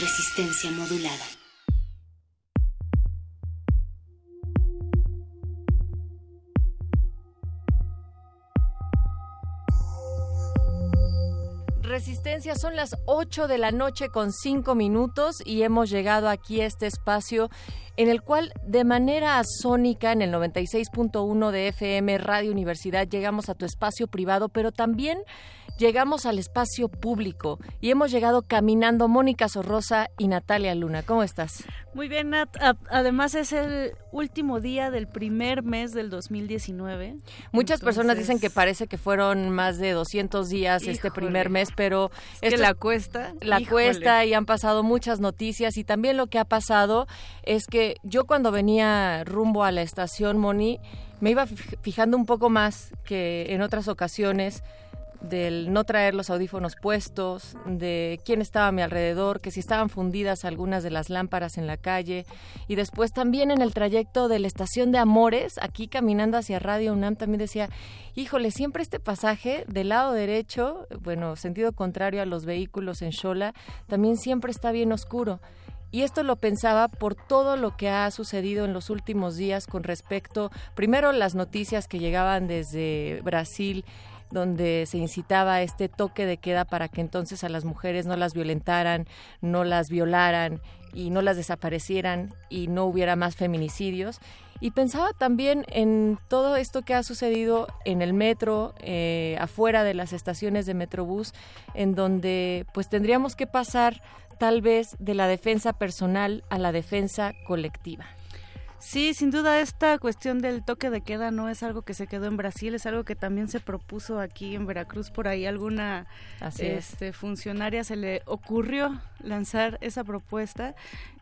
Resistencia modulada. Resistencia, son las 8 de la noche con 5 minutos y hemos llegado aquí a este espacio en el cual de manera sónica en el 96.1 de FM Radio Universidad llegamos a tu espacio privado, pero también llegamos al espacio público y hemos llegado caminando Mónica Sorrosa y Natalia Luna. ¿Cómo estás? Muy bien, Nat. Además es el último día del primer mes del 2019. Muchas personas dicen que parece que fueron más de 200 días este primer mes, pero es que la cuesta. La cuesta y han pasado muchas noticias y también lo que ha pasado es que yo cuando venía rumbo a la estación Moni me iba fijando un poco más que en otras ocasiones del no traer los audífonos puestos, de quién estaba a mi alrededor, que si estaban fundidas algunas de las lámparas en la calle y después también en el trayecto de la estación de Amores, aquí caminando hacia Radio UNAM también decía, híjole, siempre este pasaje del lado derecho, bueno, sentido contrario a los vehículos en Shola, también siempre está bien oscuro. Y esto lo pensaba por todo lo que ha sucedido en los últimos días con respecto, primero, las noticias que llegaban desde Brasil donde se incitaba este toque de queda para que entonces a las mujeres no las violentaran, no las violaran y no las desaparecieran y no hubiera más feminicidios. Y pensaba también en todo esto que ha sucedido en el metro, eh, afuera de las estaciones de Metrobús, en donde pues tendríamos que pasar tal vez de la defensa personal a la defensa colectiva. Sí, sin duda esta cuestión del toque de queda no es algo que se quedó en Brasil, es algo que también se propuso aquí en Veracruz. Por ahí alguna este, funcionaria se le ocurrió lanzar esa propuesta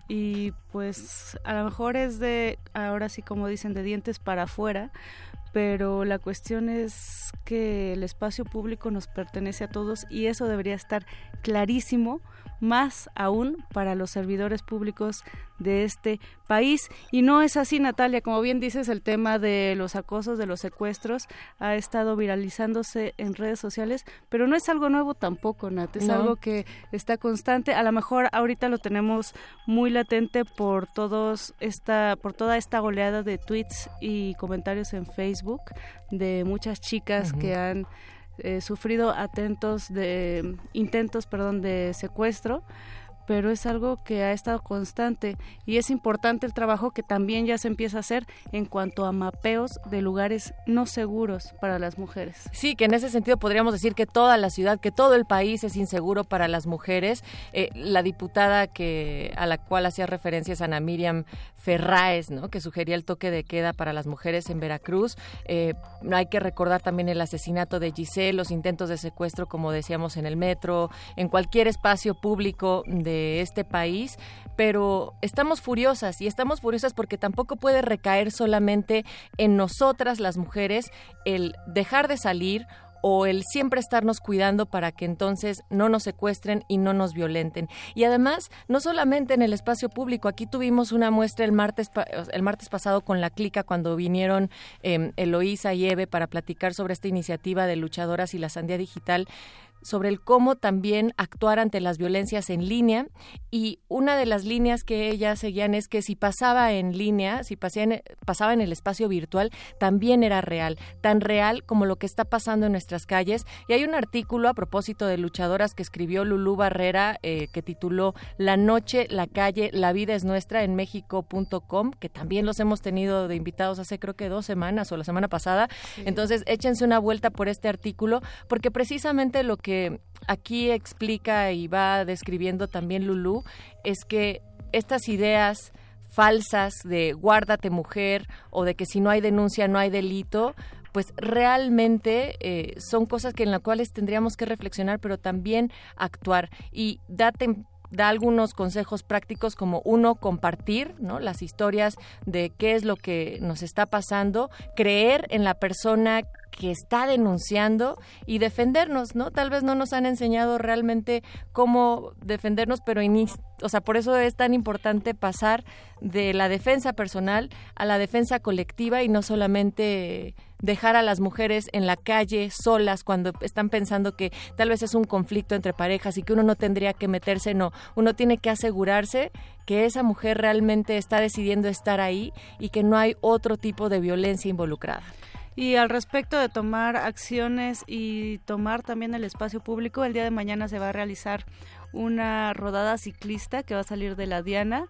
y pues a lo mejor es de ahora sí como dicen de dientes para afuera, pero la cuestión es que el espacio público nos pertenece a todos y eso debería estar clarísimo más aún para los servidores públicos de este país. Y no es así, Natalia, como bien dices, el tema de los acosos, de los secuestros, ha estado viralizándose en redes sociales, pero no es algo nuevo tampoco, Nat, es algo que está constante. A lo mejor ahorita lo tenemos muy latente por todos esta, por toda esta goleada de tweets y comentarios en Facebook de muchas chicas que han eh, sufrido atentos de intentos, perdón, de secuestro pero es algo que ha estado constante y es importante el trabajo que también ya se empieza a hacer en cuanto a mapeos de lugares no seguros para las mujeres. Sí, que en ese sentido podríamos decir que toda la ciudad, que todo el país es inseguro para las mujeres. Eh, la diputada que a la cual hacía referencia es Ana Miriam Ferraes, ¿no? que sugería el toque de queda para las mujeres en Veracruz. Eh, hay que recordar también el asesinato de Giselle, los intentos de secuestro, como decíamos, en el metro, en cualquier espacio público de este país, pero estamos furiosas y estamos furiosas porque tampoco puede recaer solamente en nosotras las mujeres el dejar de salir o el siempre estarnos cuidando para que entonces no nos secuestren y no nos violenten. Y además, no solamente en el espacio público, aquí tuvimos una muestra el martes, el martes pasado con la clica cuando vinieron eh, Eloísa y Eve para platicar sobre esta iniciativa de luchadoras y la sandía digital sobre el cómo también actuar ante las violencias en línea y una de las líneas que ellas seguían es que si pasaba en línea, si pasaba en el espacio virtual, también era real, tan real como lo que está pasando en nuestras calles. Y hay un artículo a propósito de luchadoras que escribió Lulú Barrera eh, que tituló La noche, la calle, la vida es nuestra en México.com, que también los hemos tenido de invitados hace creo que dos semanas o la semana pasada. Entonces échense una vuelta por este artículo porque precisamente lo que que aquí explica y va describiendo también Lulú es que estas ideas falsas de guárdate mujer o de que si no hay denuncia no hay delito, pues realmente eh, son cosas que en las cuales tendríamos que reflexionar, pero también actuar. Y date da algunos consejos prácticos como uno compartir ¿no? las historias de qué es lo que nos está pasando creer en la persona que está denunciando y defendernos, ¿no? Tal vez no nos han enseñado realmente cómo defendernos, pero o sea, por eso es tan importante pasar de la defensa personal a la defensa colectiva y no solamente dejar a las mujeres en la calle solas cuando están pensando que tal vez es un conflicto entre parejas y que uno no tendría que meterse, no, uno tiene que asegurarse que esa mujer realmente está decidiendo estar ahí y que no hay otro tipo de violencia involucrada. Y al respecto de tomar acciones y tomar también el espacio público, el día de mañana se va a realizar una rodada ciclista que va a salir de la Diana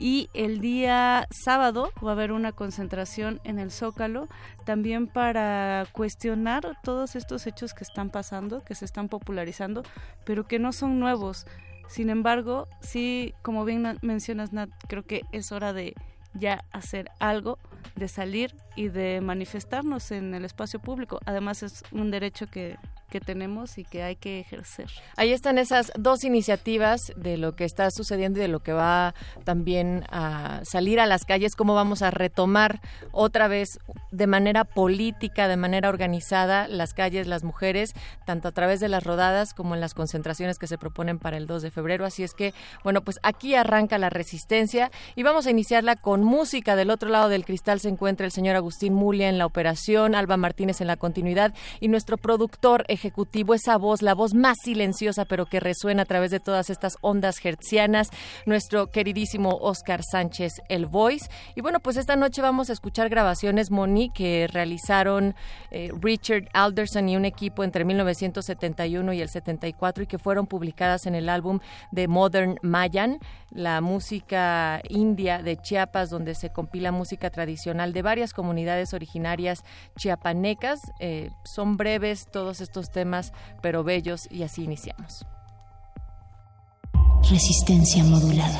y el día sábado va a haber una concentración en el Zócalo también para cuestionar todos estos hechos que están pasando, que se están popularizando, pero que no son nuevos. Sin embargo, sí, como bien mencionas, Nat, creo que es hora de ya hacer algo, de salir y de manifestarnos en el espacio público. Además es un derecho que que tenemos y que hay que ejercer. Ahí están esas dos iniciativas de lo que está sucediendo y de lo que va también a salir a las calles, cómo vamos a retomar otra vez de manera política, de manera organizada las calles, las mujeres, tanto a través de las rodadas como en las concentraciones que se proponen para el 2 de febrero. Así es que, bueno, pues aquí arranca la resistencia y vamos a iniciarla con música. Del otro lado del cristal se encuentra el señor Agustín Mulia en la operación, Alba Martínez en la continuidad y nuestro productor ejecutivo, esa voz, la voz más silenciosa pero que resuena a través de todas estas ondas hertzianas, nuestro queridísimo Oscar Sánchez, el Voice. Y bueno, pues esta noche vamos a escuchar grabaciones, Moni, que realizaron eh, Richard Alderson y un equipo entre 1971 y el 74 y que fueron publicadas en el álbum de Modern Mayan, la música india de Chiapas, donde se compila música tradicional de varias comunidades originarias chiapanecas. Eh, son breves todos estos temas, pero bellos, y así iniciamos. Resistencia modulada.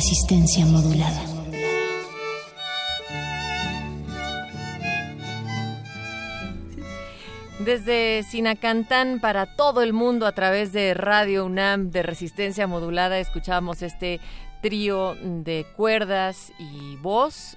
Resistencia modulada. Desde Sinacantán para todo el mundo a través de Radio UNAM de resistencia modulada escuchamos este trío de cuerdas y voz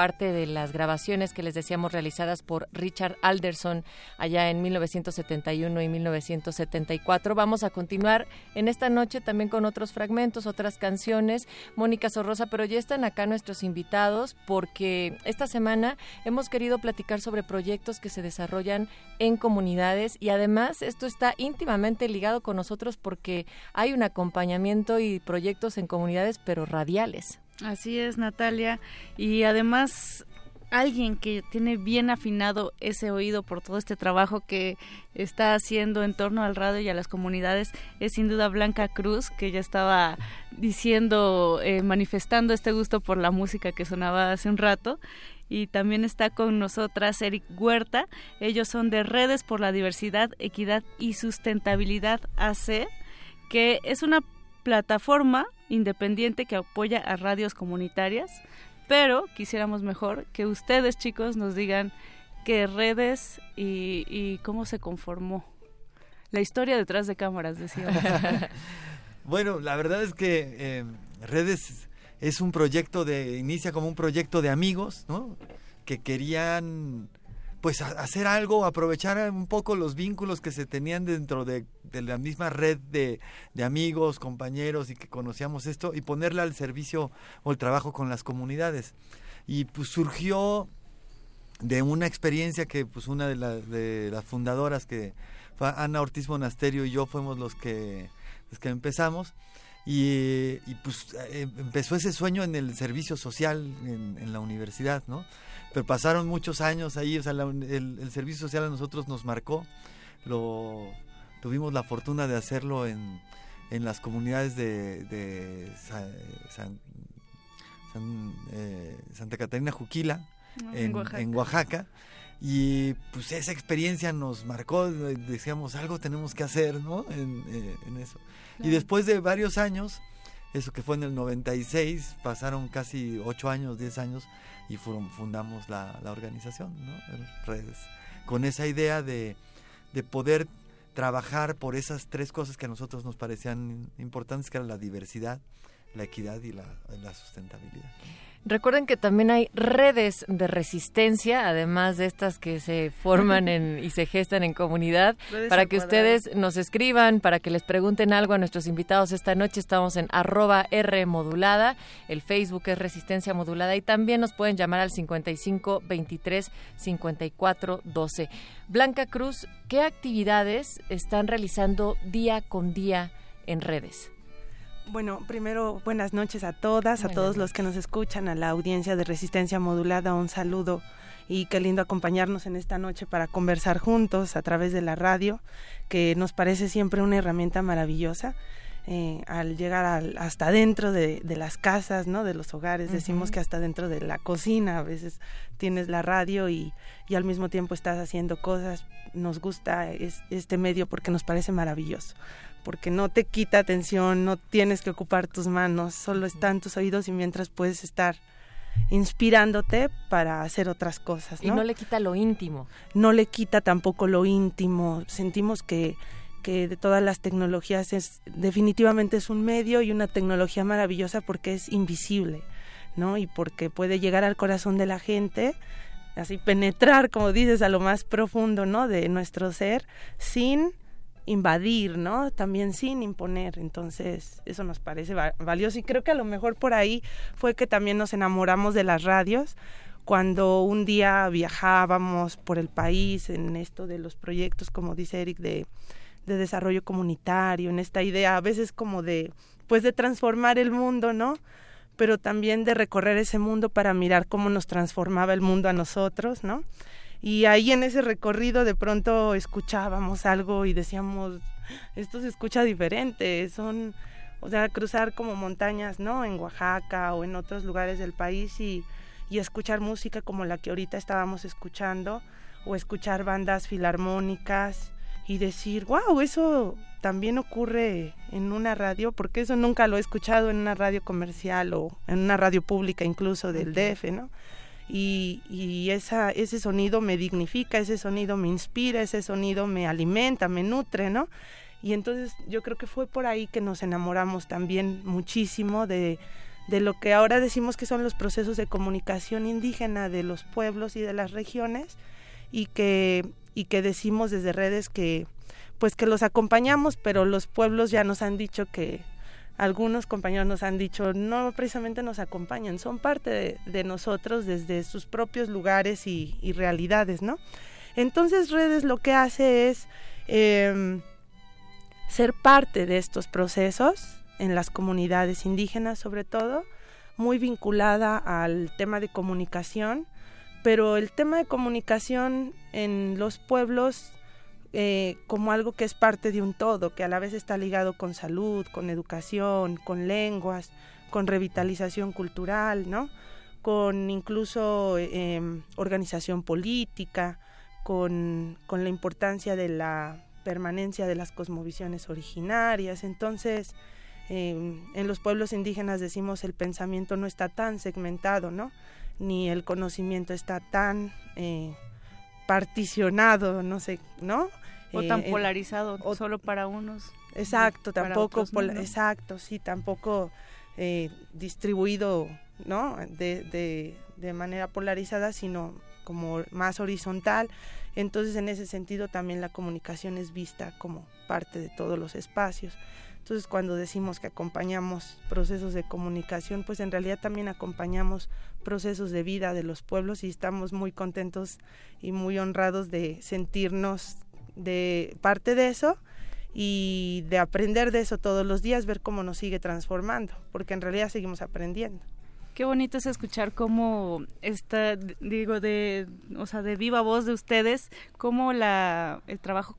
parte de las grabaciones que les decíamos realizadas por Richard Alderson allá en 1971 y 1974. Vamos a continuar en esta noche también con otros fragmentos, otras canciones. Mónica Sorrosa, pero ya están acá nuestros invitados porque esta semana hemos querido platicar sobre proyectos que se desarrollan en comunidades y además esto está íntimamente ligado con nosotros porque hay un acompañamiento y proyectos en comunidades pero radiales. Así es, Natalia. Y además alguien que tiene bien afinado ese oído por todo este trabajo que está haciendo en torno al radio y a las comunidades es sin duda Blanca Cruz, que ya estaba diciendo, eh, manifestando este gusto por la música que sonaba hace un rato. Y también está con nosotras Eric Huerta. Ellos son de Redes por la Diversidad, Equidad y Sustentabilidad AC, que es una plataforma independiente que apoya a radios comunitarias, pero quisiéramos mejor que ustedes chicos nos digan qué redes y, cómo se conformó. La historia detrás de cámaras, decía. bueno, la verdad es que eh, redes es un proyecto de, inicia como un proyecto de amigos, ¿no? Que querían pues hacer algo, aprovechar un poco los vínculos que se tenían dentro de, la misma red de, amigos, compañeros y que conocíamos esto y ponerla al servicio o el trabajo con las comunidades. Y pues surgió de una experiencia que pues una de, las fundadoras que fue Ana Ortiz Monasterio y yo fuimos los que, que empezamos. Y, pues eh, empezó ese sueño en el servicio social en, en la universidad, ¿no? Pero pasaron muchos años ahí, o sea, el, servicio social a nosotros nos marcó, lo tuvimos la fortuna de hacerlo en, en las comunidades de, de eh, Santa Catarina Juquila, ah, en, Oaxaca. Y pues esa experiencia nos marcó, decíamos, algo tenemos que hacer, ¿no? En, eh, eso. Y después de varios años, eso que fue en el 96, pasaron casi 8 años, 10 años, y fundamos la, organización, ¿no? Redes, con esa idea de, de poder trabajar por esas tres cosas que a nosotros nos parecían importantes, que eran la diversidad, la equidad y la, la sustentabilidad. Recuerden que también hay redes de resistencia, además de estas que se forman en, y se gestan en comunidad, para que ustedes nos escriban, para que les pregunten algo a nuestros invitados esta noche. Estamos en arroba R modulada, el Facebook es Resistencia Modulada y también nos pueden llamar al 55 23 54 12. Blanca Cruz, ¿qué actividades están realizando día con día en redes? Bueno, primero buenas noches a todas, a todos los que nos escuchan, a la audiencia de Resistencia Modulada, un saludo y qué lindo acompañarnos en esta noche para conversar juntos a través de la radio, que nos parece siempre una herramienta maravillosa. eh, al llegar hasta dentro de, las casas, ¿no? De los hogares. Decimos que hasta dentro de la cocina a veces tienes la radio y, y al mismo tiempo estás haciendo cosas. Nos gusta este medio porque nos parece maravilloso porque no te quita atención, no tienes que ocupar tus manos, solo están tus oídos y mientras puedes estar inspirándote para hacer otras cosas. Y no le quita lo íntimo. No le quita tampoco lo íntimo. Sentimos que, que de todas las tecnologías es definitivamente es un medio y una tecnología maravillosa porque es invisible, ¿no? Y porque puede llegar al corazón de la gente, así penetrar, como dices, a lo más profundo, ¿no? De nuestro ser sin invadir, ¿no? También sin imponer. Entonces, eso nos parece valioso y creo que a lo mejor por ahí fue que también nos enamoramos de las radios cuando un día viajábamos por el país en esto de los proyectos, como dice Eric, de, de desarrollo comunitario, en esta idea a veces como de, pues de transformar el mundo, ¿no? Pero también de recorrer ese mundo para mirar cómo nos transformaba el mundo a nosotros, ¿no? Y ahí en ese recorrido de pronto escuchábamos algo y decíamos, esto se escucha diferente, son, o sea, cruzar como montañas, ¿no? En Oaxaca o en otros lugares del país y, y escuchar música como la que ahorita estábamos escuchando o escuchar bandas filarmónicas y decir, wow, eso también ocurre en una radio, porque eso nunca lo he escuchado en una radio comercial o en una radio pública incluso del DF, ¿no? Y, y esa, ese sonido me dignifica, ese sonido me inspira, ese sonido me alimenta, me nutre, ¿no? Y entonces yo creo que fue por ahí que nos enamoramos también muchísimo de, de lo que ahora decimos que son los procesos de comunicación indígena de los pueblos y de las regiones y que, y que decimos desde redes que pues que los acompañamos, pero los pueblos ya nos han dicho que, algunos compañeros nos han dicho, no precisamente nos acompañan, son parte de, nosotros desde sus propios lugares y, realidades, ¿no? Entonces redes lo que hace es em, ser parte de estos procesos en las comunidades indígenas sobre todo, muy vinculada al tema de comunicación, pero el tema de comunicación en los pueblos eh, como algo que es parte de un todo, que a la vez está ligado con salud, con educación, con lenguas, con revitalización cultural, ¿no? con incluso em, organización política, con, con, la importancia de la permanencia de las cosmovisiones originarias. Entonces, em, en los pueblos indígenas decimos el pensamiento no está tan segmentado, ¿no? Ni el conocimiento está tan eh, particionado, no sé, ¿no? O tan eh, polarizado, o, solo para unos. Exacto, tampoco, exacto, sí, tampoco eh, distribuido, ¿no? De, de, de manera polarizada, sino como más horizontal. Entonces, en ese sentido, también la comunicación es vista como parte de todos los espacios. Entonces, cuando decimos que acompañamos procesos de comunicación, pues en realidad también acompañamos procesos de vida de los pueblos y estamos muy contentos y muy honrados de sentirnos de parte de eso y de aprender de eso todos los días, ver cómo nos sigue transformando, porque en realidad seguimos aprendiendo. Qué bonito es escuchar cómo está, digo, de, o sea, de viva voz de ustedes, cómo la, el trabajo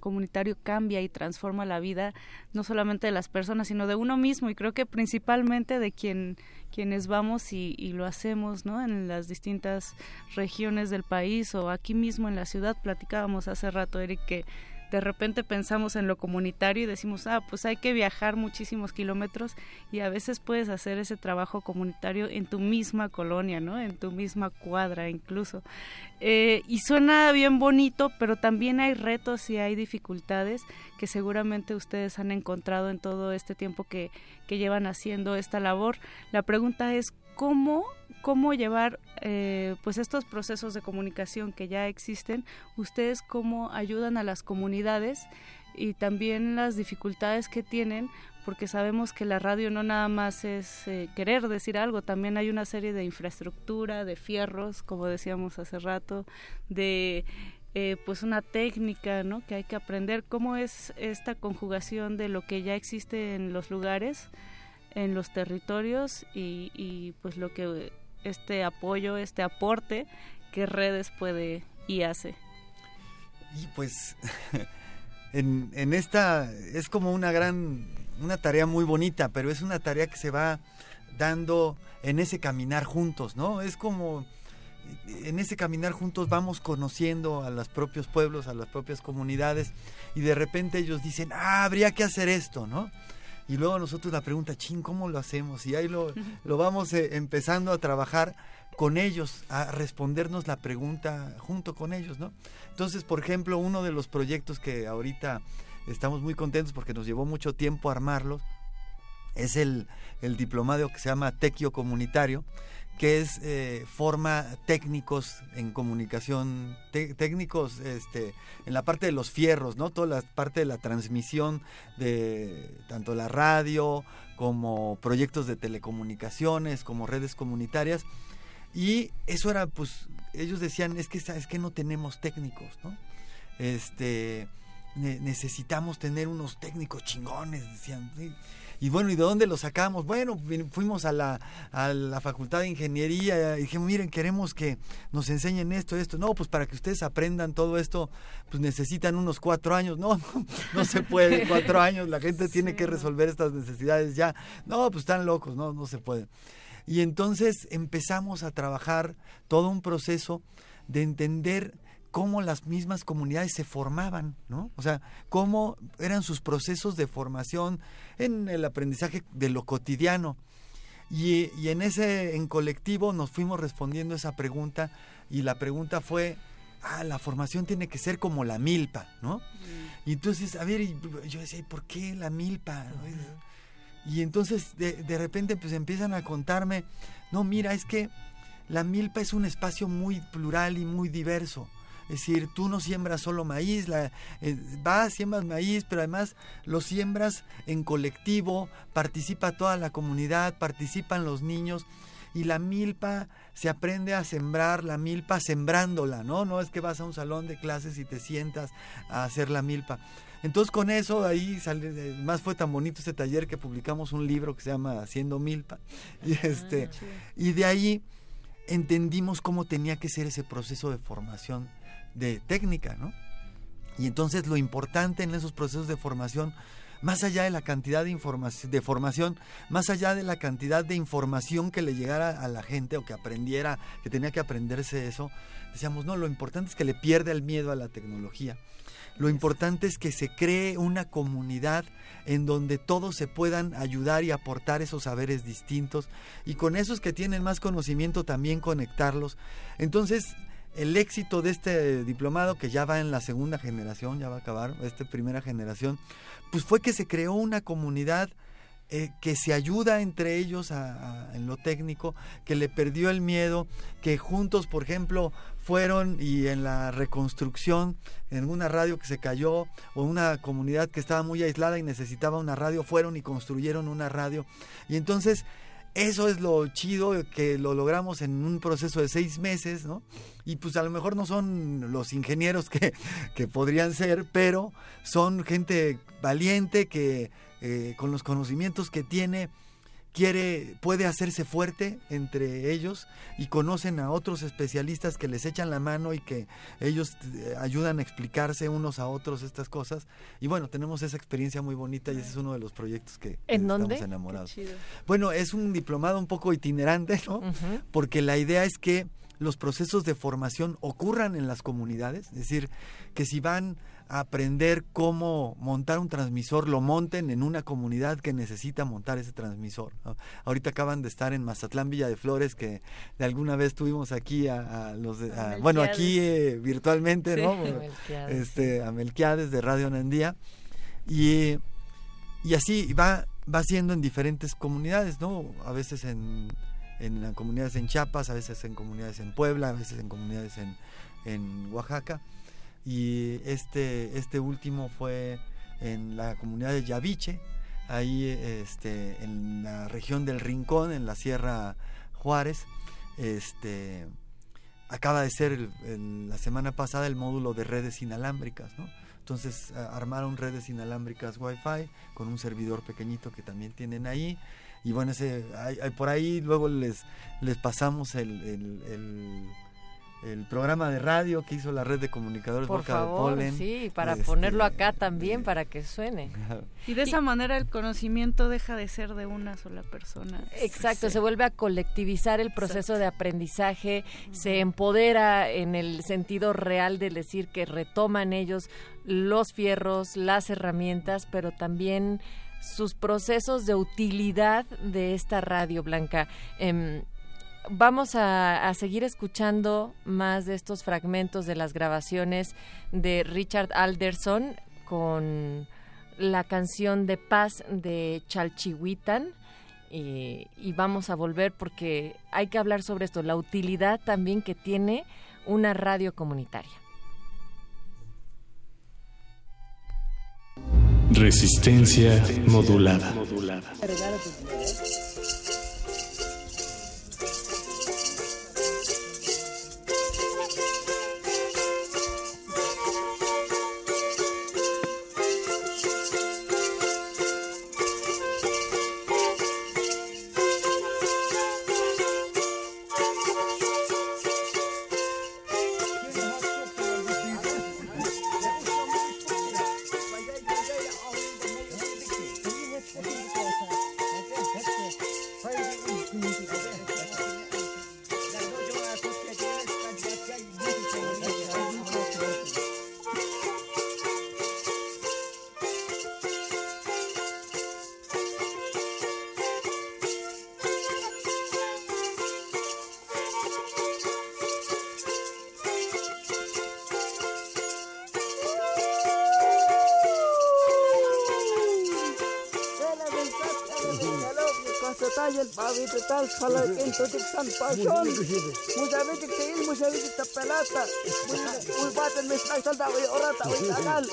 comunitario cambia y transforma la vida, no solamente de las personas, sino de uno mismo, y creo que principalmente de quien, quienes vamos y, y lo hacemos, ¿no? En las distintas regiones del país o aquí mismo en la ciudad, platicábamos hace rato, Eric, que de repente pensamos en lo comunitario y decimos, ah, pues hay que viajar muchísimos kilómetros y a veces puedes hacer ese trabajo comunitario en tu misma colonia, ¿no? En tu misma cuadra incluso. Eh, y suena bien bonito, pero también hay retos y hay dificultades que seguramente ustedes han encontrado en todo este tiempo que, que llevan haciendo esta labor. La pregunta es, ¿cómo cómo llevar eh, pues estos procesos de comunicación que ya existen, ustedes cómo ayudan a las comunidades y también las dificultades que tienen, porque sabemos que la radio no nada más es eh, querer decir algo, también hay una serie de infraestructura, de fierros, como decíamos hace rato, de eh, pues una técnica ¿no? que hay que aprender, cómo es esta conjugación de lo que ya existe en los lugares, en los territorios y, pues lo que este apoyo, este aporte que redes puede y hace. Y pues en, en esta es como una gran, una tarea muy bonita, pero es una tarea que se va dando en ese caminar juntos, ¿no? Es como en ese caminar juntos vamos conociendo a los propios pueblos, a las propias comunidades, y de repente ellos dicen, ah, habría que hacer esto, ¿no? Y luego nosotros la pregunta, ching, ¿cómo lo hacemos? Y ahí lo, lo vamos eh, empezando a trabajar con ellos, a respondernos la pregunta junto con ellos, ¿no? Entonces, por ejemplo, uno de los proyectos que ahorita estamos muy contentos porque nos llevó mucho tiempo armarlos, es el, el diplomado que se llama Tequio Comunitario, que es eh, forma técnicos en comunicación, técnicos este, en la parte de los fierros, ¿no? Toda la parte de la transmisión de tanto la radio como proyectos de telecomunicaciones, como redes comunitarias. Y eso era, pues, ellos decían, es que, es que no tenemos técnicos, ¿no? Este, necesitamos tener unos técnicos chingones, decían. Y bueno, ¿y de dónde lo sacamos? Bueno, fuimos a la, a la Facultad de Ingeniería y dijimos, miren, queremos que nos enseñen esto, esto. No, pues para que ustedes aprendan todo esto, pues necesitan unos cuatro años. No, no, se puede, cuatro años, la gente tiene que resolver estas necesidades ya. No, pues están locos, no, no se puede. Y entonces empezamos a trabajar todo un proceso de entender cómo las mismas comunidades se formaban, ¿no? O sea, cómo eran sus procesos de formación en el aprendizaje de lo cotidiano. Y, en ese, en colectivo, nos fuimos respondiendo esa pregunta y la pregunta fue, ah, la formación tiene que ser como la milpa, ¿no? Y entonces, a ver, yo decía, ¿por qué la milpa? Y entonces, de, de repente, pues empiezan a contarme, no, mira, es que la milpa es un espacio muy plural y muy diverso es decir, tú no siembras solo maíz, la, eh, vas, siembras maíz, pero además lo siembras en colectivo, participa toda la comunidad, participan los niños y la milpa se aprende a sembrar la milpa sembrándola, ¿no? No es que vas a un salón de clases y te sientas a hacer la milpa. Entonces con eso ahí sale, eh, más fue tan bonito este taller que publicamos un libro que se llama Haciendo Milpa y este ah, y de ahí entendimos cómo tenía que ser ese proceso de formación de técnica, ¿no? Y entonces lo importante en esos procesos de formación, más allá de la cantidad de, información, de formación, más allá de la cantidad de información que le llegara a la gente o que aprendiera, que tenía que aprenderse eso, decíamos, no, lo importante es que le pierda el miedo a la tecnología. Lo importante es que se cree una comunidad en donde todos se puedan ayudar y aportar esos saberes distintos y con esos que tienen más conocimiento también conectarlos. Entonces, el éxito de este diplomado, que ya va en la segunda generación, ya va a acabar, esta primera generación, pues fue que se creó una comunidad eh, que se ayuda entre ellos en lo técnico, que le perdió el miedo, que juntos, por ejemplo, fueron y en la reconstrucción, en una radio que se cayó o una comunidad que estaba muy aislada y necesitaba una radio, fueron y construyeron una radio. Y entonces eso es lo chido que lo logramos en un proceso de seis meses, ¿no? Y pues a lo mejor no son los ingenieros que, que podrían ser, pero son gente valiente que eh, con los conocimientos que tiene quiere, puede hacerse fuerte entre ellos y conocen a otros especialistas que les echan la mano y que ellos eh, ayudan a explicarse unos a otros estas cosas. Y bueno, tenemos esa experiencia muy bonita y ese es uno de los proyectos que, estamos enamorados. Bueno, es un diplomado un poco itinerante, ¿no? Porque la idea es que los procesos de formación ocurran en las comunidades, es decir, que si van aprender cómo montar un transmisor, lo monten en una comunidad que necesita montar ese transmisor. Ahorita acaban de estar en Mazatlán, Villa de Flores, que de alguna vez tuvimos aquí a, los, bueno, aquí eh, virtualmente, ¿no? este, a Melquiades de Radio Nandía. Y, y así va, va siendo en diferentes comunidades, ¿no? A veces en, en comunidades en Chiapas, a veces en comunidades en Puebla, a veces en comunidades en, en Oaxaca y este, este último fue en la comunidad de Yaviche, ahí este, en la región del Rincón, en la Sierra Juárez. Este, acaba de ser la semana pasada el módulo de redes inalámbricas, ¿no? Entonces armaron redes inalámbricas Wi-Fi con un servidor pequeñito que también tienen ahí. Y bueno, ese, por ahí luego les, les pasamos el el programa de radio que hizo la red de comunicadores Por Boca favor, Polen. sí, para Este, ponerlo acá también, para que suene. Y de esa manera el conocimiento deja de ser de una sola persona. Exacto, Sí. se vuelve a colectivizar el proceso de aprendizaje, se empodera en el sentido real de decir que retoman ellos los fierros, las herramientas, pero también sus procesos de utilidad de esta radio blanca. Em, vamos a, a seguir escuchando más de estos fragmentos de las grabaciones de Richard Alderson con la canción de paz de Chalchihuitan. Y, y vamos a volver porque hay que hablar sobre esto, la utilidad también que tiene una radio comunitaria. Resistencia modulada. Pavito tal, jala que en todo tan pasión. Mucha vez que ir, mucha vez que pelata. Muy batan me está salta, voy orata, voy cagal.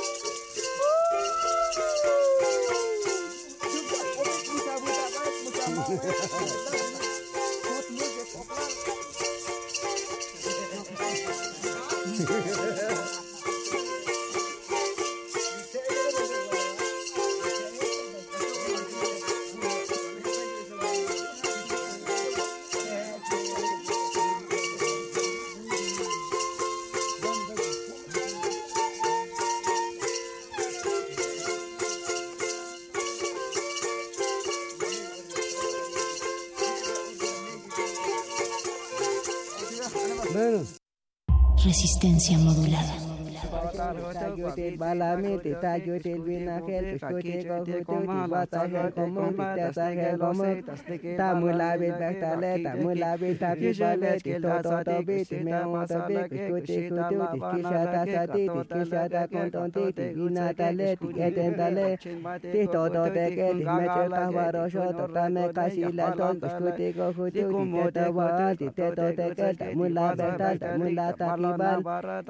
Instagram Titayo Tilwin Angel, Escutico, Jutu, Batagel, Común, Tasagel, Común, Tamulabi, Bactale, Tamulabi, Tapibale, Tito, Toto, Bit, Meamo, Tabic, Escuti, Jutu, Tisquishata, Sati, Tisquishata, Contonti, Tina, Tale, Tiqueten, Tale, Tito, Toteke, Tismecho, Tavaro, Shoto, Tame, Casila, Ton, Escutico, Jutu, Tito, Wal, Tito, Toteke, Tamulabi, Tamulabi, Tapibal,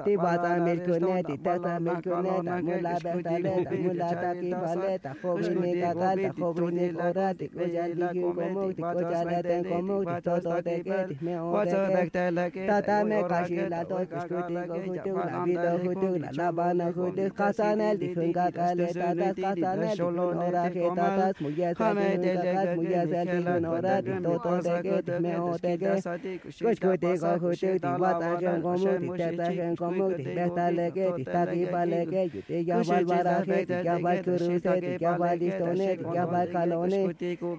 Tibata, Milcuneti, Tata, Milcuneta, Mulab, taleta, mulata ki paleta, jovine catalta, jovine corati, coyaldi ki comuti, coyalete comuti, toto te keti, me o te tata me kashila to kiskuti ko hutula, vito hutula, labana hutil, kasanel di funga kaleta, tas kasanel di funora ke tatas, muyes el di fungas, muyes el di funorati, toto te keti, me o te keti, kiskuti ko hutula, vata gen comuti, teta gen comuti, teta legeti, tati paleketi, te yavati, बाल बार आखे क्या बाल कुरूस से क्या बाल इस्तोने क्या बाल कालोने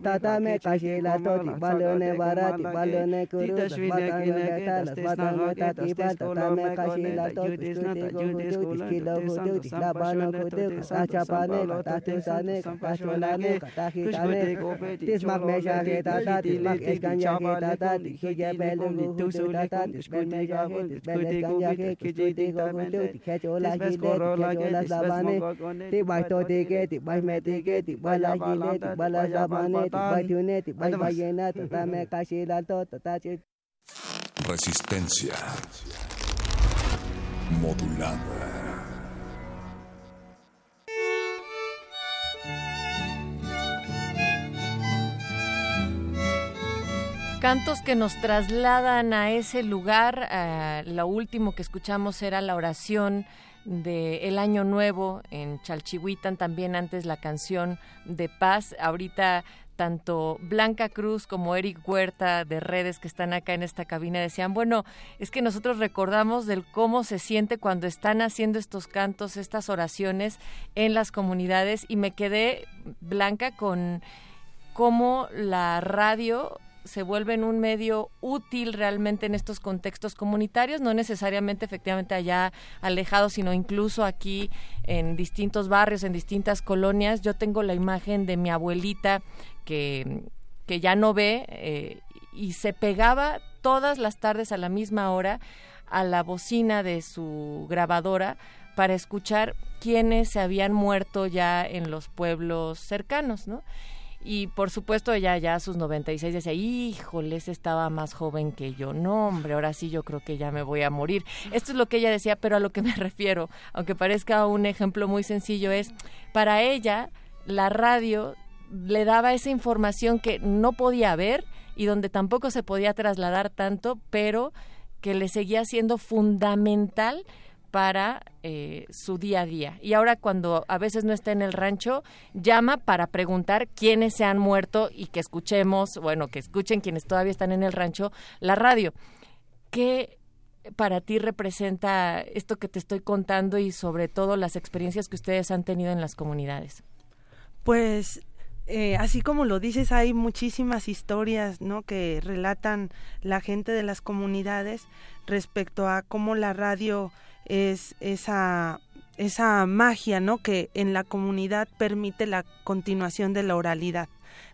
ताता में काशी काशीला बालों ने बारा बालों ने कुरु बालोने कुरूस बालोने कहता ने ताती बाल ताता में काशी लातो स्कूटी को हुदू इसकी लो हुदू इसला बानो हुदू ताचा पाने तातु साने ताचो लाने ताखी ताने तिस मक में शाखे ताता तिस मक एक गंजा के ताता दिखे जय पहलू हुदू ताता तिस में जाके तिस में गंजा के किचुटी को हुदू खेचोला की दे खेचोला साबा sabane, tibai to tike, tibai me tike, tibai la hile, tibai la sabane, tibai tune, tibai bayena, tata me kashila to, tata chit. Resistencia modulada. Cantos que nos trasladan a ese lugar. eh, lo último que escuchamos era la oración de El Año Nuevo en Chalchihuitan, también antes la canción de paz. Ahorita tanto Blanca Cruz como Eric Huerta de redes que están acá en esta cabina decían, bueno, es que nosotros recordamos del cómo se siente cuando están haciendo estos cantos, estas oraciones en las comunidades y me quedé, Blanca, con cómo la radio se vuelven un medio útil realmente en estos contextos comunitarios, no necesariamente efectivamente allá alejados, sino incluso aquí en distintos barrios, en distintas colonias. Yo tengo la imagen de mi abuelita que, que ya no ve eh, y se pegaba todas las tardes a la misma hora a la bocina de su grabadora para escuchar quiénes se habían muerto ya en los pueblos cercanos, ¿no? Y por supuesto ella ya a sus 96 decía, híjoles, estaba más joven que yo. No, hombre, ahora sí yo creo que ya me voy a morir. Esto es lo que ella decía, pero a lo que me refiero, aunque parezca un ejemplo muy sencillo, es para ella la radio le daba esa información que no podía ver y donde tampoco se podía trasladar tanto, pero que le seguía siendo fundamental para eh, su día a día. Y ahora cuando a veces no está en el rancho, llama para preguntar quiénes se han muerto y que escuchemos, bueno, que escuchen quienes todavía están en el rancho, la radio. ¿Qué para ti representa esto que te estoy contando y sobre todo las experiencias que ustedes han tenido en las comunidades? Pues eh, así como lo dices, hay muchísimas historias ¿no? que relatan la gente de las comunidades respecto a cómo la radio es esa esa magia, ¿no? Que en la comunidad permite la continuación de la oralidad,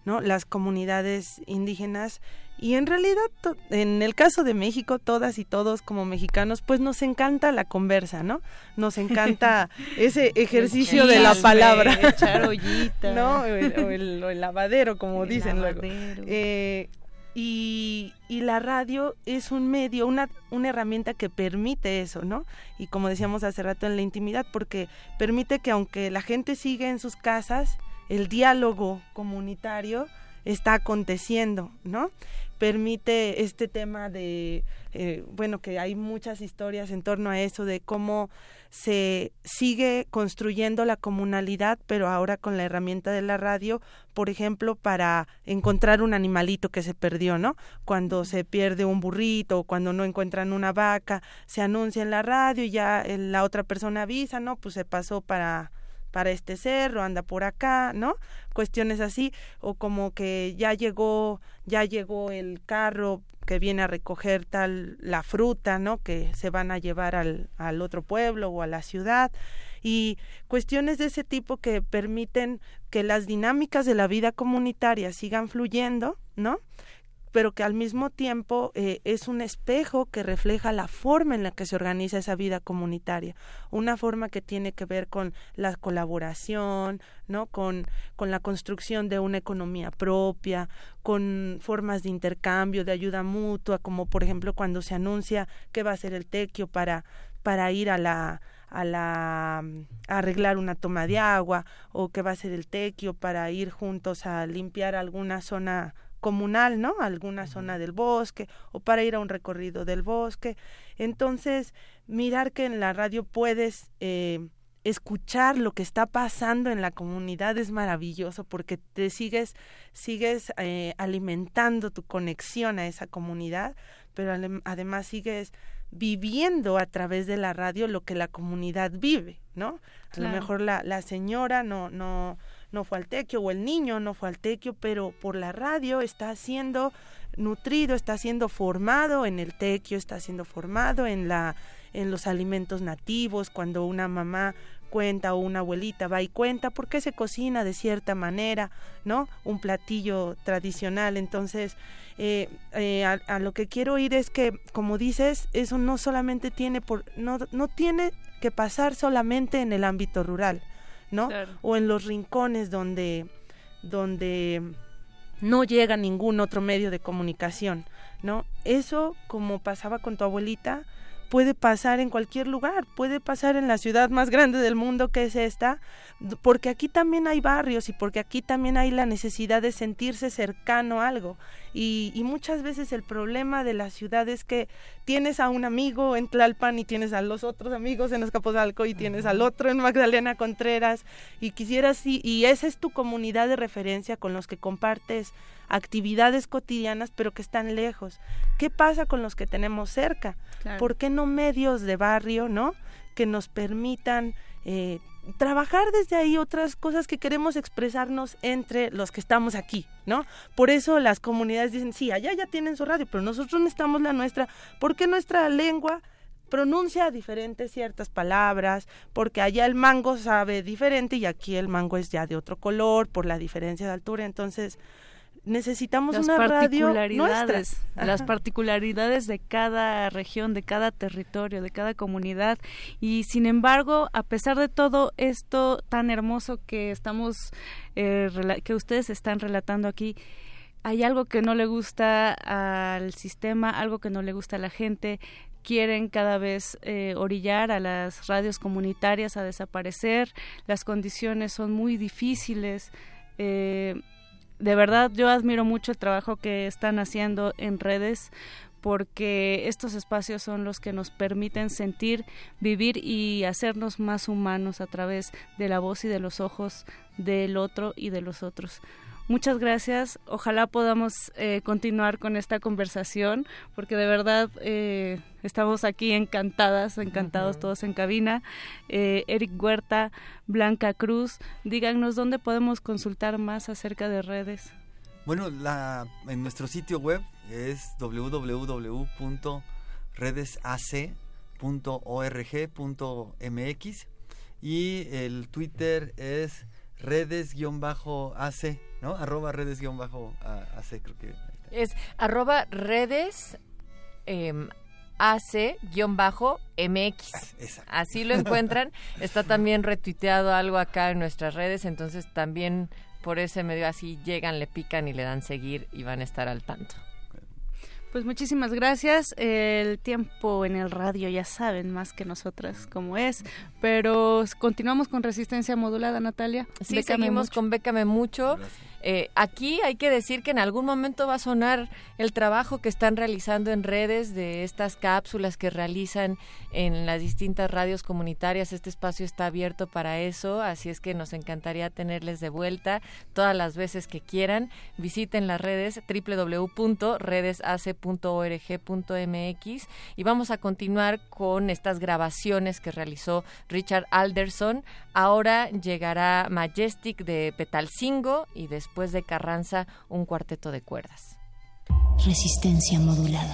¿no? Las comunidades indígenas y en realidad en el caso de México todas y todos como mexicanos pues nos encanta la conversa, ¿no? Nos encanta ese ejercicio de la palabra, echar ollita, ¿no? O el, lavadero como dicen luego. Eh, y, y, la radio es un medio, una, una herramienta que permite eso, ¿no? Y como decíamos hace rato en la intimidad, porque permite que aunque la gente siga en sus casas, el diálogo comunitario está aconteciendo, ¿no? Permite este tema de, eh, bueno, que hay muchas historias en torno a eso, de cómo se sigue construyendo la comunalidad, pero ahora con la herramienta de la radio, por ejemplo, para encontrar un animalito que se perdió, ¿no? Cuando se pierde un burrito, cuando no encuentran una vaca, se anuncia en la radio y ya la otra persona avisa, ¿no? Pues se pasó para para este cerro, anda por acá, ¿no? Cuestiones así, o como que ya llegó, ya llegó el carro que viene a recoger tal la fruta, ¿no? Que se van a llevar al, al otro pueblo o a la ciudad y cuestiones de ese tipo que permiten que las dinámicas de la vida comunitaria sigan fluyendo, ¿no? Pero que al mismo tiempo eh, es un espejo que refleja la forma en la que se organiza esa vida comunitaria, una forma que tiene que ver con la colaboración, ¿no? con, con la construcción de una economía propia, con formas de intercambio, de ayuda mutua, como por ejemplo cuando se anuncia que va a ser el tequio para, para ir a la a la a arreglar una toma de agua o que va a ser el tequio para ir juntos a limpiar alguna zona comunal, ¿no? alguna zona del bosque o para ir a un recorrido del bosque. Entonces, mirar que en la radio puedes eh, escuchar lo que está pasando en la comunidad es maravilloso porque te sigues sigues eh, alimentando tu conexión a esa comunidad, pero además sigues viviendo a través de la radio lo que la comunidad vive, ¿no? A lo mejor la, la señora no, no, no fue al tequio o el niño no fue al tequio, pero por la radio está siendo nutrido, está siendo formado en el tequio, está siendo formado en la en los alimentos nativos, cuando una mamá cuenta o una abuelita va y cuenta por qué se cocina de cierta manera, ¿no? Un platillo tradicional. Entonces, eh, eh, a, lo que quiero ir es que, como dices, eso no solamente tiene por, no, no tiene que pasar solamente en el ámbito rural. ¿No? O en los rincones donde, donde no llega ningún otro medio de comunicación, ¿no? Eso, como pasaba con tu abuelita, puede pasar en cualquier lugar, puede pasar en la ciudad más grande del mundo que es esta, porque aquí también hay barrios y porque aquí también hay la necesidad de sentirse cercano a algo. Y, y, muchas veces el problema de la ciudad es que tienes a un amigo en Tlalpan y tienes a los otros amigos en Escapozalco y tienes al otro en Magdalena Contreras y quisieras y, y esa es tu comunidad de referencia con los que compartes actividades cotidianas pero que están lejos. ¿Qué pasa con los que tenemos cerca? ¿Por qué no medios de barrio, no? Que nos permitan eh, trabajar desde ahí otras cosas que queremos expresarnos entre los que estamos aquí, ¿no? Por eso las comunidades dicen, sí, allá ya tienen su radio, pero nosotros necesitamos la nuestra, porque nuestra lengua pronuncia diferente ciertas palabras, porque allá el mango sabe diferente y aquí el mango es ya de otro color por la diferencia de altura, entonces necesitamos una radio nuestra. las particularidades de cada región, de cada territorio, de cada comunidad y sin embargo, a pesar de todo esto tan hermoso que estamos eh, que ustedes están relatando aquí, hay algo que no le gusta al sistema, algo que no le gusta a la gente, quieren cada vez eh, orillar a las radios comunitarias a desaparecer, las condiciones son muy difíciles. Eh, de verdad yo admiro mucho el trabajo que están haciendo en redes porque estos espacios son los que nos permiten sentir, vivir y hacernos más humanos a través de la voz y de los ojos del otro y de los otros. Muchas gracias. Ojalá podamos eh, continuar con esta conversación, porque de verdad eh, estamos aquí encantadas, encantados todos en cabina. Eh, Eric Huerta, Blanca Cruz, díganos dónde podemos consultar más acerca de redes. Bueno, la, en nuestro sitio web es www.redesac.org.mx y el Twitter es redes-ac, ¿no? Arroba redes-ac, creo que. Es arroba redes eh, AC-MX. Así lo encuentran. Está también retuiteado algo acá en nuestras redes, entonces también por ese medio así llegan, le pican y le dan seguir y van a estar al tanto. Pues muchísimas gracias. El tiempo en el radio ya saben más que nosotras cómo es, pero continuamos con resistencia modulada, Natalia. Sí, seguimos con Bécame mucho. Eh, aquí hay que decir que en algún momento va a sonar el trabajo que están realizando en redes de estas cápsulas que realizan en las distintas radios comunitarias. Este espacio está abierto para eso, así es que nos encantaría tenerles de vuelta todas las veces que quieran. Visiten las redes www.redesace.org.mx y vamos a continuar con estas grabaciones que realizó Richard Alderson. Ahora llegará Majestic de Petalcingo y después después de Carranza, un cuarteto de cuerdas. Resistencia modulada.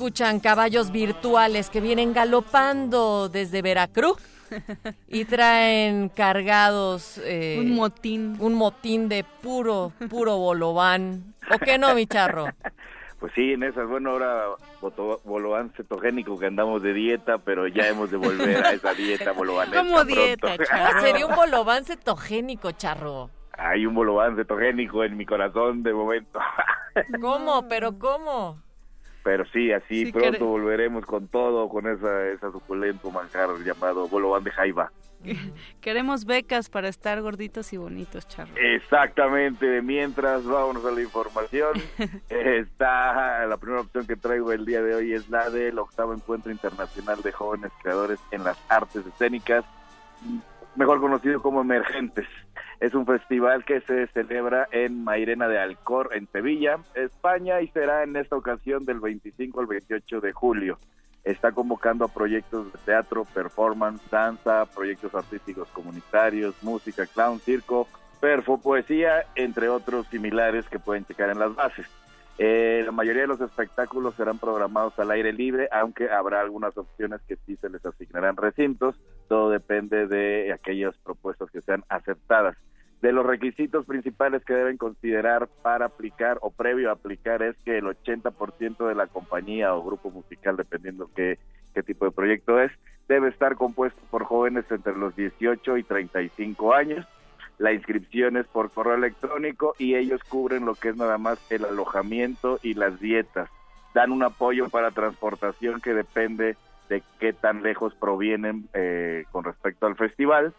escuchan caballos virtuales que vienen galopando desde Veracruz y traen cargados eh, Un motín. un motín de puro puro bolobán. ¿O qué no, mi charro? Pues sí, en esas, bueno, ahora bolobán cetogénico que andamos de dieta, pero ya hemos de volver a esa dieta bolovanesca ¿Cómo dieta, charro? Sería un bolobán cetogénico, charro. Hay un bolobán cetogénico en mi corazón de momento. ¿Cómo? ¿Pero cómo? Pero sí, así Sí, pronto volveremos con todo, con esa, esa suculento manjar llamado bolobán de jaiba. Queremos becas para estar gorditos y bonitos, Charro. Exactamente, mientras vámonos a la información, está la primera opción que traigo el día de hoy es la del octavo encuentro internacional de jóvenes creadores en las artes escénicas, mejor conocido como Emergentes. Es un festival que se celebra en Mairena de Alcor, en Sevilla, España, y será en esta ocasión del 25 al 28 de julio. Está convocando a proyectos de teatro, performance, danza, proyectos artísticos comunitarios, música, clown, circo, perfo, poesía, entre otros similares que pueden checar en las bases. Eh, la mayoría de los espectáculos serán programados al aire libre, aunque habrá algunas opciones que sí se les asignarán recintos. Todo depende de aquellas propuestas que sean aceptadas. De los requisitos principales que deben considerar para aplicar o previo a aplicar es que el 80% de la compañía o grupo musical, dependiendo qué, qué tipo de proyecto es, debe estar compuesto por jóvenes entre los 18 y 35 años. La inscripción es por correo electrónico y ellos cubren lo que es nada más el alojamiento y las dietas. Dan un apoyo para transportación que depende de qué tan lejos provienen eh, con respecto al festival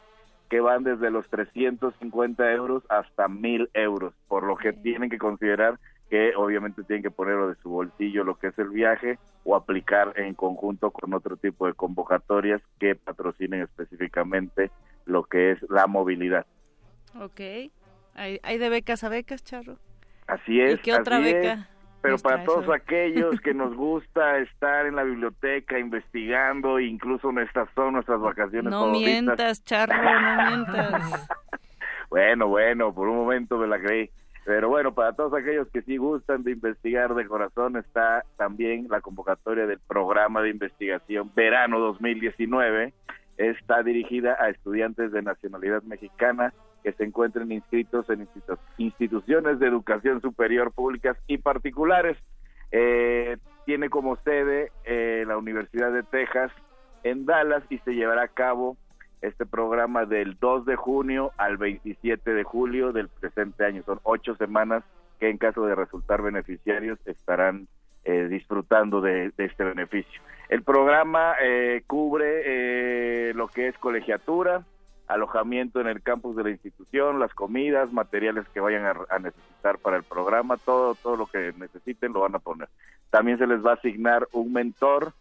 que van desde los 350 euros hasta 1000 euros, por lo que tienen que considerar que obviamente tienen que ponerlo de su bolsillo lo que es el viaje o aplicar en conjunto con otro tipo de convocatorias que patrocinen específicamente lo que es la movilidad. Ok. ¿Hay, hay de becas a becas, Charro? Así es. ¿Y qué otra así es. Pero para todos aquellos que nos gusta estar en la biblioteca investigando, incluso estas son nuestras vacaciones No favoritas. mientas, Charro, no mientas. Bueno, bueno, por un momento me la creí. Pero bueno, para todos aquellos que sí gustan de investigar de corazón, está también la convocatoria del programa de investigación Verano 2019. Está dirigida a estudiantes de nacionalidad mexicana que se encuentren inscritos en institu- instituciones de educación superior públicas y particulares. Eh, tiene como sede eh, la Universidad de Texas en Dallas y se llevará a cabo este programa del 2 de junio al 27 de julio del presente año. Son ocho semanas que en caso de resultar beneficiarios estarán eh, disfrutando de, de este beneficio. El programa eh, cubre eh, lo que es colegiatura, alojamiento en el campus de la institución, las comidas, materiales que vayan a, necesitar para el programa, todo, todo lo que necesiten lo van a poner. También se les va a asignar un mentor,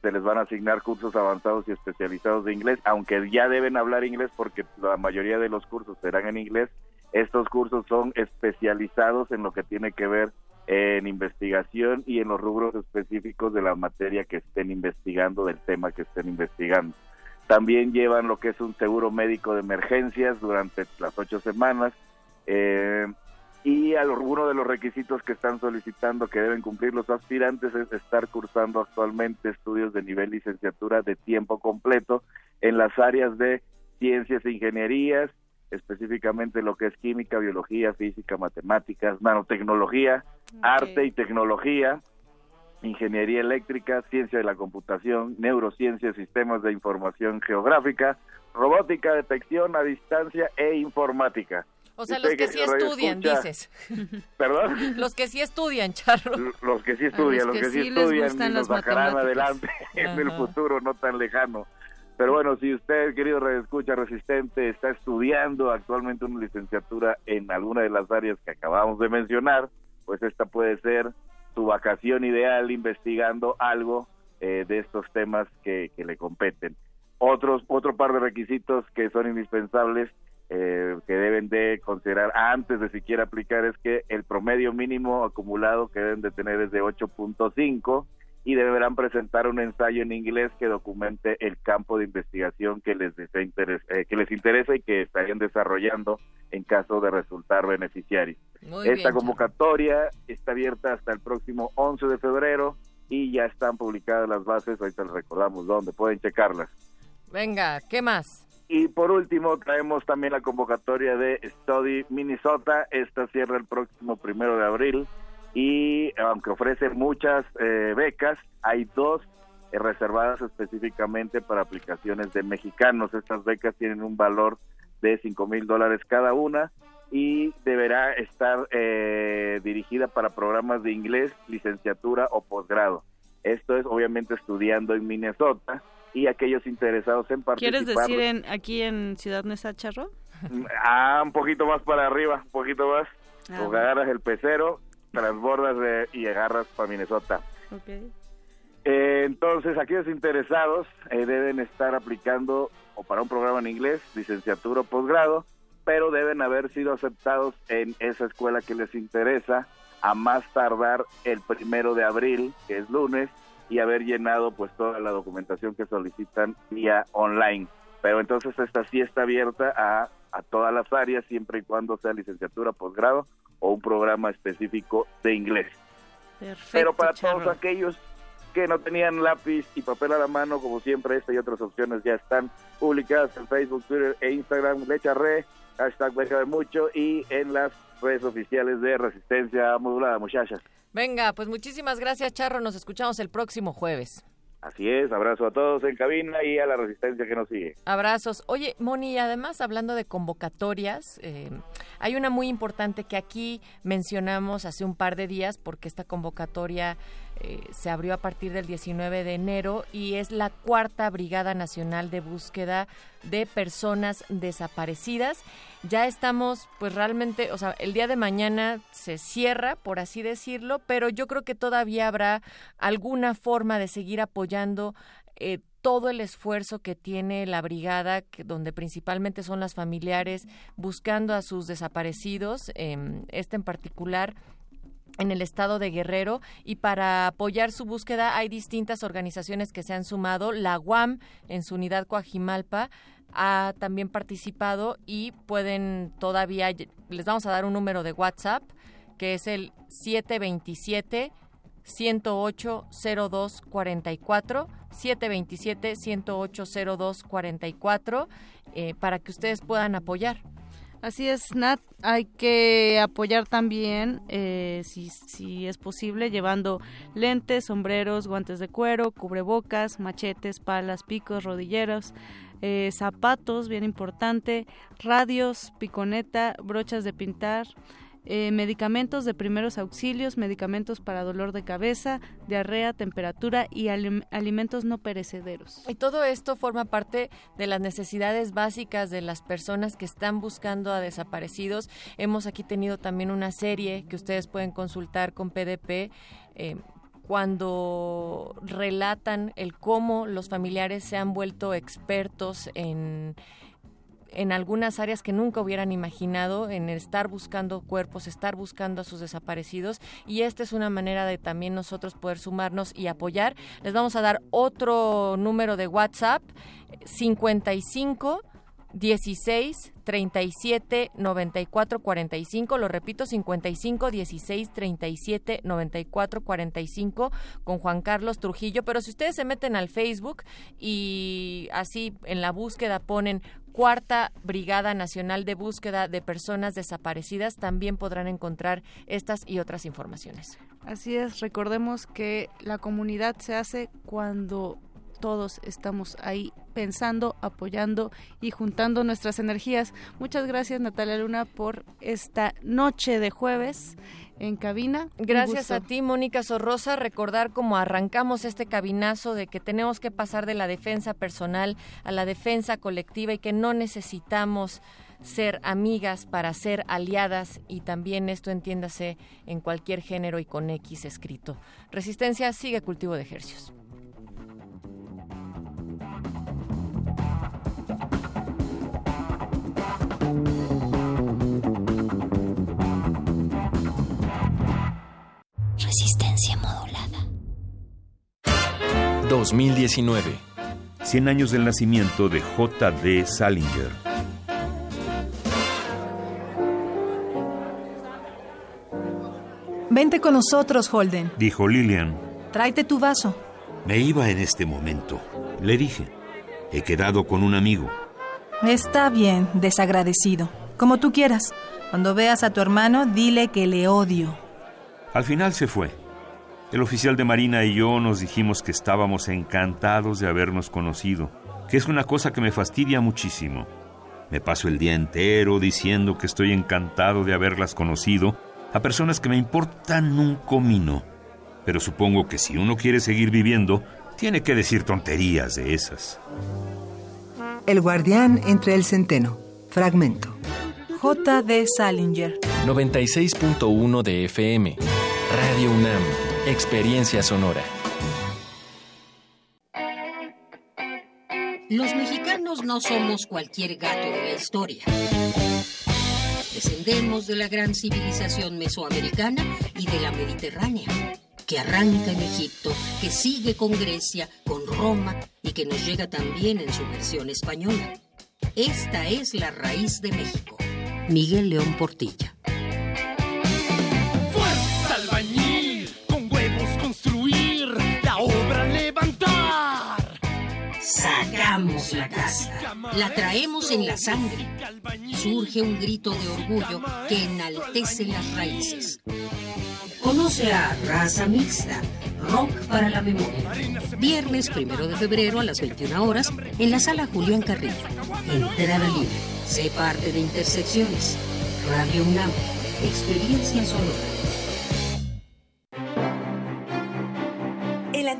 se les van a asignar cursos avanzados y especializados de inglés, aunque ya deben hablar inglés porque la mayoría de los cursos serán en inglés. Estos cursos son especializados en lo que tiene que ver en investigación y en los rubros específicos de la materia que estén investigando, del tema que estén investigando. También llevan lo que es un seguro médico de emergencias durante las ocho semanas. Eh, y alguno de los requisitos que están solicitando que deben cumplir los aspirantes es estar cursando actualmente estudios de nivel licenciatura de tiempo completo en las áreas de ciencias e ingenierías, específicamente lo que es química, biología, física, matemáticas, nanotecnología, arte y tecnología, ingeniería eléctrica, ciencia de la computación, neurociencia, sistemas de información geográfica, robótica, detección a distancia e informática. O sea, los que sí estudian, dices. ¿Perdón? Los que sí estudian, Charro. Los que sí estudian, los que, sí, estudian y nos sacarán adelante en el futuro no tan lejano. Pero bueno, si usted, querido radioescucha resistente, está estudiando actualmente una licenciatura en alguna de las áreas que acabamos de mencionar, pues esta puede ser su vacación ideal investigando algo eh, de estos temas que, que le competen. Otros, otro par de requisitos que son indispensables eh, que deben de considerar antes de siquiera aplicar es que el promedio mínimo acumulado que deben de tener es de 8.5 y deberán presentar un ensayo en inglés que documente el campo de investigación que les desea interes- eh, que les interesa y que estarían desarrollando en caso de resultar beneficiarios. Muy Esta bien, convocatoria está abierta hasta el próximo 11 de febrero y ya están publicadas las bases, ahorita les recordamos dónde, pueden checarlas. Venga, ¿qué más? Y por último, traemos también la convocatoria de Study Minnesota. Esta cierra el próximo primero de abril. Y aunque ofrece muchas eh, becas, hay dos eh, reservadas específicamente para aplicaciones de mexicanos. Estas becas tienen un valor de 5 mil dólares cada una y deberá estar eh, dirigida para programas de inglés, licenciatura o posgrado. Esto es obviamente estudiando en Minnesota y aquellos interesados en participar. ¿Quieres decir en, aquí en Ciudad Neza, Charro? Ah, un poquito más para arriba, un poquito más. Ah, o agarras el pecero, transbordas de- y agarras para Minnesota. Ok. Eh, entonces, aquellos interesados eh, deben estar aplicando o para un programa en inglés, licenciatura o posgrado, pero deben haber sido aceptados en esa escuela que les interesa a más tardar el primero de abril, que es lunes, y haber llenado pues toda la documentación que solicitan vía online. Pero entonces esta sí está abierta a, a todas las áreas, siempre y cuando sea licenciatura, posgrado o un programa específico de inglés. Perfecto, Pero para todos aquellos que no tenían lápiz y papel a la mano, como siempre, esta y otras opciones ya están publicadas en Facebook, Twitter e Instagram. Le echaré, hashtag de mucho y en las redes oficiales de Resistencia Modulada, muchachas. Venga, pues muchísimas gracias, Charro. Nos escuchamos el próximo jueves. Así es, abrazo a todos en cabina y a la Resistencia que nos sigue. Abrazos. Oye, Moni, además hablando de convocatorias, eh, hay una muy importante que aquí mencionamos hace un par de días porque esta convocatoria eh, se abrió a partir del 19 de enero y es la cuarta Brigada Nacional de Búsqueda de Personas Desaparecidas. Ya estamos, pues realmente, o sea, el día de mañana se cierra, por así decirlo, pero yo creo que todavía habrá alguna forma de seguir apoyando eh, todo el esfuerzo que tiene la brigada, donde principalmente son las familiares buscando a sus desaparecidos, este en particular en el estado de Guerrero y para apoyar su búsqueda hay distintas organizaciones que se han sumado. La UAM en su unidad Coajimalpa ha también participado y pueden todavía, les vamos a dar un número de WhatsApp que es el 727 108 0244 727 108 0244 eh, para que ustedes puedan apoyar. Así es, Nat. Hay que apoyar también, eh, si, si es posible, llevando lentes, sombreros, guantes de cuero, cubrebocas, machetes, palas, picos, rodilleros, eh, zapatos, bien importante, radios, piconeta, brochas de pintar, eh, medicamentos de primeros auxilios, medicamentos para dolor de cabeza, diarrea, temperatura y alim- alimentos no perecederos. Y todo esto forma parte de las necesidades básicas de las personas que están buscando a desaparecidos. Hemos aquí tenido también una serie que ustedes pueden consultar con PDP. eh, cuando relatan el cómo los familiares se han vuelto expertos en en algunas áreas que nunca hubieran imaginado, en estar buscando cuerpos, estar buscando a sus desaparecidos. Y esta es una manera de también nosotros poder sumarnos y apoyar. Les vamos a dar otro número de WhatsApp, 55 16 37 94 45, lo repito, 55 16 37 94 45 con Juan Carlos Trujillo, pero si ustedes se meten al Facebook y así en la búsqueda ponen Cuarta Brigada Nacional de Búsqueda de Personas Desaparecidas, también podrán encontrar estas y otras informaciones. Así es, recordemos que la comunidad se hace cuando todos estamos ahí pensando, apoyando y juntando nuestras energías. Muchas gracias Natalia Luna por esta noche de jueves en cabina. Gracias a ti, Mónica Sorrosa. Recordar cómo arrancamos este cabinazo de que tenemos que pasar de la defensa personal a la defensa colectiva y que no necesitamos ser amigas para ser aliadas y también esto entiéndase en cualquier género y con X escrito. Resistencia sigue cultivo de ejercicios. Resistencia modulada. 2019. 100 años del nacimiento de J.D. Salinger. Vente con nosotros, Holden. Dijo Lillian. Tráete tu vaso. Me iba en este momento. Le dije. He quedado con un amigo. Está bien, desagradecido. Como tú quieras. Cuando veas a tu hermano, dile que le odio. Al final se fue. El oficial de Marina y yo nos dijimos que estábamos encantados de habernos conocido, que es una cosa que me fastidia muchísimo. Me paso el día entero diciendo que estoy encantado de haberlas conocido a personas que me importan un comino. Pero supongo que si uno quiere seguir viviendo, tiene que decir tonterías de esas. El guardián entre el centeno. Fragmento. J.D. Salinger. 96.1 de FM. Radio UNAM. Experiencia sonora. Los mexicanos no somos cualquier gato de la historia. Descendemos de la gran civilización mesoamericana y de la mediterránea, que arranca en Egipto, que sigue con Grecia, con Roma y que nos llega también en su versión española. Esta es la raíz de México. Miguel León Portilla. Fuerza albañil, con huevos construir, la obra levantar. Sacamos la casa, la traemos en la sangre. Surge un grito de orgullo que enaltece las raíces. Conoce a Raza Mixta, Rock para la Memoria. Viernes primero de febrero a las 21 horas en la sala Julián Carrillo. Entrada libre. Sé parte de Intersecciones. Radio UNAM. Experiencia sonora.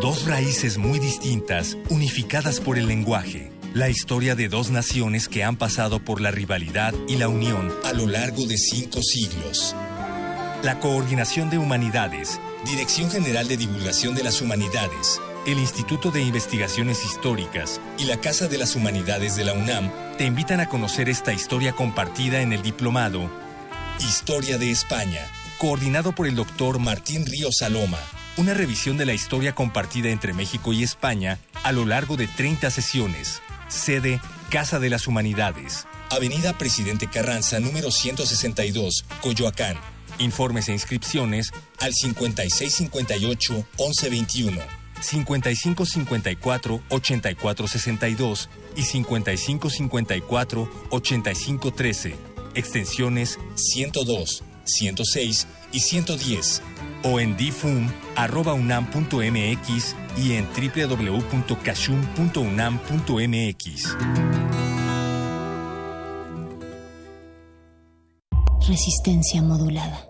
Dos raíces muy distintas, unificadas por el lenguaje. La historia de dos naciones que han pasado por la rivalidad y la unión a lo largo de cinco siglos. La Coordinación de Humanidades, Dirección General de Divulgación de las Humanidades, el Instituto de Investigaciones Históricas y la Casa de las Humanidades de la UNAM te invitan a conocer esta historia compartida en el diplomado Historia de España, coordinado por el doctor Martín Río Saloma una revisión de la historia compartida entre México y España a lo largo de 30 sesiones. Sede Casa de las Humanidades. Avenida Presidente Carranza, número 162, Coyoacán. Informes e inscripciones al 5658-1121, 5554-8462 y 5554-8513. Extensiones 102, 106 y 110 o en difum.unam.mx y en www.cachum.unam.mx. Resistencia modulada.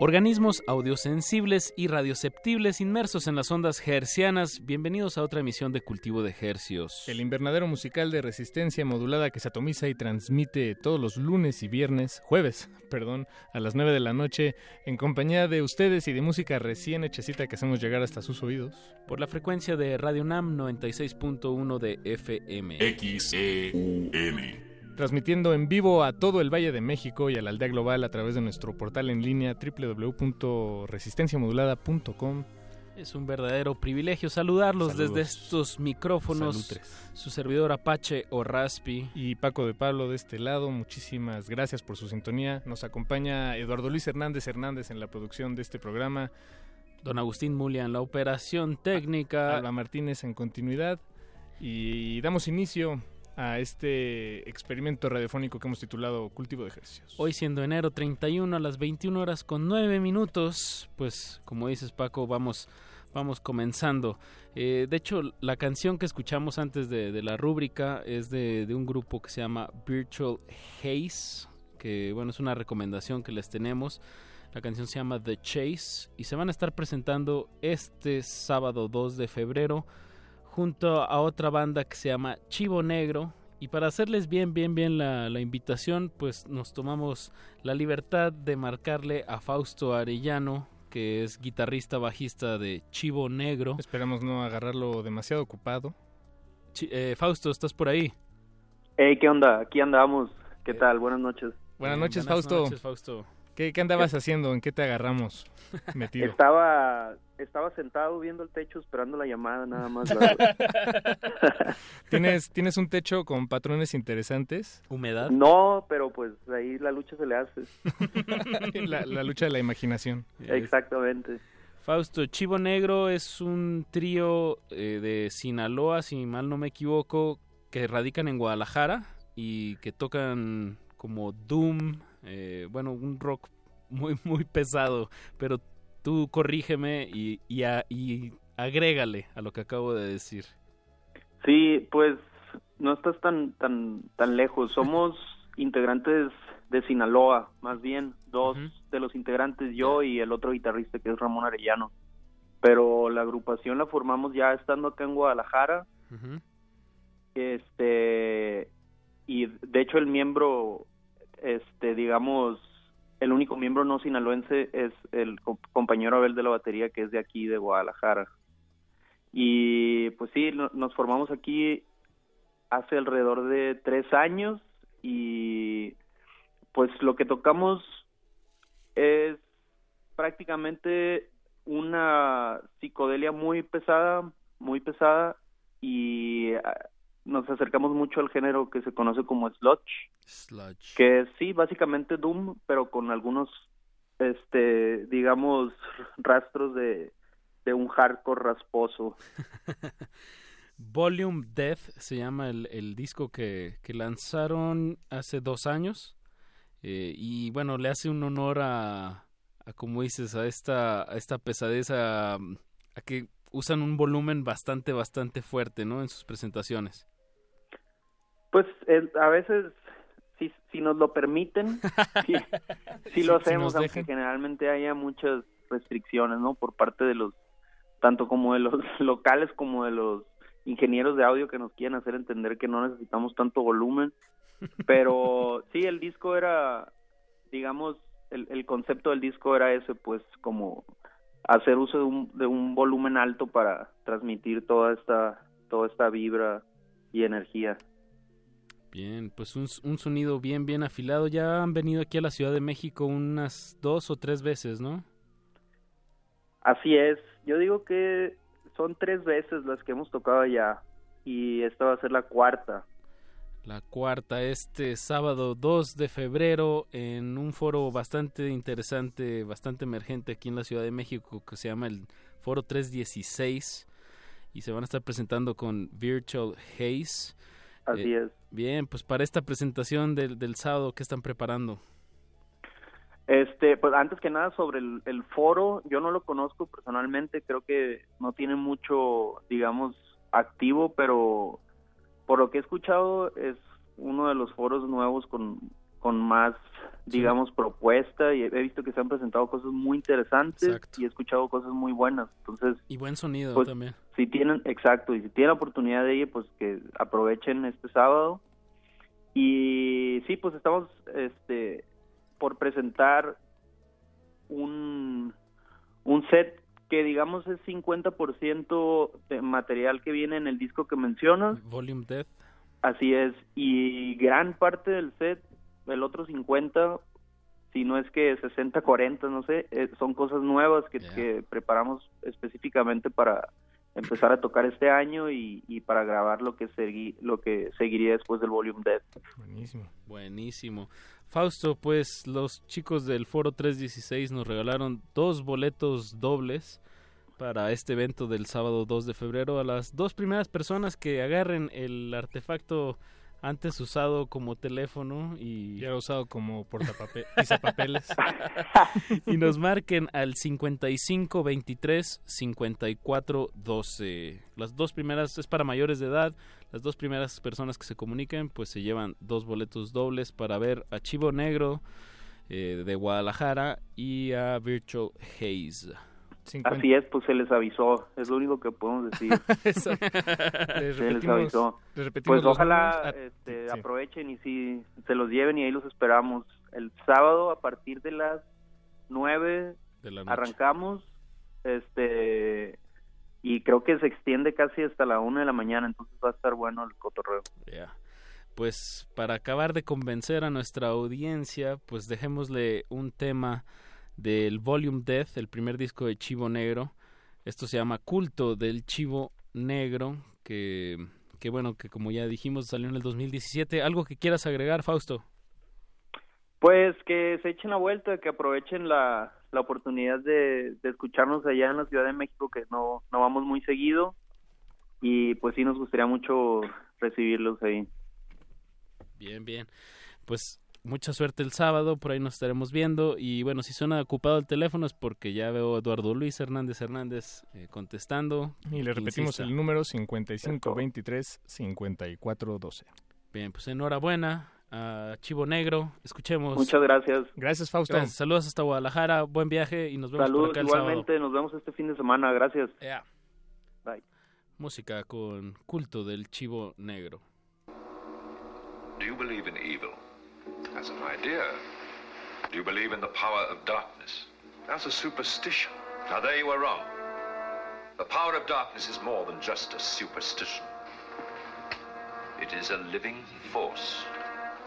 Organismos audiosensibles y radioceptibles inmersos en las ondas hercianas, bienvenidos a otra emisión de Cultivo de Hercios. El invernadero musical de resistencia modulada que se atomiza y transmite todos los lunes y viernes, jueves, perdón, a las 9 de la noche, en compañía de ustedes y de música recién hechecita que hacemos llegar hasta sus oídos. Por la frecuencia de Radio NAM 96.1 de FM. XEUN transmitiendo en vivo a todo el Valle de México y a la aldea global a través de nuestro portal en línea www.resistenciamodulada.com. Es un verdadero privilegio saludarlos desde estos micrófonos. Su servidor Apache o Raspi. Y Paco de Pablo de este lado, muchísimas gracias por su sintonía. Nos acompaña Eduardo Luis Hernández Hernández en la producción de este programa. Don Agustín Mulia en la operación técnica. Alba Martínez en continuidad. Y damos inicio a este experimento radiofónico que hemos titulado Cultivo de Ejercicios. Hoy siendo enero 31 a las 21 horas con 9 minutos, pues como dices Paco, vamos, vamos comenzando. Eh, de hecho, la canción que escuchamos antes de, la rúbrica es de, de, un grupo que se llama Virtual Haze, que bueno, es una recomendación que les tenemos. La canción se llama The Chase y se van a estar presentando este sábado 2 de febrero junto a otra banda que se llama Chivo Negro. Y para hacerles bien, bien, bien la, invitación, pues nos tomamos la libertad de marcarle a Fausto Arellano, que es guitarrista bajista de Chivo Negro. Esperamos no agarrarlo demasiado ocupado. Eh, Fausto, ¿estás por ahí? Hey, ¿qué onda? Aquí andamos. ¿Qué tal? Buenas noches. Buenas noches, Fausto. Buenas noches, Fausto. ¿Qué, andabas haciendo? ¿En qué te agarramos metido? Estaba, estaba sentado viendo el techo esperando la llamada nada más. ¿Tienes, ¿Tienes un techo con patrones interesantes? ¿Humedad? No, pero pues ahí la lucha se le hace. la, la lucha de la imaginación. Exactamente. Fausto, Chivo Negro es un trío eh, de Sinaloa, si mal no me equivoco, que radican en Guadalajara y que tocan como Doom, eh, bueno, un rock muy, muy pesado, pero tú corrígeme y, y, agrégale a lo que acabo de decir. Sí, pues no estás tan, tan, tan lejos. Somos integrantes de Sinaloa, más bien, dos de los integrantes, yo y el otro guitarrista que es Ramón Arellano. Pero la agrupación la formamos ya estando acá en Guadalajara. Este y de hecho el miembro este, digamos, el único miembro no sinaloense es el compañero Abel de la batería, que es de aquí, de Guadalajara. Y pues sí, nos formamos aquí hace alrededor de tres años y pues lo que tocamos es prácticamente una psicodelia muy pesada, muy pesada y nos acercamos mucho al género que se conoce como sludge, sludge. que es sí básicamente doom pero con algunos este digamos rastros de, de un hardcore rasposo. Volume Death se llama el, el disco que, que, lanzaron hace dos años eh, y bueno le hace un honor a, a como dices a esta a esta pesadez a, a que usan un volumen bastante bastante fuerte no en sus presentaciones pues a veces, si, si nos lo permiten, sí, lo hacemos, aunque generalmente haya muchas restricciones, ¿no? Por parte de los, tanto como de los locales como de los ingenieros de audio que nos quieren hacer entender que no necesitamos tanto volumen. Pero sí, el disco era, digamos, el, el concepto del disco era ese, pues como hacer uso de un, de un volumen alto para transmitir toda esta, toda esta vibra y energía. Bien, pues un, un, sonido bien, bien afilado. Ya han venido aquí a la Ciudad de México unas dos o tres veces, ¿no? Así es. Yo digo que son tres veces las que hemos tocado ya y esta va a ser la cuarta. La cuarta, este sábado 2 de febrero, en un foro bastante interesante, bastante emergente aquí en la Ciudad de México, que se llama el Foro 316, y se van a estar presentando con Virtual Haze. Así Eh, es. Bien, pues para esta presentación del, del sábado, ¿qué están preparando? Este, pues antes que nada sobre el, el foro, yo no lo conozco personalmente, creo que no tiene mucho, digamos, activo, pero por lo que he escuchado es uno de los foros nuevos con, con más, digamos, propuesta y he visto que se han presentado cosas muy interesantes y he escuchado cosas muy buenas. Entonces, Y buen sonido pues, también. si tienen, exacto, y si tienen la oportunidad de ir, pues que aprovechen este sábado. Y sí, pues estamos este por presentar un, un set que digamos es 50% de material que viene en el disco que mencionas. Volume Death. Así es, y gran parte del set, el otro 50, si no es que 60, 40, no sé, eh, son cosas nuevas que, que preparamos específicamente para empezar a tocar este año y, y para grabar lo que segui- lo que seguiría después del Volume Death. Buenísimo. Buenísimo. Fausto, pues los chicos del Foro 316 nos regalaron dos boletos dobles para este evento del sábado 2 de febrero a las dos primeras personas que agarren el artefacto antes usado como teléfono y ya usado como portapape- pisapapeles. y nos marquen al 55 23 54 12. Las dos primeras es para mayores de edad. Las dos primeras personas que se comuniquen pues se llevan dos boletos dobles para ver a Chivo Negro eh, de Guadalajara y a Virtual Haze. Así es, pues se les avisó, es lo único que podemos decir. Eso. Les se les avisó. les Pues ojalá. Ah, este, sí. aprovechen y si se los lleven y ahí los esperamos. El sábado a partir de las 9 De la noche. arrancamos este y creo que se extiende casi hasta la 1 de la mañana, entonces va a estar bueno el cotorreo. Pues para acabar de convencer a nuestra audiencia, pues dejémosle un tema del Volume Death, el primer disco de Chivo Negro. Esto se llama Culto del Chivo Negro, que, que bueno, que como ya dijimos salió en el 2017. ¿Algo que quieras agregar, Fausto? Pues que se echen la vuelta, que aprovechen la, la oportunidad de, de escucharnos allá en la Ciudad de México, que no, no vamos muy seguido. Y pues sí nos gustaría mucho recibirlos ahí. Bien, bien. Pues mucha suerte el sábado, por ahí nos estaremos viendo. Y bueno, si suena ocupado el teléfono es porque ya veo a Eduardo Luis Hernández Hernández eh, contestando. Y le repetimos Insista. el número 55 23 54 12. Bien, pues enhorabuena a Chivo Negro. Escuchemos. Muchas gracias. Gracias, Fausto. Gracias. Saludos hasta Guadalajara. Buen viaje y nos vemos por Saludos acá el igualmente, nos vemos este fin de semana, gracias. sábado. Bye. Música con culto del Chivo Negro. Do you believe in evil? As an idea. Do you believe in the power of darkness? That's a superstition. Now, there you are wrong. The power of darkness is more than just a superstition. It is a living force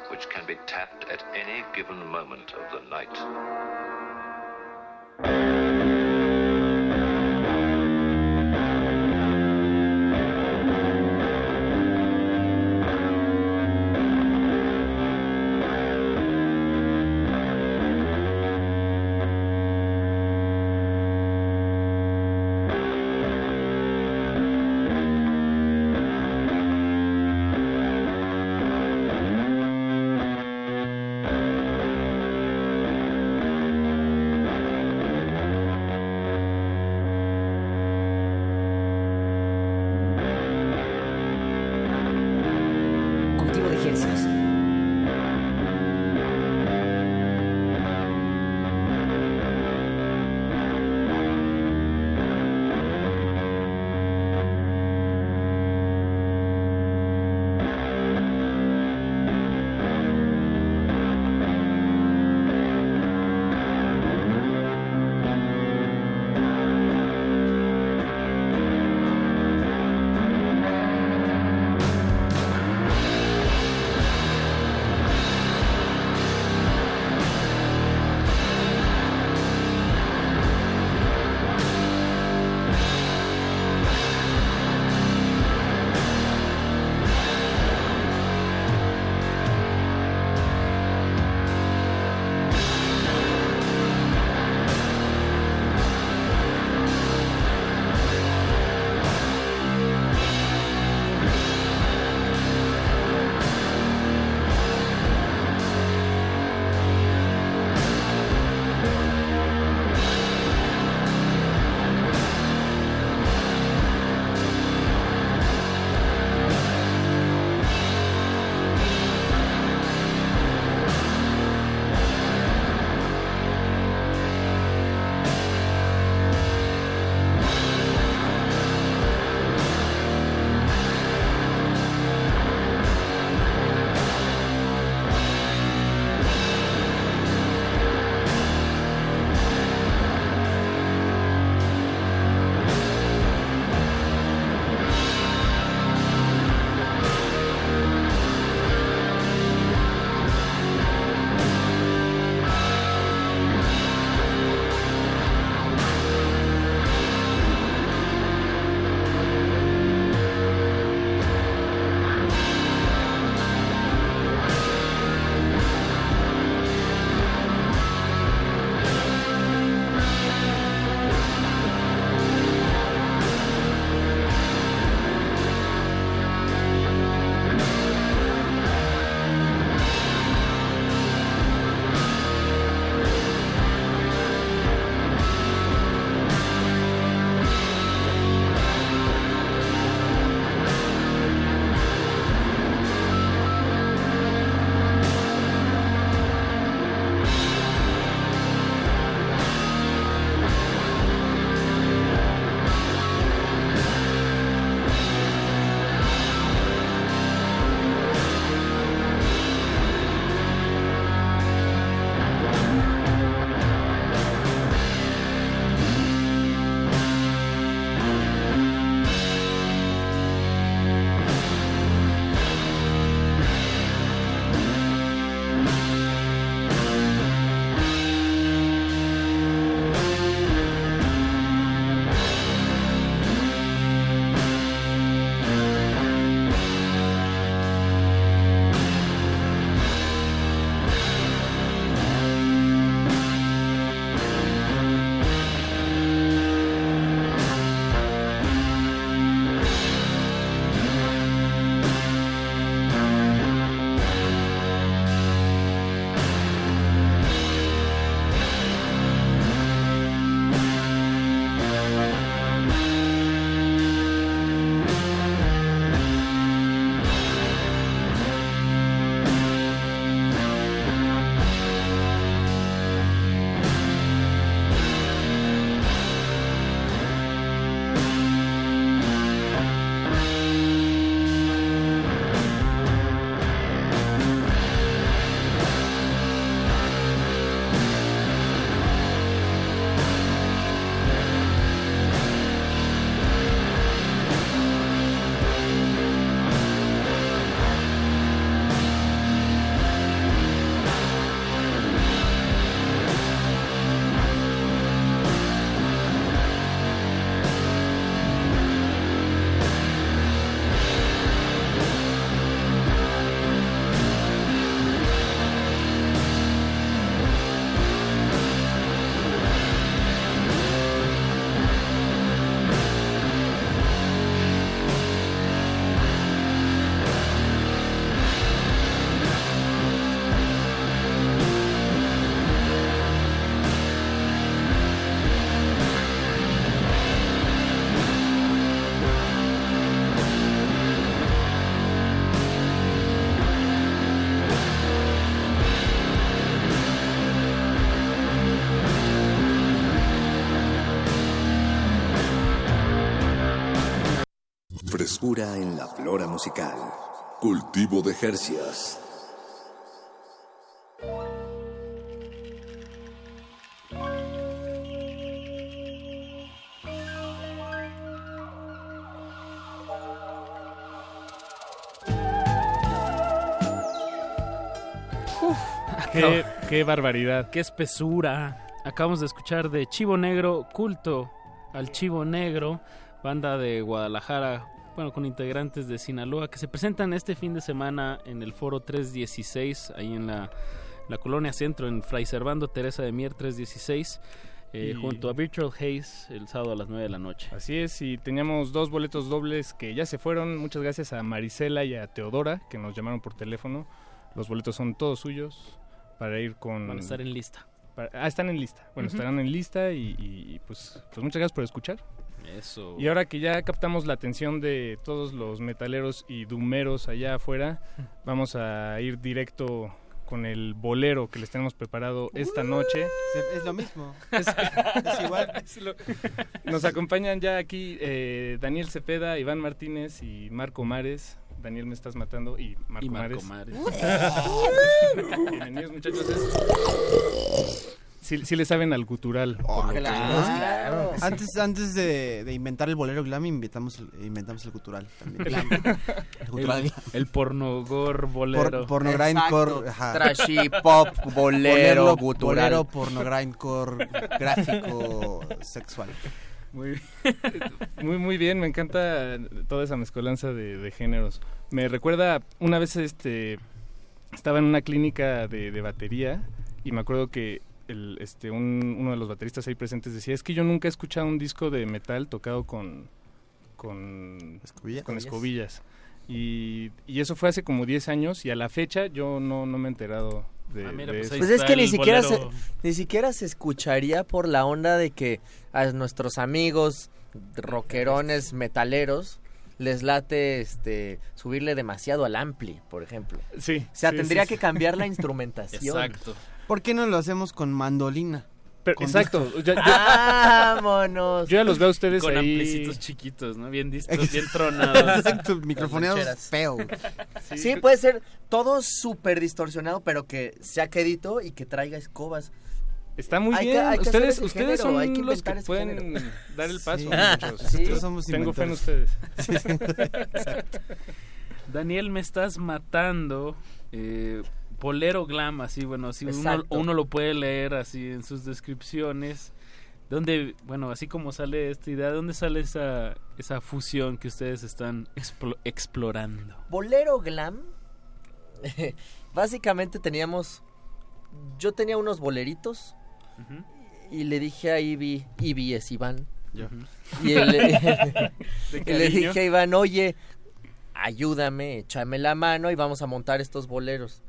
which can be tapped at any given moment of the night. Frescura en la flora musical. Cultivo de Jercias. Qué, qué barbaridad. Qué espesura. Acabamos de escuchar de Chivo Negro, culto al Chivo Negro, banda de Guadalajara, bueno, con integrantes de Sinaloa, que se presentan este fin de semana en el foro 316, ahí en la, la colonia centro, en Fray Servando Teresa de Mier 316. eh, junto a Virtual Haze el sábado a las 9 de la noche. Así es, y teníamos dos boletos dobles que ya se fueron. Muchas gracias a Marisela y a Teodora que nos llamaron por teléfono. Los boletos son todos suyos para ir con... Van a estar en lista. para- ah, están en lista. Bueno, estarán en lista y, y, pues, pues muchas gracias por escuchar. Eso. Y ahora que ya captamos la atención de todos los metaleros y dumeros allá afuera, vamos a ir directo con el bolero que les tenemos preparado esta noche. Es, lo mismo. Es, es igual. Nos acompañan ya aquí eh, Daniel Cepeda, Iván Martínez y Marco Mares. Daniel me estás matando y Marco, Y Marco Mares. Mares. Bienvenidos muchachos. Sí, sí le saben al gutural. por lo que- Claro. Antes, antes de, de inventar el bolero glam, inventamos, el- inventamos el gutural también. Glam. El gutural El, glam. el pornogor bolero. Por, porno grindcore. Trashy, pop, bolero, Bolero, gutural. Bolero, porno grindcore, gráfico, sexual. Muy, muy, muy bien, me encanta toda esa mezcolanza de, de géneros. Me recuerda, una vez este estaba en una clínica de, de batería y me acuerdo que el, este, un- uno de los bateristas ahí presentes decía, es que yo nunca he escuchado un disco de metal tocado con, con, con escobillas. Y, y eso fue hace como 10 años y a la fecha yo no, no me he enterado de, Ah, mira, de pues eso. Pues es que ni siquiera, se, ni siquiera se escucharía por la onda de que a nuestros amigos rockerones metaleros les late este subirle demasiado al ampli, por ejemplo. Sí. O sea, sí, tendría sí, que sí. cambiar la instrumentación. ¿Por qué no lo hacemos con mandolina? Pero- Con exacto. Vámonos. Yo ya los veo a ustedes Con ahí. amplicitos chiquitos, ¿no? Bien distos, bien tronados. Exacto, microfoneados feo. Sí. puede ser todo súper distorsionado, pero que sea quedito y que traiga escobas. Está muy Hay que- bien. hay que hacer ustedes ustedes género, hay que son los que pueden género. dar el paso, Sí. muchachos. Sí. Nosotros somos Tengo fe en ustedes. Daniel, me estás matando. Eh, Polero Glam, así, bueno, así uno, lo puede leer así en sus descripciones. ¿Dónde, bueno, así como sale esta idea, dónde sale esa, esa fusión que ustedes están explo- explorando? Bolero Glam. Básicamente teníamos. Yo tenía unos boleritos. Y le dije a Ivy. Ivy es Iván. Yo. Y, él- y le dije a Iván, oye, ayúdame, échame la mano y vamos a montar estos boleros.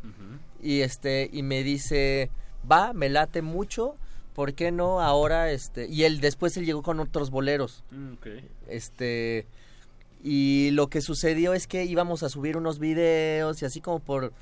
Y este, y me dice, va, me late mucho, ¿por qué no ahora este? Y él después él llegó con otros boleros. Mm. Este y lo que sucedió es que íbamos a subir unos videos y así como por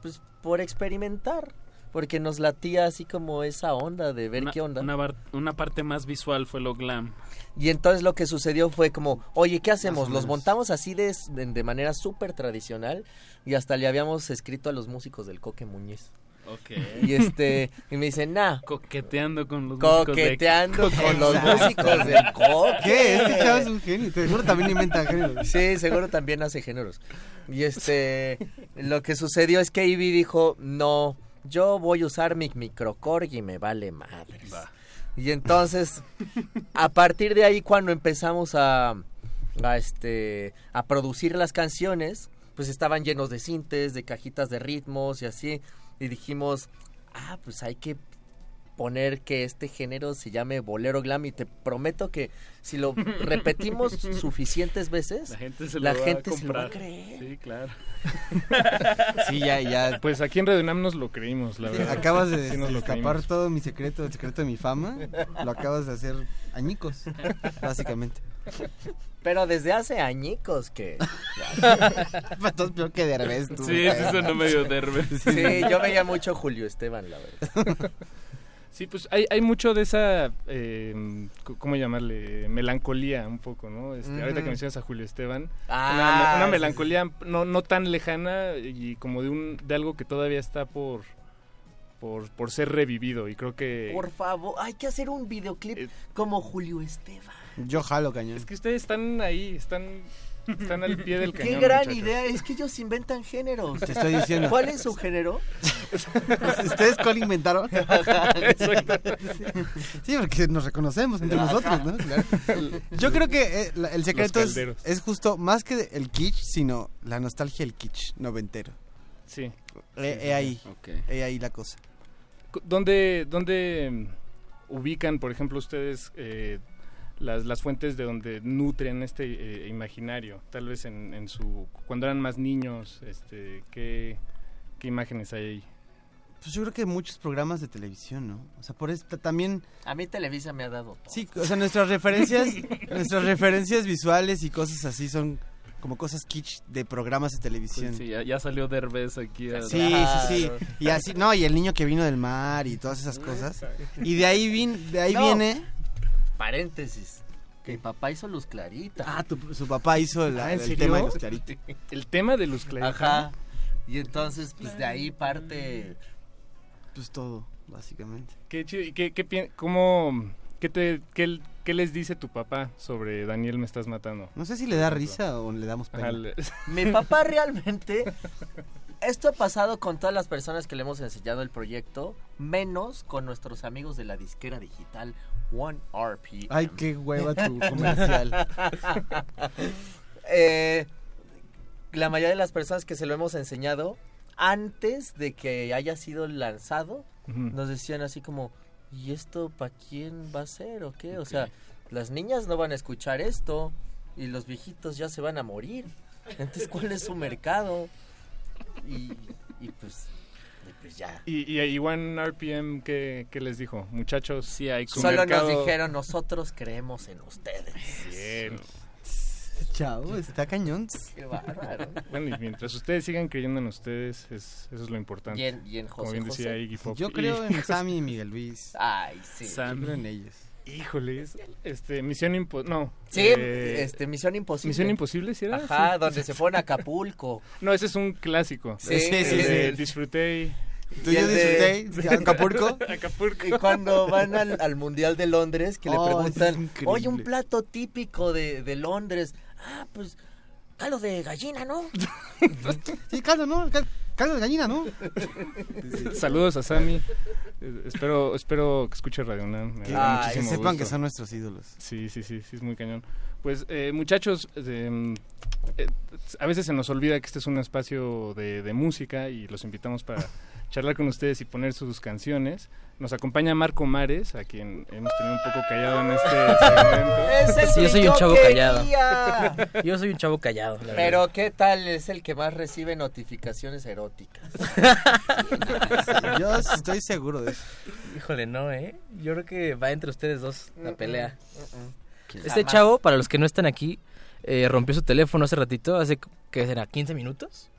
pues por experimentar, porque nos latía así como esa onda de ver Una, qué onda. una bar- una parte más visual fue lo glam. Y entonces lo que sucedió fue como, oye, ¿qué hacemos? Los montamos así de, de, manera súper tradicional y hasta le habíamos escrito a los músicos del Coque Muñiz. Ok. Y este, y me dicen, nah, Coqueteando con los músicos de coqueteando con los músicos del Coque. ¿Qué? Este chavo es un genio. Seguro también inventa géneros. Sí, seguro también hace géneros. Y este, lo que sucedió es que Ivy dijo, no, yo voy a usar mi microcorg y me vale madres. Y entonces, a partir de ahí cuando empezamos a, a este, a producir las canciones, pues estaban llenos de sintes, de cajitas de ritmos y así. Y dijimos, ah, pues hay que poner que este género se llame bolero glam y te prometo que si lo repetimos suficientes veces La gente se lo, la va, gente a se lo va a comprar. creer. Sí, claro. Sí, ya, ya. Pues aquí en Radio UNAM nos lo creímos, la verdad. Acabas de Sí nos escapar todo mi secreto, el secreto de mi fama. Lo acabas de hacer añicos, básicamente. Pero desde hace añicos que... Entonces peor que Derbez, tú. Sí, sí sonó medio Derbez. Sí, yo veía mucho Julio Esteban, la verdad. Sí, pues hay, hay mucho de esa, eh, ¿cómo llamarle? Melancolía un poco, ¿no? Este, Ahorita que mencionas a Julio Esteban. Ah, una, una sí, melancolía no, no tan lejana y como de, un, de algo que todavía está por, por, por ser revivido. Y creo que... Por favor, hay que hacer un videoclip como Julio Esteban. Yo jalo cañón. Es que ustedes están ahí, están, están al pie del Qué cañón. gran muchachos. idea, es que ellos inventan géneros. Te estoy diciendo. ¿Cuál es su género? ¿Ustedes cuál inventaron? Exacto. sí, porque nos reconocemos entre Ajá. nosotros, ¿no? Claro. Yo creo que eh, el secreto es, justo más que el kitsch, sino la nostalgia del kitsch noventero. Sí. He, he ahí, Ok. he ahí la cosa. ¿Dónde, dónde mm, ubican, por ejemplo, ustedes eh, las, las fuentes de donde nutren este eh, imaginario? Tal vez en, en su cuando eran más niños, este, ¿qué, qué imágenes hay ahí? Pues yo creo que muchos programas de televisión, ¿no? O sea, por eso también... A mí Televisa me ha dado todo. Sí, o sea, nuestras referencias, nuestras referencias visuales y cosas así son como cosas kitsch de programas de televisión. Sí, ya, ya salió Derbez aquí. a- Sí, sí, sí. Y así, no, y el niño que vino del mar y todas esas cosas. Y de ahí, vin, de ahí No. viene... Paréntesis. Que mi papá hizo Luz Clarita. Ah, tu- su papá hizo la- Ah, ¿en el serio? tema de los claritos. El tema de Luz Clarita. Ajá. Y entonces, pues de ahí parte... Pues todo, básicamente. Qué chido. ¿Y qué, qué, cómo, qué, te, qué, qué les dice tu papá sobre Daniel me estás matando? No sé si le da risa o le damos pena. Ajá, le- Mi papá realmente... Esto ha pasado con todas las personas que le hemos enseñado el proyecto, menos con nuestros amigos de la disquera digital One RP. Ay, qué hueva tu comercial. Eh, la mayoría de las personas que se lo hemos enseñado, antes de que haya sido lanzado, nos decían así como, ¿y esto para quién va a ser o qué? O sea, las niñas no van a escuchar esto y los viejitos ya se van a morir. Entonces, ¿cuál es su mercado? Y, y pues, y pues ya. Y, y, y One RPM, ¿qué, qué les dijo? Muchachos, sí hay Solo nos dijeron, nosotros creemos en ustedes. Bien. Chao, está cañón. Qué bárbaro. Bueno, y mientras ustedes sigan creyendo en ustedes, es, eso es lo importante. Y en- y en Como José bien decía José. Iggy Pop. Yo Y- creo en Sammy y Miguel Luis. Ay, sí. Yo creo en ellos. Híjoles, este, Misión Imposible, no. Sí, eh, este, Misión Imposible. Misión Imposible, ¿sí era? Ajá, Sí. donde se fueron a Acapulco. No, ese es un clásico. Sí, El sí, de sí. Disfruté. Tú y yo disfruté, Acapulco. Y cuando van al, al Mundial de Londres, que le Oh, preguntan, oye, un plato típico de, de Londres. Ah, pues, caldo de gallina, ¿no? Sí, caldo, ¿no? Cal- Caldo de gallina, ¿no? Saludos a Sammy. Espero, espero que escuche Radio UNAM. me Que, da que muchísimo sepan gusto. que son nuestros ídolos. Sí, sí, sí, sí, es muy cañón. Pues, eh, muchachos, eh, eh, a veces se nos olvida que este es un espacio de, de música y los invitamos para charlar con ustedes y poner sus canciones. Nos acompaña Marco Mares, a quien hemos tenido un poco callado en este segmento. Es el Sí, yo que soy un chavo quería. callado. Yo soy un chavo callado. la Pero, verdad. ¿qué tal es el que más recibe notificaciones eróticas? Yo estoy seguro de eso. Híjole, no, ¿eh? Yo creo que va entre ustedes dos la pelea. Este Jamás. chavo, para los que no están aquí, eh, rompió su teléfono hace ratito, hace, ¿qué será? ¿15 minutos?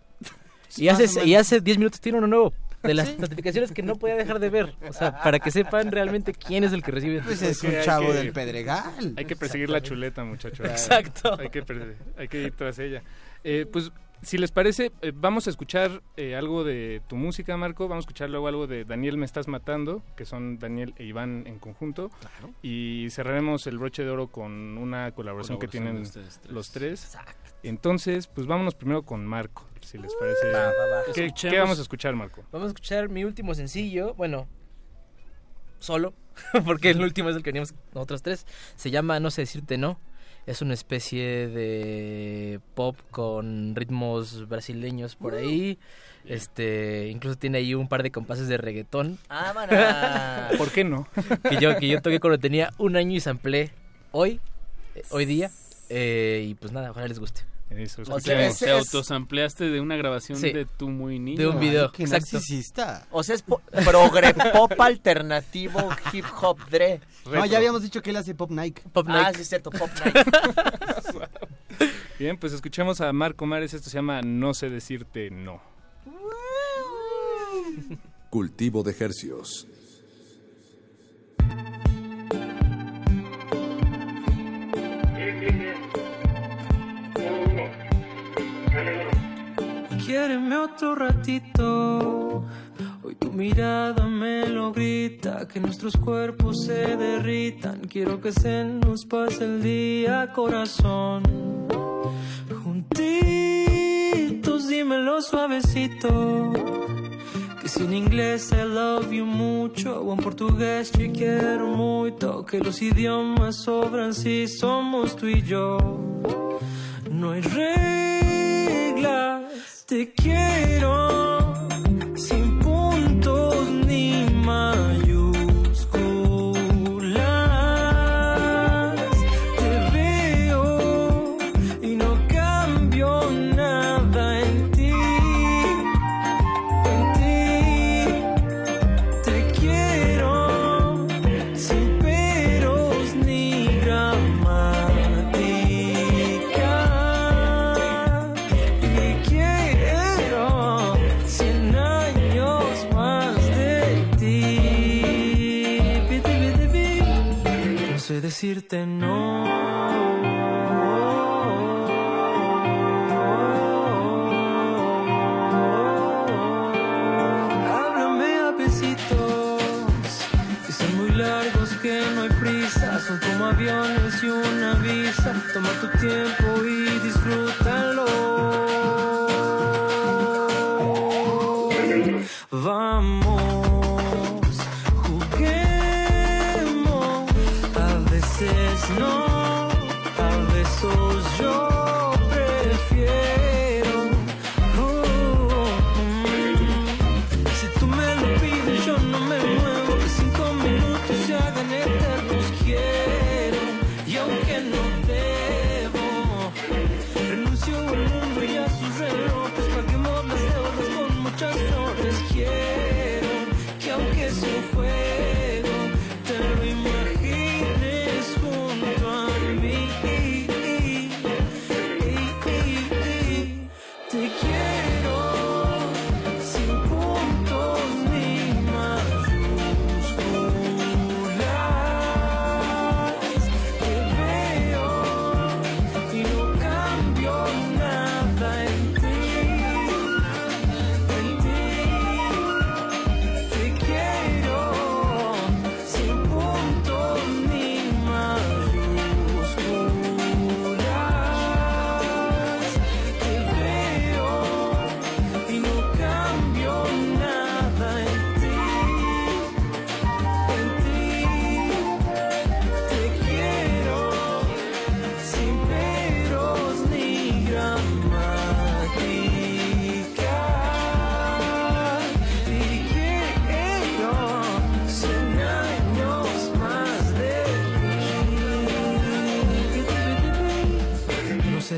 Y hace, y hace 10 minutos tiene uno nuevo. De las notificaciones que no podía dejar de ver. O sea, para que sepan realmente quién es el que recibe. Pues es un hay chavo que- del Pedregal. Hay que perseguir la chuleta, muchachos. Exacto. Hay que, hay que ir tras ella. Eh, pues, si les parece, eh, vamos a escuchar eh, algo de tu música, Marco. Vamos a escuchar luego algo de Daniel Me Estás Matando, que son Daniel e Iván en conjunto. Y cerraremos el broche de oro con una colaboración, que tienen tres. los tres. Entonces, pues vámonos primero con Marco, si les parece. Va, va, va. ¿Qué, vamos a escuchar, Marco? Vamos a escuchar mi último sencillo, bueno, solo, porque el último es el que teníamos nosotros tres. Se llama No sé decirte no. Es una especie de pop con ritmos brasileños por ahí. Este, incluso tiene ahí un par de compases de reggaetón. ¡Vámonos! ¿Por qué no? que yo que yo toqué cuando tenía un año y samplé hoy, eh, hoy día. Eh, y pues nada, ojalá les guste. Eso, O sea, escuchemos. ese Te es- autosampleaste de una grabación Sí. de tu muy niño. De un video. Qué Exacto. narcisista. O sea, es po- progre pop alternativo hip hop dre. No, ya habíamos dicho que él hace pop Nike. Pop Ah, Nike. sí es cierto, pop night. Bien, pues escuchemos a Marco Mares. Esto se llama No sé decirte no. Cultivo de hercios. Quiéreme otro ratito. Hoy tu mirada me lo grita, que nuestros cuerpos se derritan. Quiero que se nos pase el día, corazón. Juntitos, dímelo suavecito. Que si en inglés I love you mucho, o en portugués te quiero mucho. Que los idiomas sobran si somos tú y yo. No hay reglas, te quiero decirte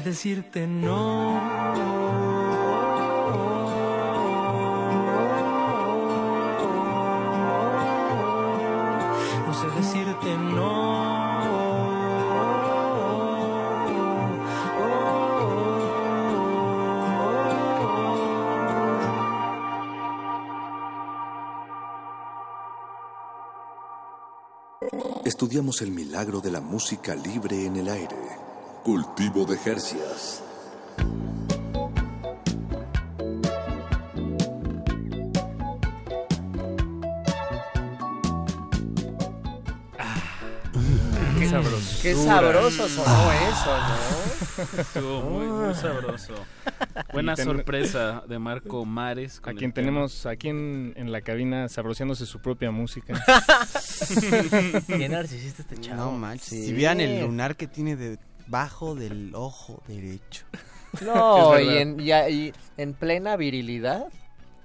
decirte no. No sé decirte Estudiamos el milagro de la música libre en el aire. Cultivo de Jercias. Qué sabroso. Qué sabroso sonó eso, ¿no? Estuvo muy, muy sabroso. Buena ten- sorpresa de Marco Mares. A quien tenemos aquí en, en la cabina sabroseándose su propia música. Qué narcisista este chavo. No manches. Sí. Si vieran el lunar que tiene debajo del ojo derecho. No, y en, y en plena virilidad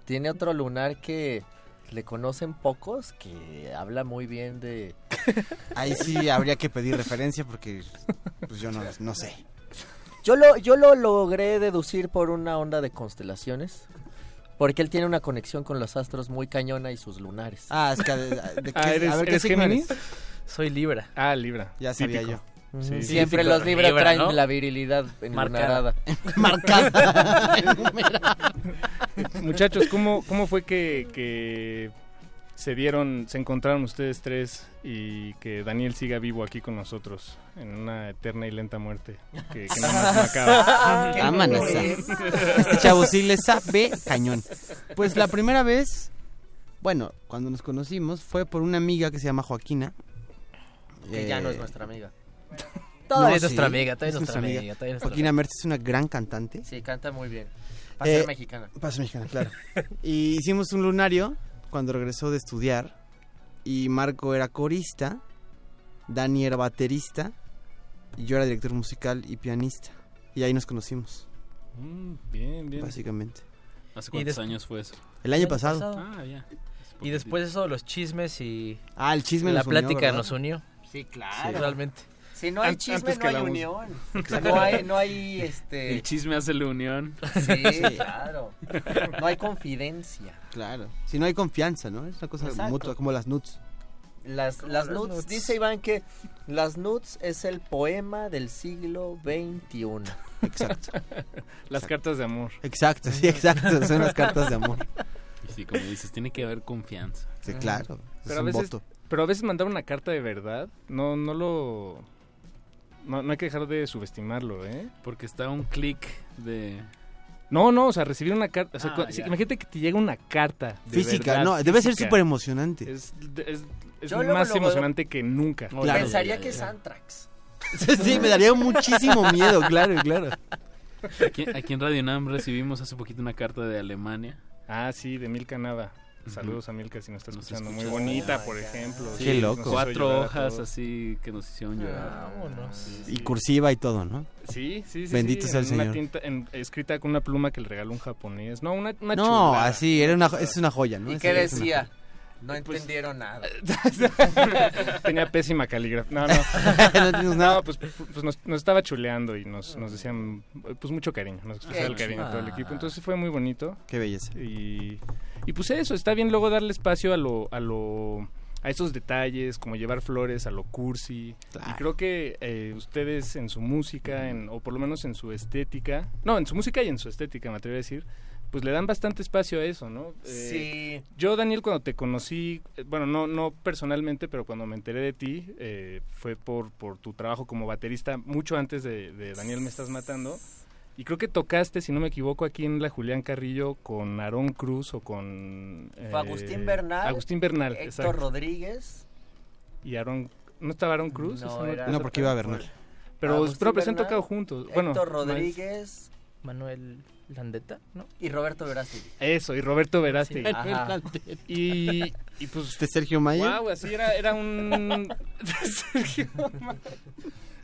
tiene otro lunar que le conocen pocos que habla muy bien de... Ahí sí habría que pedir referencia porque pues yo no, no sé. Yo lo, yo lo logré deducir por una onda de constelaciones. Porque él tiene una conexión con los astros muy cañona y sus lunares. Ah, es que de, de qué- Ah, ¿eres- a ver qué eres signo Géminis? eres? Soy Libra. Ah, Libra. Ya sabía Típico. yo. Ujú, Sí, sí, Siempre los Libra Libra, traen ¿no? la virilidad enlunarada. Marcada. Muchachos, ¿cómo, cómo fue que, que se dieron, se encontraron ustedes tres y que Daniel siga vivo aquí con nosotros en una eterna y lenta muerte que, que nada más no acaba. Vámonos. Este chavo sí le sabe cañón. Pues la primera vez, bueno, cuando nos conocimos fue por una amiga que se llama Joaquina. Que ya no es Eh, nuestra amiga. Todavía es sí, nuestra amiga, todavía es es nuestra nuestra amiga, todavía es Joaquina amiga. Mertz es una gran cantante. Sí, canta muy bien. Para Eh, ser mexicana. Para ser mexicana, claro. y hicimos un lunario cuando regresó de estudiar. Y Marco era corista, Dani era baterista, y yo era director musical y pianista. Y ahí nos conocimos, Mm, bien, bien. básicamente. ¿Hace cuántos años fue eso? El año pasado. Ah, ya. Y después eso, los chismes y... Ah, el chisme La nos unió, plática ¿verdad? nos unió. Sí, claro. Realmente. Si no hay An- chisme, antes no que hay la unión. No hay, no hay, este... El chisme hace la unión. Sí, claro. No hay confidencia. Claro. Si no hay confianza, ¿no? Es una cosa Exacto. mutua, como las nuts. Las, Como las las nuts, nuts. dice Iván que las nuts es el poema del siglo XXI. Exacto. Las cartas de amor. Exacto, sí, exacto. Son las cartas de amor. Y sí, como dices, tiene que haber confianza. Sí, claro. Pero es a un veces, voto. pero a veces mandar una carta de verdad, no, no lo, no, no hay que dejar de subestimarlo, ¿eh? Porque está un clic de... No, no, o sea, recibir una carta, o sea, Ah, imagínate que te llega una carta de Física, verdad, no, debe ser súper emocionante. Es, es, es Yo luego, más luego emocionante que nunca. Claro. Pensaría que es Antrax. sí, me daría muchísimo miedo, claro, claro. Aquí, aquí en Radio Nam recibimos hace poquito una carta de Alemania. Ah, sí, de Milka Nava. Saludos a Milka si nos está Nos escuchando. Muy escucha. bonita, Oh por ejemplo. Qué Sí, loco. nos hizo Cuatro hojas así que nos hicieron llorar. Vámonos. Y cursiva y todo, ¿no? Sí, sí, sí. Bendito sí, sea el en una Señor. tinta- en- escrita con una pluma que le regaló un japonés. No, una, una No, chulada. así, era una, es una joya, ¿no? ¿Y qué decía? No entendieron nada. Tenía pésima caligrafía. No, no. No nada. Pues, pues nos, nos estaba chuleando y nos, nos decían, pues mucho cariño, nos expresaba el cariño a todo el equipo. Entonces fue muy bonito. Qué belleza. Y, y pues eso, está bien luego darle espacio a lo, a lo, a esos detalles, como llevar flores, a lo cursi. Y creo que eh, ustedes en su música, en, o por lo menos en su estética, no, en su música y en su estética, me atrevo a decir, pues le dan bastante espacio a eso, ¿no? Eh, Sí. yo, Daniel, cuando te conocí, eh, bueno, no, no personalmente, pero cuando me enteré de ti, eh, fue por, por tu trabajo como baterista, mucho antes de, de Daniel Me Estás Matando. Y creo que tocaste, si no me equivoco, aquí en la Julián Carrillo con Aarón Cruz o con... Fue Agustín Bernal, Agustín Bernal, Héctor exacto. Rodríguez. Y Aarón... ¿No estaba Aarón Cruz? No, Eso era- No, porque iba a Bernal. Pero, pero, pues, han tocado juntos. Bueno, Héctor más- Rodríguez Manuel Landeta, ¿no? y Roberto Verástegui. Eso, y Roberto Verástegui. Y, y pues Este Sergio Mayer. Wow, así era, era un Sergio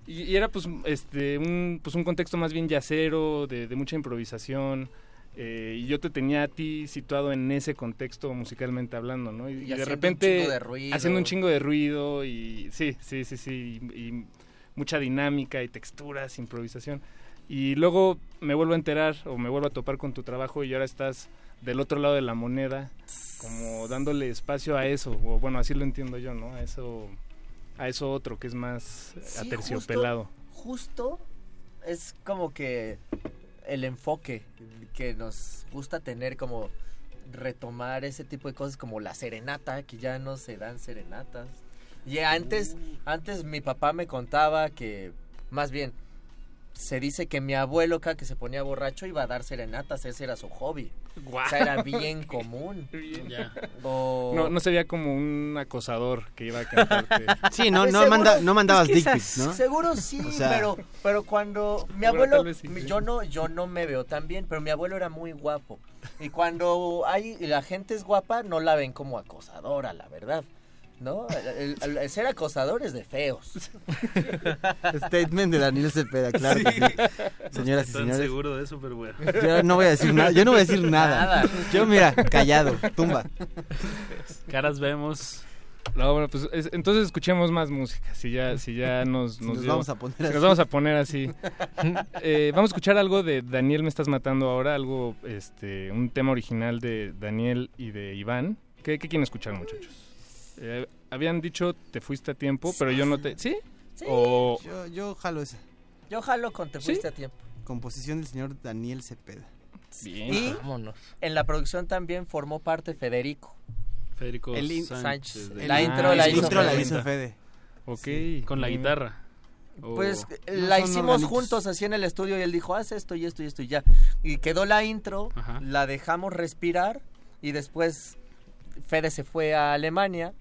y, y era pues este un pues un contexto más bien yacero, de, de mucha improvisación. eh, y yo te tenía a ti situado en ese contexto musicalmente hablando, ¿no? Y, y de haciendo un repente chingo de ruido. haciendo un chingo de ruido y sí, sí, sí, sí, y, y mucha dinámica y texturas, improvisación. Y luego me vuelvo a enterar o me vuelvo a topar con tu trabajo y ahora estás del otro lado de la moneda, como dándole espacio a eso, o bueno, así lo entiendo yo, ¿no? A eso, a eso otro que es más eh, Sí, aterciopelado. Justo, justo es como que el enfoque que nos gusta tener como retomar ese tipo de cosas como la serenata, que ya no se dan serenatas. Y antes, antes mi papá me contaba que, más bien, se dice que mi abuelo cada que se ponía borracho iba a dar serenatas, ese era su hobby. O sea, era bien común. O- No, no se veía como un acosador que iba a cantarte. Sí, no, Pues no, seguro- manda, no mandabas es que dick esas- pics, ¿no? Seguro sí, O sea- pero, pero cuando mi abuelo, sí. yo no, yo no me veo tan bien, pero mi abuelo era muy guapo. Y cuando hay, la gente es guapa, no la ven como acosadora, la verdad. ¿No? El, el- el ser acosador es de feos. Statement de Daniel Cepeda, claro que sí. Señoras y Estoy señores. seguro de eso, pero bueno. Yo no voy a decir nada. Yo no voy a decir nada. Nada. Yo, mira, callado, tumba. Caras vemos. No, bueno, pues es- entonces escuchemos más música. Si ya, si ya nos, nos, nos dio- vamos a poner si nos así. vamos a poner así. Eh, vamos a escuchar algo de Daniel Me Estás Matando ahora, algo, este, un tema original de Daniel y de Iván. ¿Qué, qué quieren escuchar, muchachos? Eh, habían dicho te fuiste a tiempo, pero yo no te... ¿Sí? Sí. O... Yo, yo jalo esa. Yo jalo con Te ¿Sí? fuiste a tiempo. Composición del señor Daniel Cepeda. Bien. Y Vámonos. en la producción también formó parte Federico. Federico El in- Sánchez. de- La intro la hizo intro Fede. Fede. Ok, con la guitarra. Pues Oh. eh, No la hicimos organitos. juntos así en el estudio y él dijo, haz esto y esto y esto y ya. Y quedó la intro, la dejamos respirar y después Fede se fue a Alemania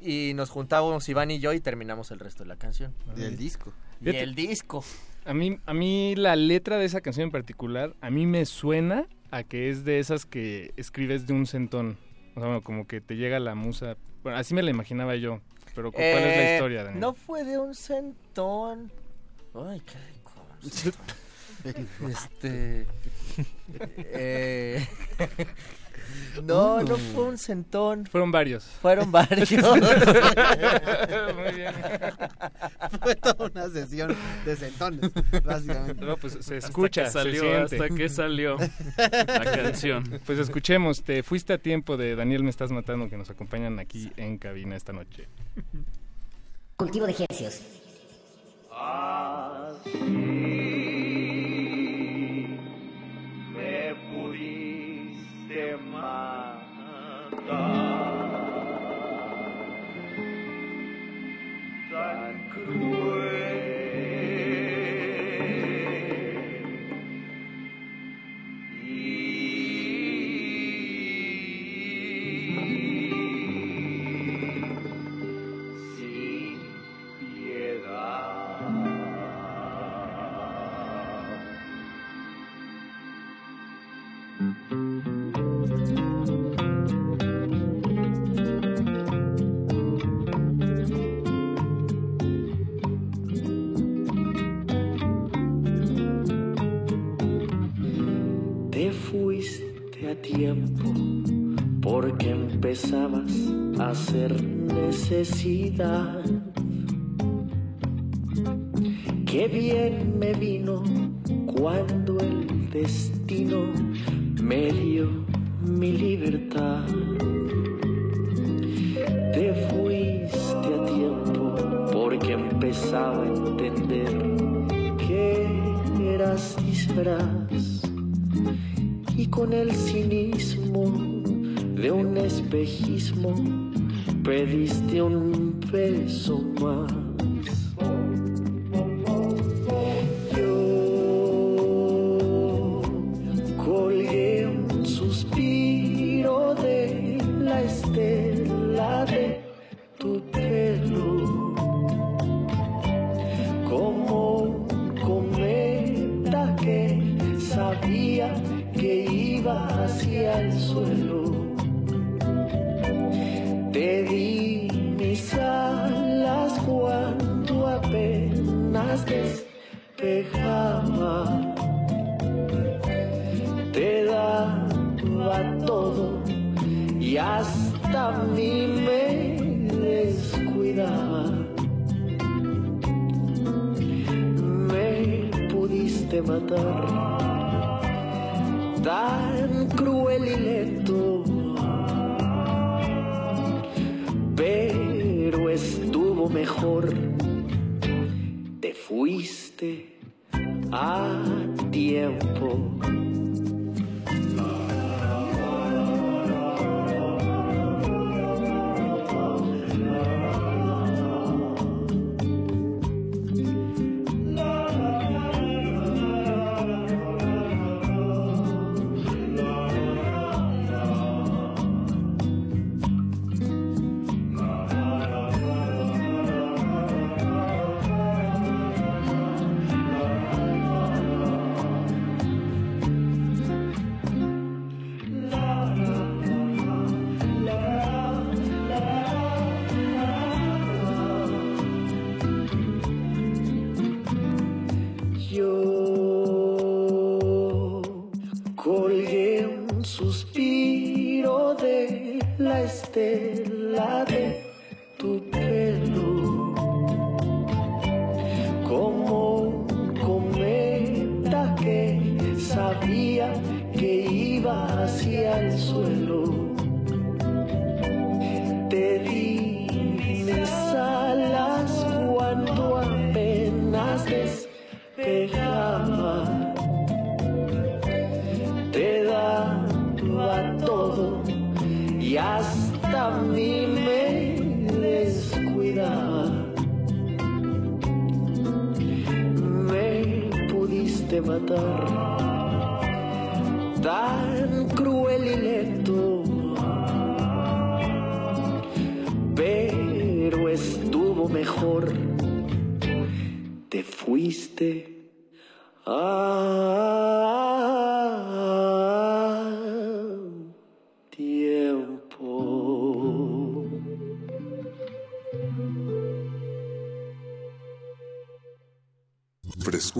y nos juntábamos Iván y yo y terminamos el resto de la canción. Y el disco. Y el disco. A mí, a mí la letra de esa canción en particular, a mí me suena a que es de esas que escribes de un centón. O sea, bueno, como que te llega la musa. Bueno, así me la imaginaba yo. Pero ¿cuál es la Eh, historia, Daniel? No fue de un centón. Ay, qué cosa. este. eh, no, no fue un centón. Fueron varios. Fueron varios. Muy bien. Fue toda una sesión de centones, básicamente. No, pues se Hasta escucha, que salió, se siente. hasta que salió la canción. Pues escuchemos, te fuiste a tiempo de Daniel Me Estás Matando, que nos acompañan aquí en cabina esta noche. Cultivo de ejercicios. me pudiste Uh, necesidad.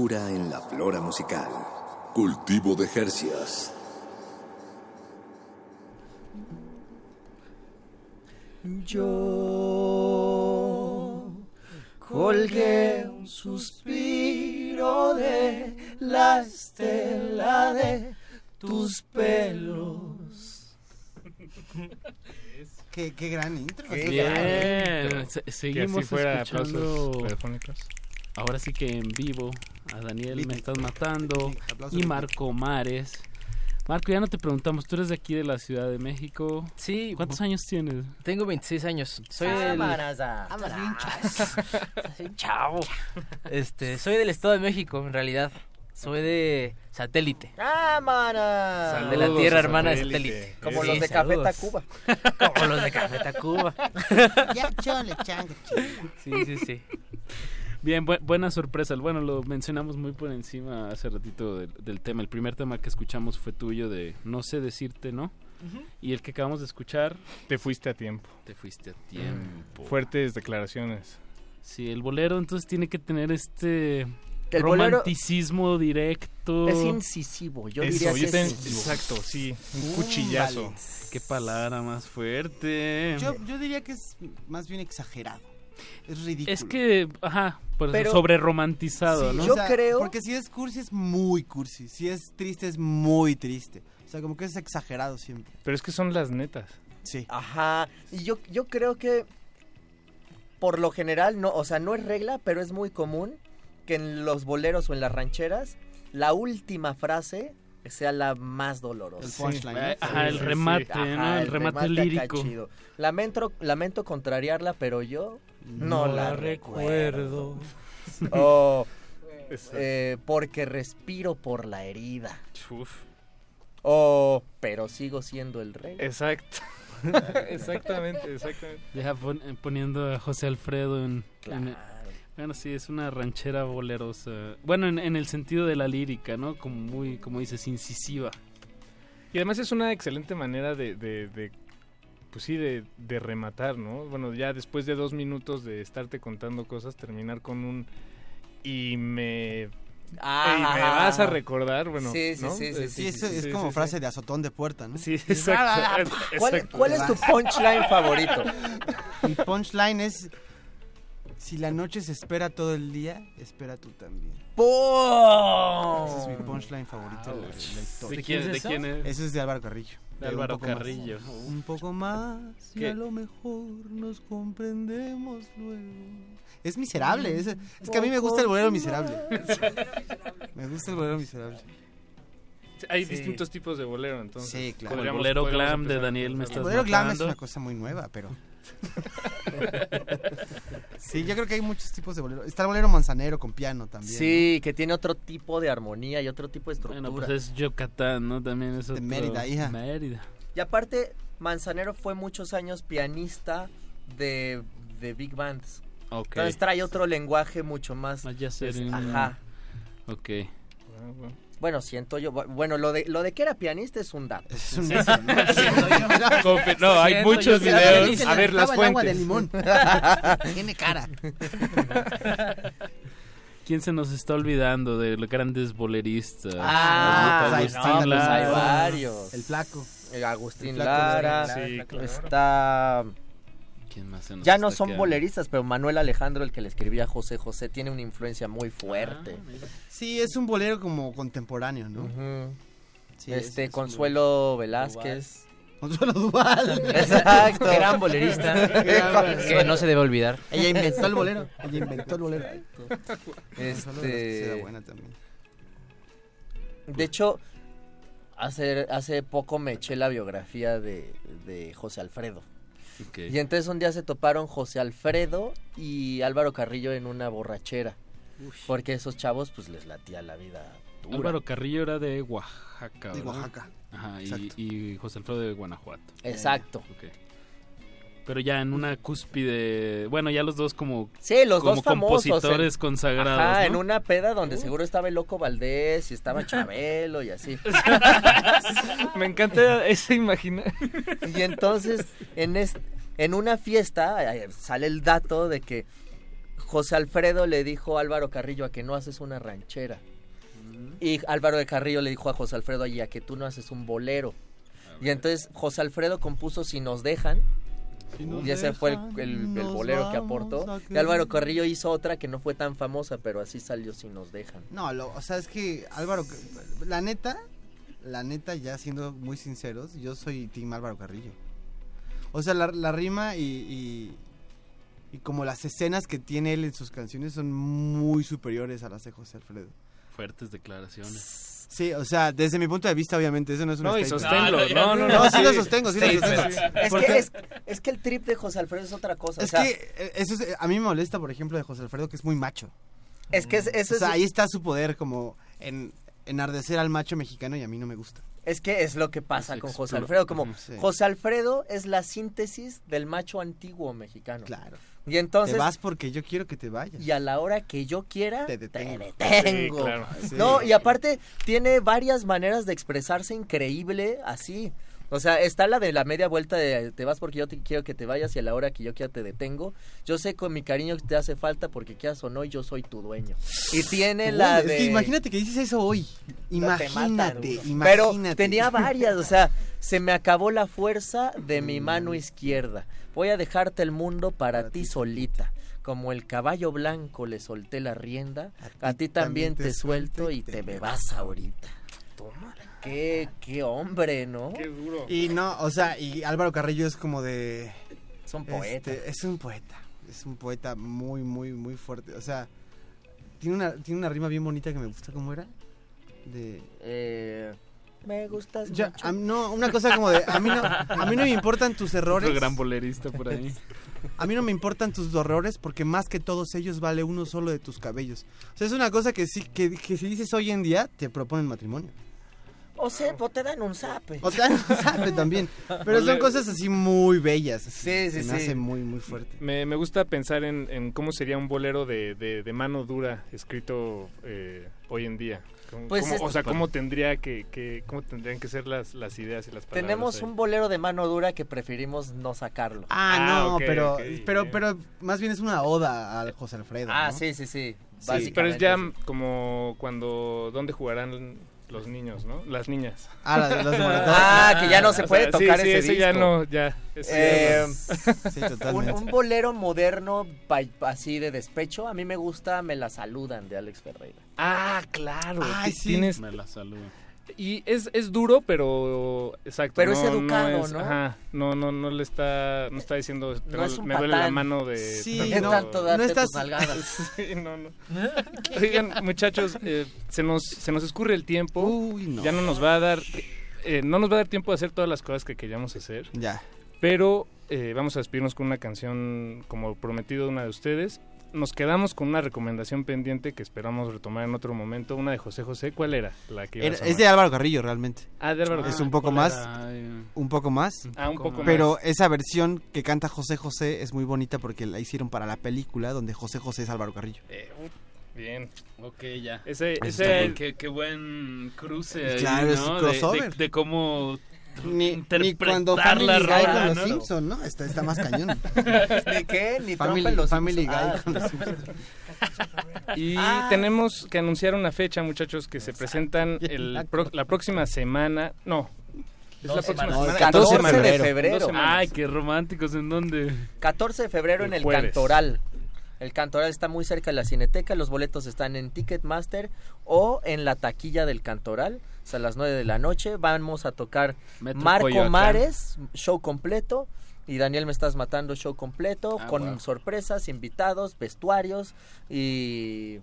Frescura en la flora musical. Cultivo de Jercias. Yo colgué un suspiro de la estela de tus pelos. Qué, qué gran intro. Bien, qué gran intro. se- seguimos así fuera escuchando. aplausos radiofónicos. Ahora sí que en vivo a Daniel me estás matando aplausos y. Marco Mares. Marco, ya no te preguntamos, tú eres de aquí de la Ciudad de México. Sí. ¿Cuántos años tienes? Tengo 26 años. Soy Ah, del... Chavo. Este, soy del Estado de México, en realidad. Soy de satélite. ¡Cámara! de la tierra hermana de satélite. Como Sí, los de Café saludos. Tacuba. Como los de Café Tacuba. Ya, chole, chango, Sí, sí, sí. Bien, bu- buena sorpresa. Bueno, lo mencionamos muy por encima hace ratito del, del tema. El primer tema que escuchamos fue tuyo de No sé decirte, ¿no? Y el que acabamos de escuchar... Te fuiste a tiempo. Te fuiste a tiempo. Fuertes declaraciones. Sí, el bolero entonces tiene que tener este El bolero romanticismo directo. Es incisivo, yo Eso, diría que yo es ten- incisivo. Exacto, sí. Un Uh, cuchillazo. vale. Qué palabra más fuerte. Yo, yo diría que es más bien exagerado. Es ridículo. Es que, ajá, por Pero- sobre romantizado, Sí, ¿no? o sea, Porque si es cursi es muy cursi. Si es triste es muy triste. O sea, como que es exagerado siempre. Pero es que son las netas. Sí. Ajá. Y yo, yo creo que por lo general, no, o sea, no es regla, pero es muy común que en los boleros o en las rancheras la última frase sea la más dolorosa. El punchline. Eh, ajá, el remate, ¿no? El remate acá lírico. chido. Lamento, lamento contrariarla, pero yo no, la recuerdo. O eh, porque respiro por la herida. O pero sigo siendo el rey. Exacto. exactamente, exactamente. Deja pon- eh, poniendo a José Alfredo en... bueno, sí, es una ranchera bolerosa. Bueno, en, en el sentido de la lírica, ¿no? Como muy, como dices, incisiva. Y además es una excelente manera de, de, de, pues sí, de, de rematar, ¿no? Bueno, ya después de dos minutos de estarte contando cosas, terminar con un... Y me... Ah. y me vas a recordar, bueno, Sí, sí, ¿no? sí, sí, Eh, Sí, es como sí, frase de azotón de puerta, ¿no? Sí, exacto. ¿Cuál, exacto. cuál es tu punchline favorito? Mi punchline es... Si la noche se espera todo el día, espera tú también. Ese es mi punchline favorito de la, de la historia. ¿De quién- de quién es? Eso es de Álvaro Carrillo. De Álvaro Un poco más. Carrillo. Un poco más y ¿Qué? a lo mejor nos comprendemos luego. Es miserable. Es, es que a mí me gusta el bolero miserable. me gusta el bolero miserable. Hay Sí. distintos tipos de bolero, entonces. Sí, claro. Como el bolero glam de Daniel me estás El bolero glam es una cosa muy nueva, pero... sí, yo creo que hay muchos tipos de bolero. Está el bolero manzanero con piano también. Sí, que tiene otro tipo de armonía y otro tipo de estructura. Bueno, pues es Yucatán, ¿no? También es otro- Mérida, hija. Mérida. Y aparte, Manzanero fue muchos años pianista de, de big bands. Ok. Entonces trae otro lenguaje mucho más... Más ya pues, sereno. ajá. Ok. Bueno, siento yo... Bueno, lo de, lo de que era pianista es un dato. Es un Sí, dato, ¿no? No, hay muchos videos. A ver, las el agua de fuentes. limón. Tiene cara. ¿Quién se nos está olvidando de los grandes boleristas? Ah, Agustín no, pues Lara. hay varios. El flaco. Agustín El flaco Lara. Sí, claro. Está... ¿Quién más se nos Ya no son quedando? boleristas, pero Manuel Alejandro, el que le escribía a José José, tiene una influencia muy fuerte. Sí, es un bolero como contemporáneo, ¿no? Sí, este es un Consuelo Velázquez. Consuelo Duval. Exacto. Gran bolerista. que no se debe olvidar. Ella inventó el bolero. Ella inventó el bolero. Este-. De hecho, hace, hace poco me eché la biografía de, de José Alfredo. Y entonces un día se toparon José Alfredo y Álvaro Carrillo en una borrachera. Porque esos chavos pues les latía la vida dura. Álvaro Carrillo era de Oaxaca. De. Oaxaca. Ajá, y, José Alfredo de Guanajuato. Exacto. Ok. Pero ya en una cúspide, bueno, ya los dos como, Sí, los como dos famosos. compositores en- consagrados. Ajá, ¿no? en una peda donde seguro estaba el Loco Valdés y estaba Chabelo y así. Me encanta esa imagen. Y entonces, en, es- en una fiesta, sale el dato de que José Alfredo le dijo a Álvaro Carrillo a que no haces una ranchera. Y Álvaro de Carrillo le dijo a José Alfredo allí a que tú no haces un bolero. Y entonces José Alfredo compuso Si nos dejan. Y ese fue el, el- bolero que aportó. Y Álvaro. Carrillo hizo otra que no fue tan famosa, pero así salió Si nos dejan. No, lo- o sea, es que Álvaro, la neta, la neta, ya siendo muy sinceros, yo soy Team Álvaro Carrillo. O sea, la, la rima y, y, y como las escenas que tiene él en sus canciones son muy superiores a las de José Alfredo. Fuertes declaraciones. Sí, o sea, desde mi punto de vista, obviamente, eso no es un No, y statement. sosténlo, no, no, no. No, sí lo sostengo, sí lo sostengo. Es que, es, es que el trip de José Alfredo es otra cosa. Es o sea, que eh, eso es- a mí me molesta, por ejemplo, de José Alfredo, que es muy macho. es que es, eso o sea, es- ahí está su poder como en enardecer al macho mexicano y a mí no me gusta. Es que es lo que pasa con José. Alfredo. Como sí. José Alfredo es la síntesis del macho antiguo mexicano. Claro. Y entonces. te vas porque yo quiero que te vayas. Y a la hora que yo quiera, te detengo. detengo. Sí, claro. No, y aparte tiene varias maneras de expresarse increíble así. O sea, está la de la media vuelta de te vas porque yo te quiero que te vayas y a la hora que yo quiera te detengo. Yo sé con mi cariño que te hace falta porque quieras o no, yo soy tu dueño. Y tiene Uy, la es de... que imagínate que dices eso hoy. Te Imagínate, imagínate. Pero tenía varias, o sea, se me acabó la fuerza de mi mano izquierda. Voy a dejarte el mundo para ti solita. Como el caballo blanco le solté la rienda, a ti también te suelto y te me vas ahorita. Toma. Qué, qué hombre, ¿no? Qué duro. Y no, o sea, y Álvaro Carrillo es como de... Es un poeta. este, es un poeta. Es un poeta muy, muy, muy fuerte. O sea, tiene una, tiene una rima bien bonita que me gusta. ¿Cómo era? De... Eh, me gustas Ya, mucho. a- no, una cosa como de... A mí no, a mí no me importan tus errores. Otro gran bolerista por ahí. A mí no me importan tus errores porque más que todos ellos vale uno solo de tus cabellos. O sea, es una cosa que sí que, que si dices hoy en día te proponen matrimonio. O sea, o te dan un zape. O te dan un zape también. Pero son cosas así muy bellas. Sí, sí, Se me sí. hace muy, muy fuerte. Me, me gusta pensar en, en cómo sería un bolero de, de, de mano dura escrito eh, hoy en día. Cómo- Pues cómo- es- o sea, cómo tendría que, que cómo tendrían que ser las, las ideas y las palabras. Tenemos ahí? un bolero de mano dura que preferimos no sacarlo. Ah, Ah, no, pero, pero, pero más bien es una oda al José Alfredo. Ah, ¿no? sí, sí, sí. Sí, pero es ya como cuando dónde jugarán los niños, ¿no? Las niñas. Ah, la de los moratorios. Ah, que ya no se O puede sea, tocar sí, ese sí, ya disco. no, ya. ese Eh, ya no. Sí, un, totalmente. un bolero moderno pa- así de despecho, a mí me gusta Me la saludan de Alex Ferreira. Ah, claro. Ay, sí. Tienes Me la saludo. Y es, es duro, pero exacto. Pero es no- educado, es- ¿no? Ajá, no, no, no le está, no está diciendo, tengo- es un me duele la mano de. Sí, tanto- no, tanto darte no estás- tus. Sí, no, no. Oigan, muchachos, eh, se nos se nos escurre el tiempo. Uy, no. Ya no nos va a dar eh, no nos va a dar tiempo de hacer todas las cosas que queríamos hacer, Ya. pero eh, vamos a despedirnos con una canción como prometido de una de ustedes. Nos quedamos con una recomendación pendiente que esperamos retomar en otro momento, una de José José. ¿Cuál era? La que Era- es de Álvaro Carrillo, realmente. Ah, de Álvaro es Carrillo. un poco ¿cuál más. Un poco más. Ah, un poco Pero más. esa versión que canta José José es muy bonita porque la hicieron para la película donde José José es Álvaro Carrillo. Eh, bien. Ok, ya. Ese, ese Qué, qué- qué buen cruce ahí, Claro, es crossover. De, de cómo Ni, ni cuando Family la Guy rola, con los ¿no? Simpson, ¿no? Está, está más cañón. ¿Ni qué? Ni Family, los Family. Guy Ah. con los Simpson. Y Ah. tenemos que anunciar una fecha, muchachos, que se presentan el pro- la próxima semana. No. Es la próxima semana. El 14 Dos de febrero. Semanas. Ay, qué románticos, ¿en dónde? 14 de febrero El en el jueves. Cantoral. El Cantoral está muy cerca de la Cineteca, los boletos están en Ticketmaster o en la taquilla del Cantoral. Es a las 9 de la noche. Vamos a tocar Metro Marco Coyoacán. Mares, show completo. Y Daniel Me Estás Matando, show completo, Ah, con wow. sorpresas, invitados, vestuarios y...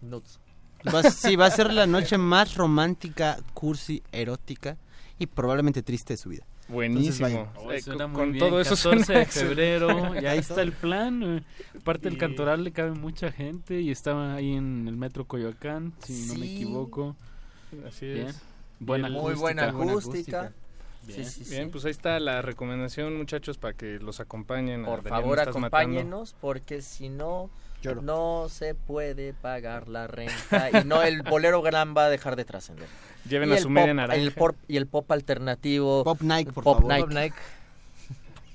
nudes. Va- sí, va a ser la noche más romántica, cursi, erótica y probablemente triste de su vida. Buenísimo. Oh, Eh, con- bien. todo eso 14 suena de febrero, ya está el plan. eh. Aparte del Y- cantoral le cabe mucha gente y estaba ahí en el metro Coyoacán, si no me Sí. equivoco. Así Bien. es. Buena Muy buena acústica. Bien, Sí, sí, bien, sí. pues ahí está la recomendación, muchachos, para que los acompañen. a Por Daniel, favor, estás matando. acompáñenos, porque si no, no se puede pagar la renta y no el bolero gran va a dejar de trascender. Lleven Y a el su media pop- naranja. El pop, y el pop alternativo. Pop Nike, por pop favor. Nike. Pop Nike.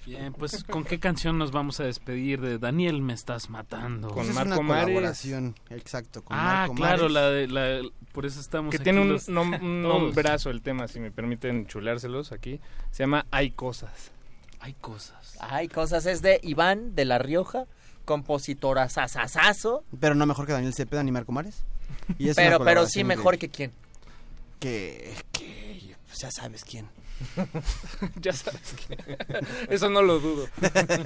Bien, pues ¿con qué canción nos vamos a despedir de Daniel me estás matando? Esa es una colaboración, exacto, con ah, Marco claro, Mares. la de, la, por eso estamos Que aquí tiene un, los- nom- un nombrazo el tema, si me permiten chulárselos aquí. Se llama Hay Cosas. Hay cosas. Hay cosas, es de Iván de La Rioja, compositora sasasazo. Pero no mejor que Daniel Cepeda ni Marco Mares. Y es una Pero, pero sí de- mejor que quién. Que, que pues ya sabes quién. ya sabes que... Eso no lo dudo.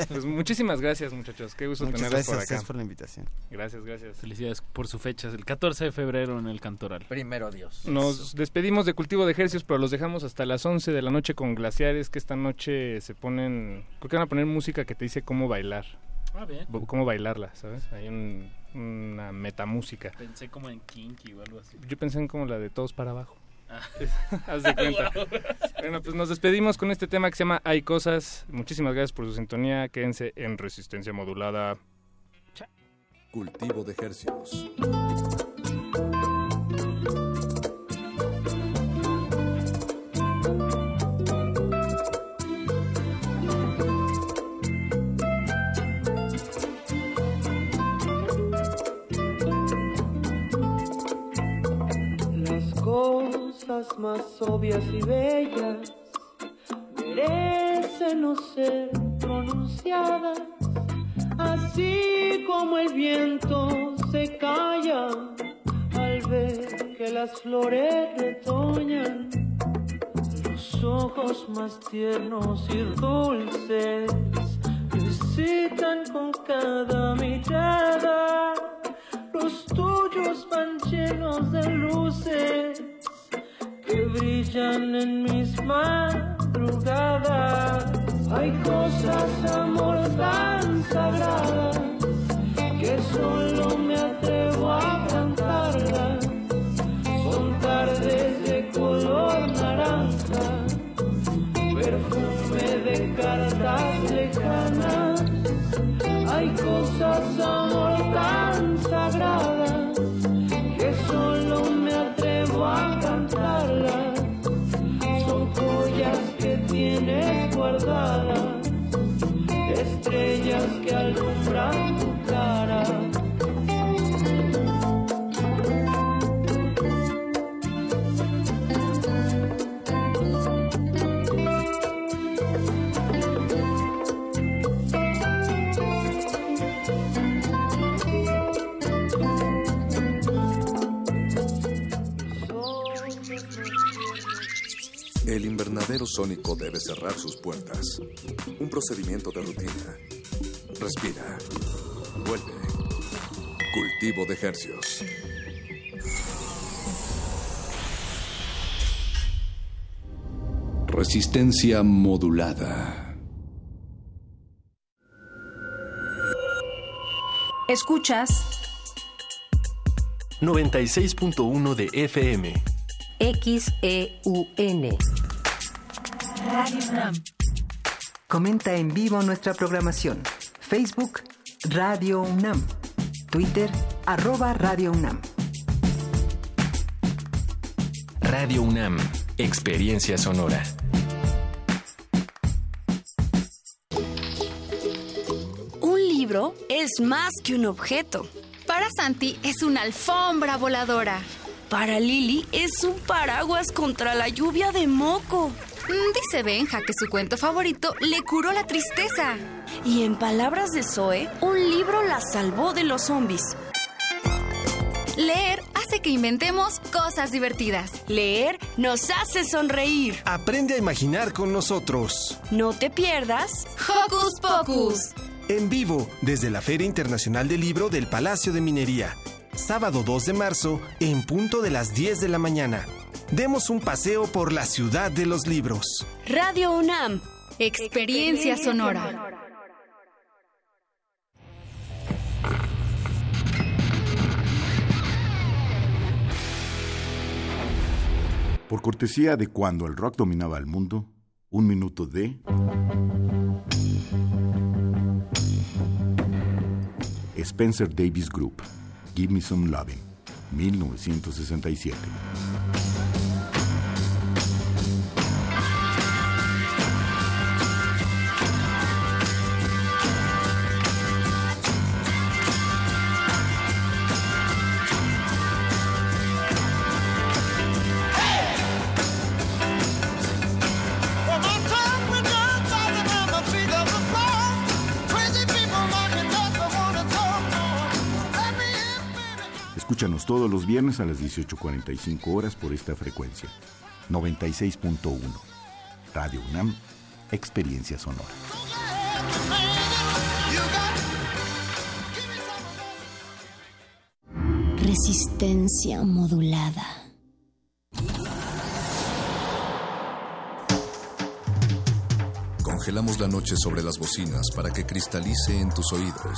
Pues muchísimas gracias, muchachos. Qué gusto Muchas tenerlos gracias por acá. por la invitación. Gracias, gracias. Felicidades por su fecha, el 14 de febrero en el Cantoral. Primero Dios. Nos despedimos de Cultivo de Ejercicios, pero los dejamos hasta las 11 de la noche con Glaciares, que esta noche se ponen... Creo que van a poner música que te dice cómo bailar. Ah, bien. Cómo bailarla, ¿sabes? Hay un- una metamúsica. Pensé como en Kinky o algo así. Yo pensé en como la de Todos para Abajo. Ah. Haz de cuenta. Wow. Bueno, pues nos despedimos con este tema que se llama Hay Cosas. Muchísimas gracias por su sintonía. Quédense en Resistencia Modulada. Cultivo de ejercicios. Cosas más obvias y bellas merecen no ser pronunciadas, así como el viento se calla al ver que las flores retoñan. Los ojos más tiernos y dulces visitan con cada mirada. Los tuyos van llenos de luces que brillan en mis madrugadas. Hay cosas, amor, tan sagradas que solo me atrevo a cantarlas. Son tardes de color naranja, perfume de cartas lejanas. Hay cosas, amor, invernadero sónico debe cerrar sus puertas. Un procedimiento de rutina. Respira. Vuelve. Cultivo de ejercicios. Resistencia modulada. Escuchas 96.1 de FM. XEUN. Radio UNAM. Comenta en vivo nuestra programación. Facebook Radio UNAM. Twitter arroba Radio UNAM. Radio UNAM. Experiencia sonora. Un libro es más que un objeto. Para Santi es una alfombra voladora. Para Lily es un paraguas contra la lluvia de moco. Mm, Dice Benja que su cuento favorito le curó la tristeza. Y en palabras de Zoe, un libro la salvó de los zombies. Leer hace que inventemos cosas divertidas. Leer nos hace sonreír. Aprende a imaginar con nosotros. No te pierdas Hocus Pocus. En vivo, desde la Feria Internacional del Libro del Palacio de Minería. Sábado 2 de marzo, en punto de las 10 de la mañana. Demos un paseo por la ciudad de los libros. Radio UNAM, experiencia sonora. Por cortesía de cuando el rock dominaba el mundo, un minuto de... Spencer Davis Group, Give Me Some Loving, 1967. Escúchanos todos los viernes a las 18.45 horas por esta frecuencia. 96.1. Radio UNAM, Experiencia Sonora. Resistencia modulada. Congelamos la noche sobre las bocinas para que cristalice en tus oídos.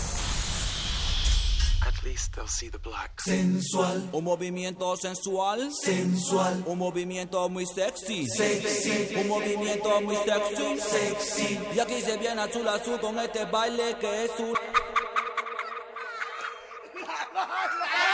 Sensual, un movimiento sensual, sensual, un movimiento muy sexy, sexy, un movimiento muy sexy, sexy. Y aquí se viene azul azul con este baile que es un...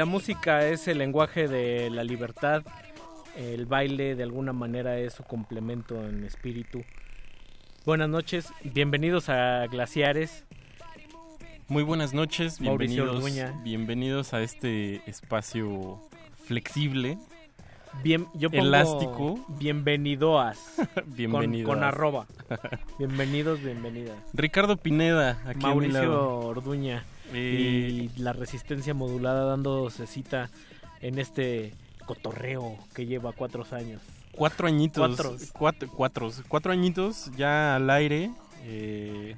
la música es el lenguaje de la libertad, el baile de alguna manera es su complemento en espíritu. Buenas noches, bienvenidos a Glaciares. Muy buenas noches, Mauricio bienvenidos, bienvenidos a este espacio flexible, Bien, yo pongo elástico. bienvenidoas. Bienvenidoas. Con, con arroba. Bienvenidos, bienvenidas. Ricardo Pineda, aquí a mi Mauricio lado. Orduña. Y la resistencia modulada dándose cita en este cotorreo que lleva cuatro años. Cuatro añitos. Cuatros. Cuatro, cuatro, cuatro añitos ya al aire. eh,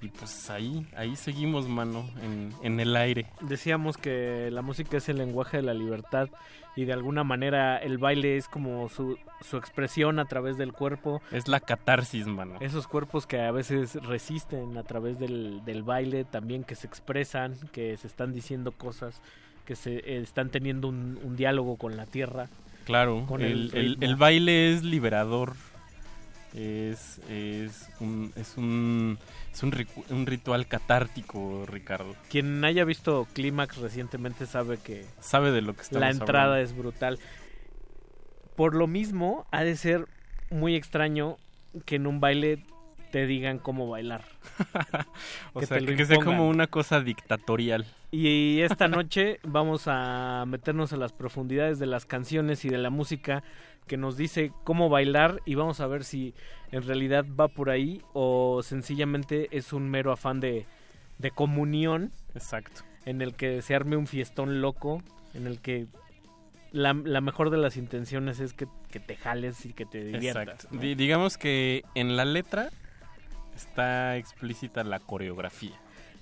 y pues ahí, ahí seguimos, mano, en, en el aire. Decíamos que la música es el lenguaje de la libertad y de alguna manera el baile es como su, su expresión a través del cuerpo. Es la catarsis, mano. Esos cuerpos que a veces resisten a través del, del baile, también que se expresan, que se están diciendo cosas, que se eh, están teniendo un, un diálogo con la tierra. Claro, con el, el baile es liberador. Es, es, un, es, un, es un, ritual catártico, Ricardo. Quien haya visto Clímax recientemente sabe que... Sabe de lo que La entrada es brutal. Por lo mismo, ha de ser muy extraño que en un baile te digan cómo bailar. o sea, que sea como una cosa dictatorial. Y esta noche vamos a meternos a las profundidades de las canciones y de la música que nos dice cómo bailar y vamos a ver si en realidad va por ahí o sencillamente es un mero afán de, de comunión. Exacto. En el que se arme un fiestón loco, en el que la, la mejor de las intenciones es que, que, te jales y que te diviertas. Exacto. Digamos que en la letra está explícita la coreografía.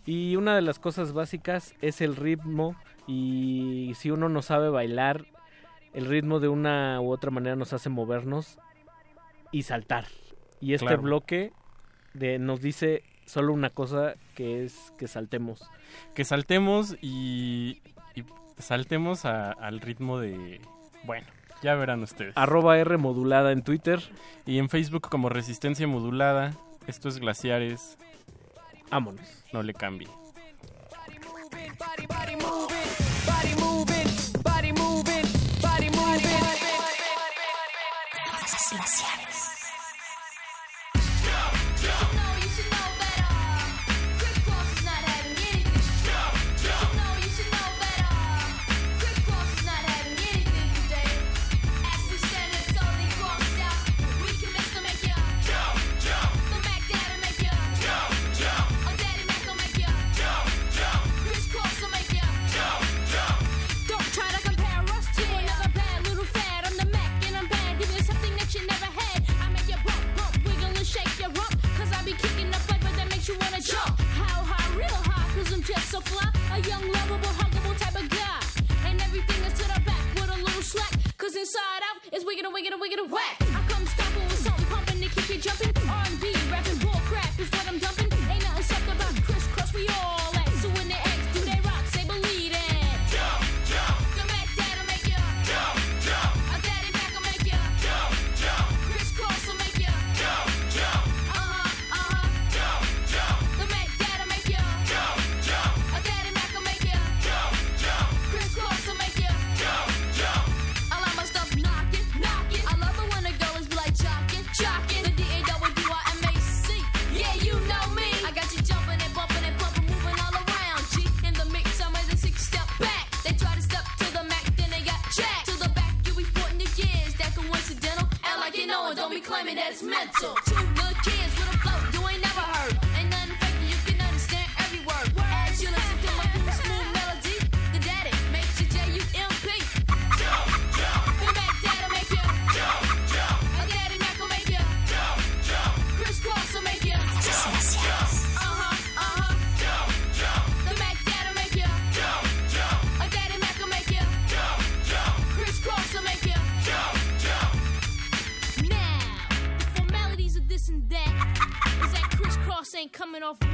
Y una de las cosas básicas es el ritmo y si uno no sabe bailar el ritmo de una u otra manera nos hace movernos y saltar. Y este bloque de, nos dice solo una cosa que es que saltemos. Que saltemos y, saltemos al ritmo de... Bueno, ya verán ustedes. Arroba R modulada en Twitter. Y en Facebook como Resistencia Modulada. Esto es Glaciares. Vámonos. No le cambie. Espacial. wiggle, wiggle, whack. coming off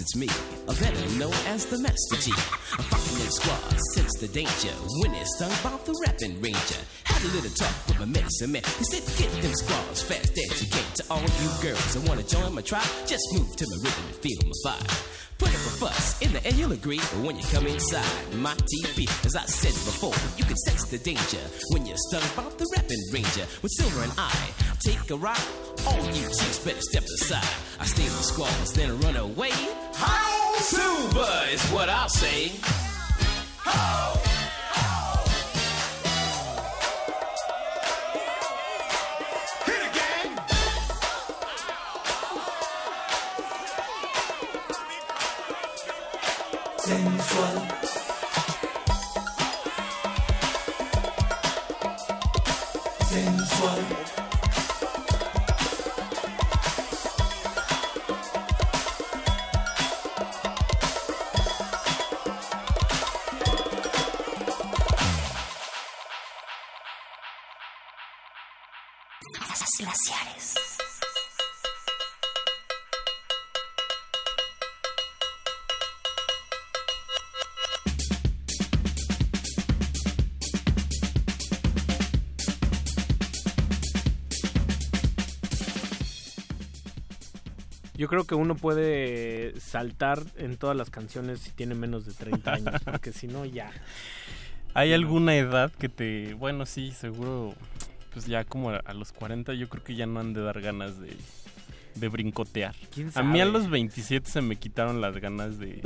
it's me, a better known as the Master G. I'm fucking them squads, sense the danger. When it's stung by the rapping ranger. Had a little talk with my medicine man. He said, get them squads fast as you can. To all you girls that wanna join my tribe, just move to my rhythm and feel my vibe. Put up a fuss in the end, you'll agree. But when you come inside my TV, as I said before, you can sense the danger when you're stung by the rapping ranger. With Silver and I, take a ride. All you chicks better step aside. I stay with the squads, then run away. Silver is what I'll say. Creo que uno puede saltar en todas las canciones si tiene menos de 30 años, porque si no, ya. ¿Hay alguna edad que te... Bueno, sí, seguro, pues ya como a, los 40 yo creo que ya no han de dar ganas de, de brincotear. ¿Quién A mí a los 27 se me quitaron las ganas de...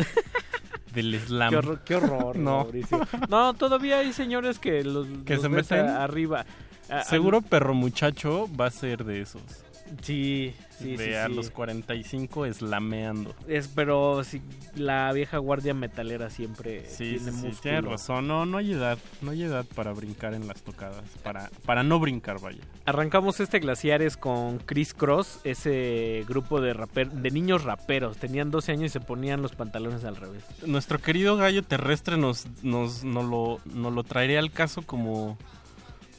del slam. Qué horror, qué horror, no. Mauricio. No, todavía hay señores que los, Que los se meten. arriba. A- a- Seguro Perro Muchacho va a ser de esos. Sí, sí, de sí, a sí. los 45 slameando. Es, pero si la vieja guardia metalera siempre Sí, tiene sí, tienes razón. No, no hay edad. No hay edad para brincar en las tocadas. Para, para no brincar, vaya. Arrancamos este Glaciares con Chris Cross, ese grupo de raper, de niños raperos. Tenían 12 años y se ponían los pantalones al revés. Nuestro querido gallo terrestre nos, nos, nos lo, nos lo traería al caso como,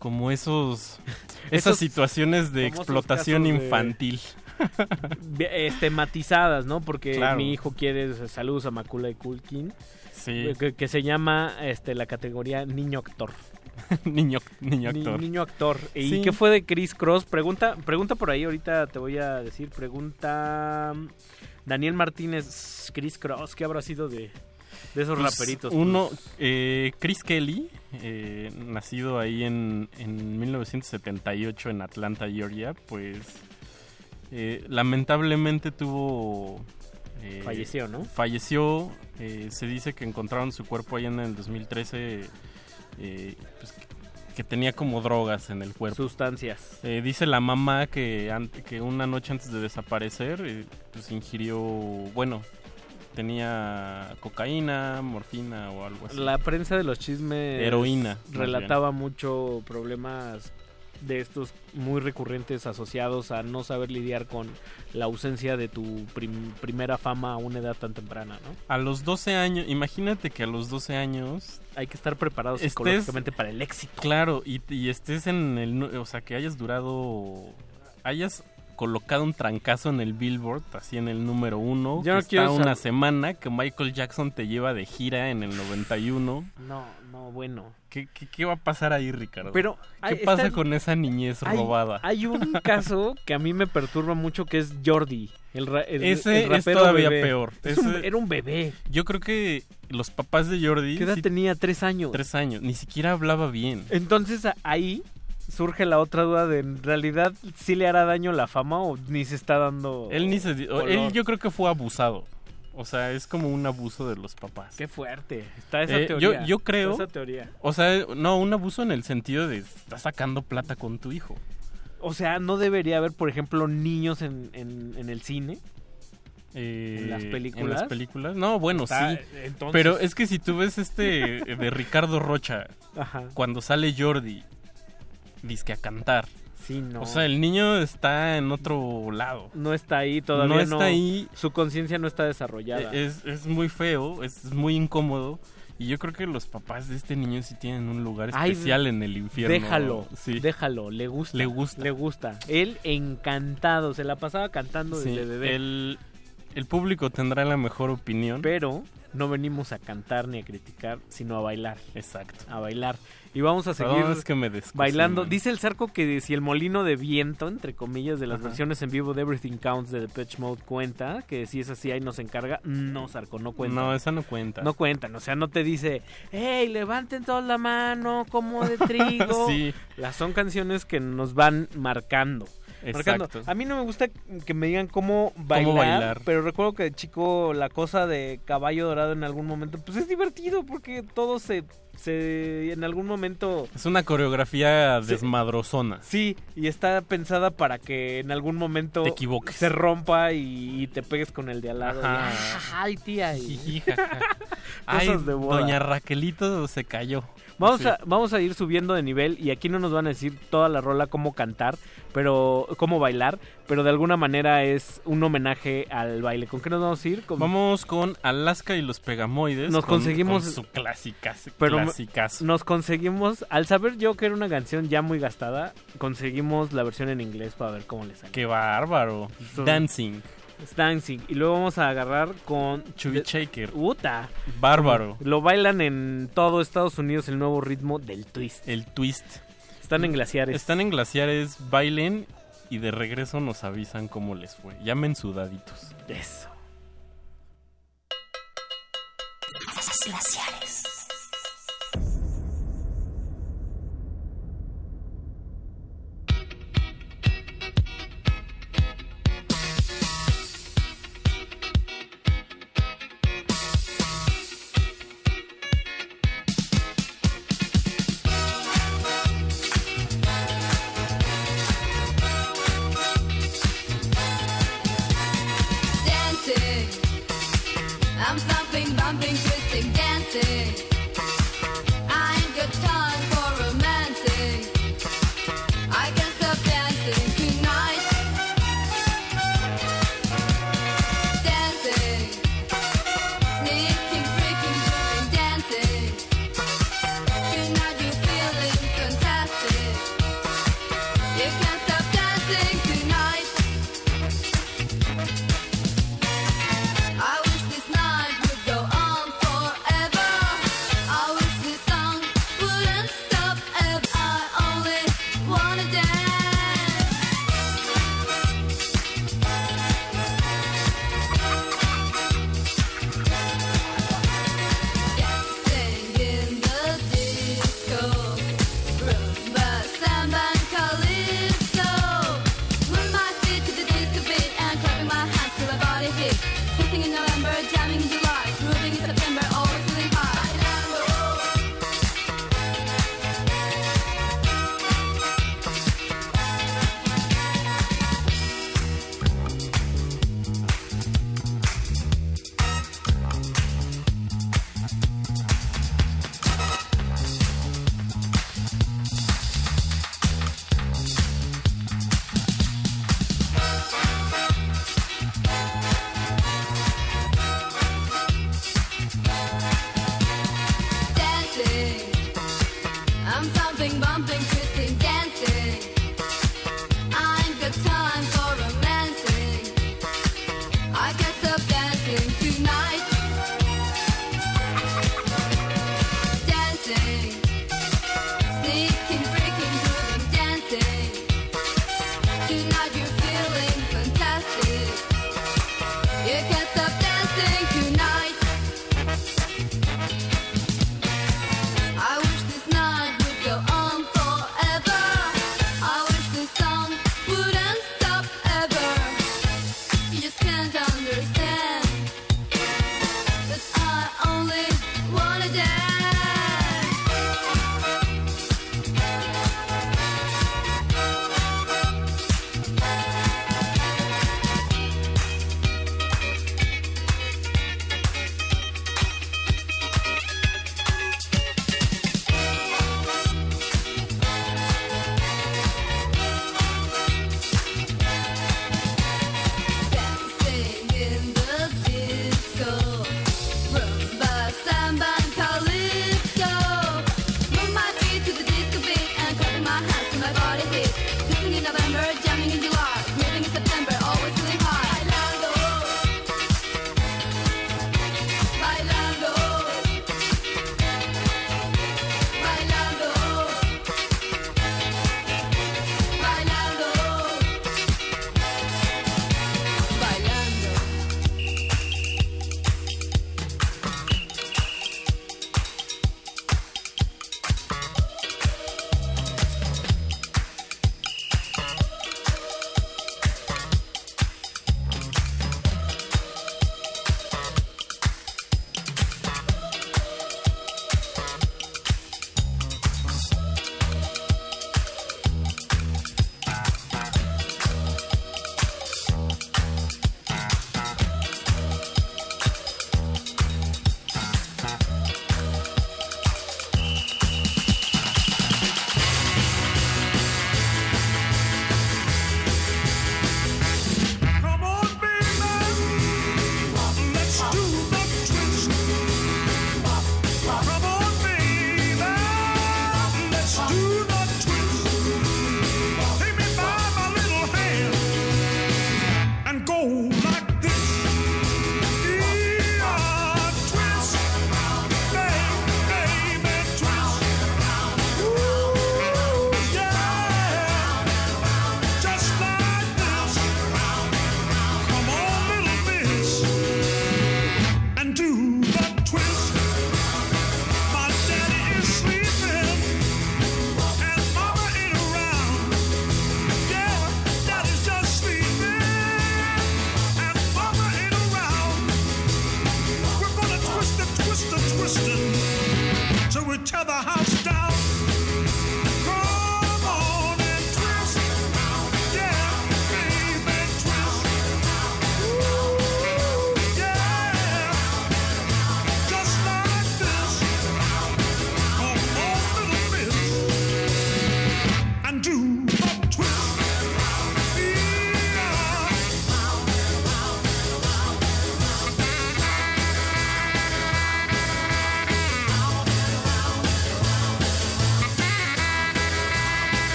como esos, esas Esos situaciones de explotación de- infantil. Bi- este, matizadas, ¿no? Porque Claro. mi hijo quiere saludos a Macula y Kulkin. Sí. Que, que se llama este, la categoría niño actor. niño, niño Ni- actor. niño actor. ¿Y Sí. qué fue de Chris Cross? Pregunta, pregunta por ahí, ahorita te voy a decir. Pregunta mm, Daniel Martínez, Chris Cross, ¿qué habrá sido de, de esos Pues, raperitos? Uno, Pues, eh, Chris Kelly, eh, nacido ahí en, en 1978 en Atlanta, Georgia, pues eh, lamentablemente tuvo... eh, Falleció, ¿no? Falleció, eh, se dice que encontraron su cuerpo ahí en el 2013, eh, pues, que tenía como drogas en el cuerpo. Sustancias. Eh, dice la mamá que, que una noche antes de desaparecer, eh, pues ingirió, bueno, tenía cocaína, morfina o algo así. La prensa de los chismes Heroína, relataba mucho problemas de estos muy recurrentes asociados a no saber lidiar con la ausencia de tu prim- primera fama a una edad tan temprana, ¿no? A los 12 años, imagínate que a los 12 años... Hay que estar preparados estés- psicológicamente para el éxito. Claro, y, y estés en el... O sea, que hayas durado... Hayas colocado un trancazo en el Billboard, así en el número uno. Yo que no quiero está una semana, que Michael Jackson te lleva de gira en el 91. No, no, No, bueno. ¿Qué, qué, qué va a pasar ahí, Ricardo? Pero, ¿Qué hay- pasa está- con esa niñez Hay- robada? Hay, un caso que a mí me perturba mucho que es Jordi. El, ra- el- Ese el es todavía bebé. peor. Es un- Ese- era un bebé. Yo creo que los papás de Jordi... ¿Qué edad sí- tenía? Tres años. Tres años. Ni siquiera hablaba bien. Entonces ahí surge la otra duda de en realidad sí le hará daño la fama o ni se está dando Él ni se... Él yo creo que fue abusado. O sea, es como un abuso de los papás. Qué fuerte. Está esa Eh, teoría. Yo, yo creo... Está esa teoría. O sea, no, un abuso en el sentido de... Estás sacando plata con tu hijo. O sea, no debería haber, por ejemplo, niños en, en, en el cine. Eh, ¿En las ¿En películas? las películas? No, bueno, Está- sí. entonces- Pero es que si tú ves este de Ricardo Rocha, Ajá. cuando sale Jordi, disque a cantar. Sí, no. O sea, el niño está en otro lado. No está ahí todavía. No está ahí. Su conciencia no está desarrollada. E- Es, es muy feo, es muy incómodo. Y yo creo que los papás de este niño sí tienen un lugar Ay, especial en el infierno. Déjalo, Sí. déjalo, le gusta. Le gusta. Le gusta. Él encantado, se la pasaba cantando Sí, desde bebé. el, el público tendrá la mejor opinión. Pero no venimos a cantar ni a criticar, sino a bailar. Exacto. A bailar. Y vamos a seguir Perdón, es que me descosí, bailando. Dice el Zarco que si el molino de viento, entre comillas, de las Ajá. versiones en vivo de Everything Counts de Depeche Mode cuenta, que si es así ahí nos encarga. No, Zarco, no cuenta. No, esa no cuenta. No cuentan, o sea, no te dice, hey, levanten todos la mano como de trigo. Sí. Las son canciones que nos van marcando. Marcando. Exacto. A mí no me gusta que me digan cómo bailar, bailar. pero recuerdo que de chico la cosa de caballo dorado en algún momento, pues es divertido porque todo se, se en algún momento Es una coreografía desmadrozona. Sí, y está pensada para que en algún momento Te equivoques. se rompa y, y te pegues con el de al lado. Ajá. Y, Ay, tía. y-. Ay, Cosas de boda. doña Raquelito se cayó. Vamos, Sí. a, vamos a ir subiendo de nivel y aquí no nos van a decir toda la rola cómo cantar, pero cómo bailar, pero de alguna manera es un homenaje al baile. ¿Con qué nos vamos a ir? Con- Vamos con Alaska y los Pegamoides. Nos con- conseguimos- con su clásica, pero clásicas. nos conseguimos, al saber yo que era una canción ya muy gastada, conseguimos la versión en inglés para ver cómo le sale. Qué bárbaro. Dancing. Dancing. Y luego vamos a agarrar con... Chubby Shaker. Uta. Bárbaro. Lo bailan en todo Estados Unidos el nuevo ritmo del twist. El twist. Están en glaciares. Están en glaciares, bailen y de regreso nos avisan cómo les fue. Llamen sudaditos. Eso. Glaciares.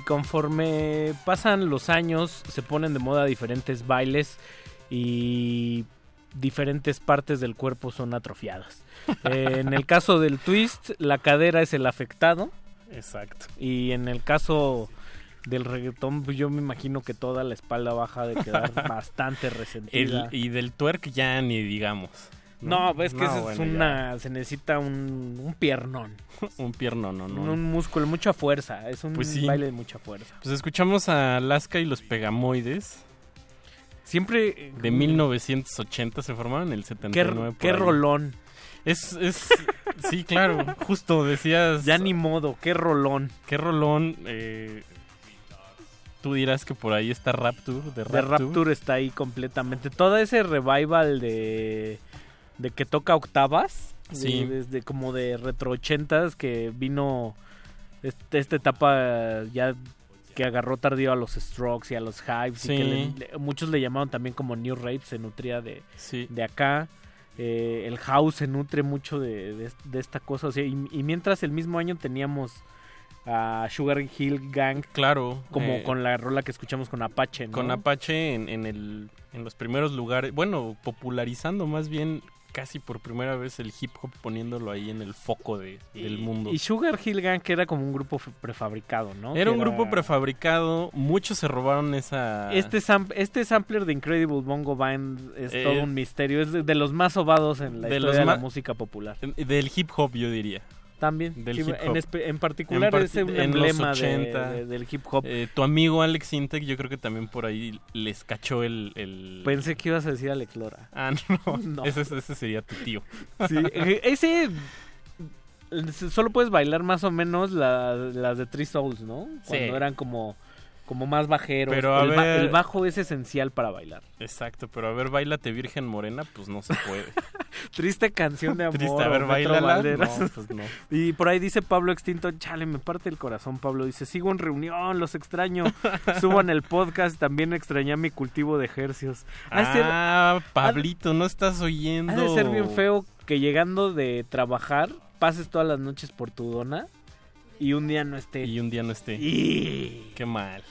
Y conforme pasan los años, se ponen de moda diferentes bailes y diferentes partes del cuerpo son atrofiadas. Eh, en el caso del twist, la cadera es el afectado. Exacto. Y en el caso del reggaetón, pues yo me imagino que toda la espalda baja de quedar bastante El- resentida. y del twerk ya ni digamos. No, ves que No, eso es bueno, una... Se necesita un, un piernón. un pierno, no, no. Un músculo, mucha fuerza. Es un Pues sí. baile de mucha fuerza. Pues escuchamos a Alaska y los Pegamoides. Siempre... De 1980 se formaron en el Qué, 79. por qué ahí. rolón. Es, es, sí, claro, justo decías. Ya ni modo, qué rolón. Qué rolón. eh, tú dirás que por ahí está Rapture, de De Rapture. Rapture está ahí completamente. Todo ese revival de, de que toca octavas. Sí. Desde como de retro ochentas que vino este- esta etapa ya que agarró tardío a los Strokes y a los y que Sí. le- le- muchos le llamaron también como New Rave, se nutría de, Sí. de acá. Eh, el house se nutre mucho de, de- de esta cosa. o sea, y, y mientras el mismo año teníamos a Sugar Hill Gang. Claro. Como eh, con la rola que escuchamos con Apache, ¿no? Con Apache en, en el, en los primeros lugares. Bueno, popularizando más bien casi por primera vez el hip hop poniéndolo ahí en el foco de, del mundo. Y Sugar Hill Gang que era como un grupo prefabricado, ¿no? Era Que un grupo prefabricado, muchos se robaron esa... Este, sam- este sampler de Incredible Bongo Band es Eh, todo un misterio. Es de, de los más sobados en la de historia los de la música popular. Del hip hop, yo diría. También. Del sí, hip en hop. en particular part- es un en emblema los de- 80. de- del hip hop. Eh, tu amigo Alex Intec, yo creo que también por ahí les cachó el... el- Pensé que ibas a decir Alex Lora. Ah, no. No. Ese, ese sería tu tío. Sí, eh, ese... Solo puedes bailar más o menos la- las de Three Souls, ¿no? Cuando Sí. eran como, como más bajeros. Pero el, ba- ver- el bajo es esencial para bailar. Exacto, pero a ver, bailate Virgen Morena, pues no se puede. Triste canción de amor. Triste, a ver, bailala. No, pues no. Y por ahí dice Pablo Extinto, chale, me parte el corazón, Pablo. Dice, sigo en reunión, los extraño. Suban el podcast, también extrañé mi cultivo de ejercios. Ser- Ah, Pablito, no estás oyendo. ha de ser bien feo que llegando de trabajar, pases todas las noches por tu dona y un día no esté. Y un día no esté. Y- Qué mal.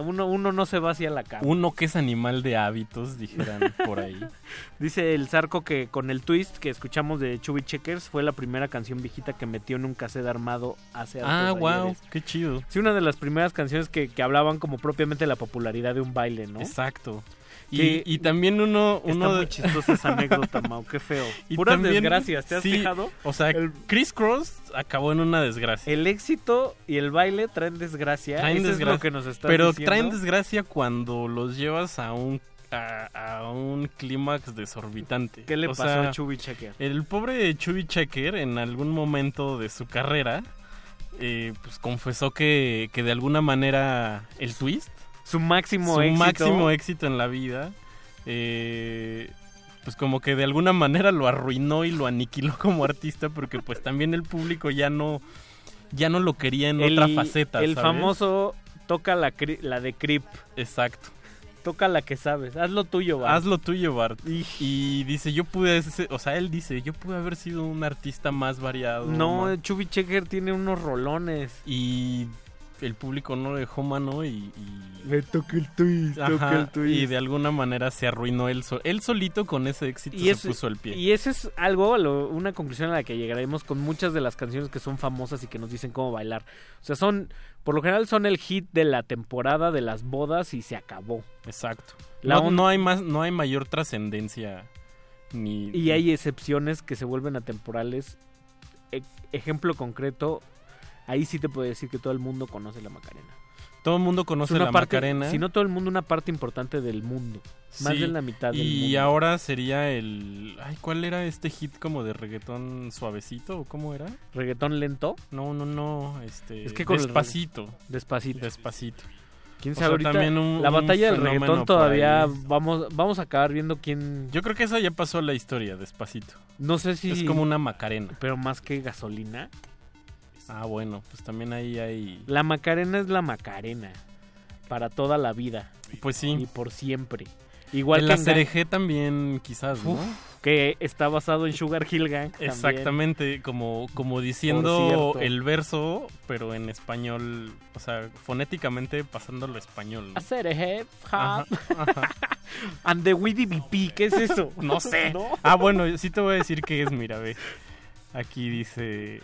Uno, uno no se va hacia la cama. Uno que es animal de hábitos, dijeran por ahí. Dice el Zarco que con el twist que escuchamos de Chubby Checkers fue la primera canción viejita que metió en un cassette armado hace Ah, wow, ayeres. qué chido. Sí, una de las primeras canciones que, que hablaban como propiamente de la popularidad de un baile, ¿no? Exacto. Y, también uno... Está uno muy chistosa esa anécdota, Mau, qué feo. Y Puras también- desgracias, ¿te has sí, fijado? O sea, Chris Cross acabó en una desgracia. El éxito y el baile traen desgracia. Traen Eso desgracia. es lo que nos estás Pero diciendo. traen desgracia cuando los llevas a un a, a un clímax desorbitante. ¿Qué le O pasó sea, a Chubby Checker? El pobre Chubby Checker en algún momento de su carrera eh, pues confesó que, que de alguna manera el twist, Su máximo su éxito. máximo éxito en la vida, eh, pues como que de alguna manera lo arruinó y lo aniquiló como artista porque pues también el público ya no ya no lo quería en el, otra faceta. El ¿sabes? famoso toca la, de Creep. Exacto. Toca la que sabes. Haz lo tuyo, Bart. Haz lo tuyo, Bart. Y dice, yo pude, ser- o sea, él dice, yo pude haber sido un artista más variado. No, Chubby Checker tiene unos rolones. Y el público no le dejó mano y... y- Me toca el twist, Ajá, toca el twist. y de alguna manera se arruinó él, él solito con ese éxito Y, se es- puso el pie. y ese es algo, lo- una conclusión a la que llegaremos con muchas de las canciones que son famosas y que nos dicen cómo bailar. O sea, son, por lo general son el hit de la temporada de las bodas y se acabó. Exacto. La no, on- no hay más, no hay mayor trascendencia ni... Y hay excepciones que se vuelven atemporales. E- ejemplo concreto, ahí sí te puedo decir que todo el mundo conoce la Macarena. Todo el mundo conoce una la parte, Macarena. Si no todo el mundo, una parte importante del mundo. Más Sí, de la mitad del Y mundo. ahora sería el... Ay, ¿cuál era este hit como de reggaetón suavecito o cómo era? ¿Reggaetón lento? No, no, no, este... Es que con el Despacito. Despacito. Despacito. ¿Quién O sabe sea, ahorita? también un- la batalla del reggaetón todavía vamos vamos a acabar viendo quién Yo creo que eso ya pasó la historia, Despacito. no sé si Es como una Macarena. pero más que gasolina. Ah, bueno, pues también ahí hay... La Macarena es la Macarena para toda la vida Pues sí. y por siempre. Igual en que la en Gang- CRG también quizás, ¿no? Que está basado en Sugar Hill Gang. también. Exactamente, como, como diciendo el verso, pero en español, o sea, fonéticamente pasándolo a español. ¿no? Ajá, hop. And the Widdy BP, ¿qué es eso? No sé. ¿No? Ah, bueno, sí te voy a decir que es, mira, ve. Aquí dice...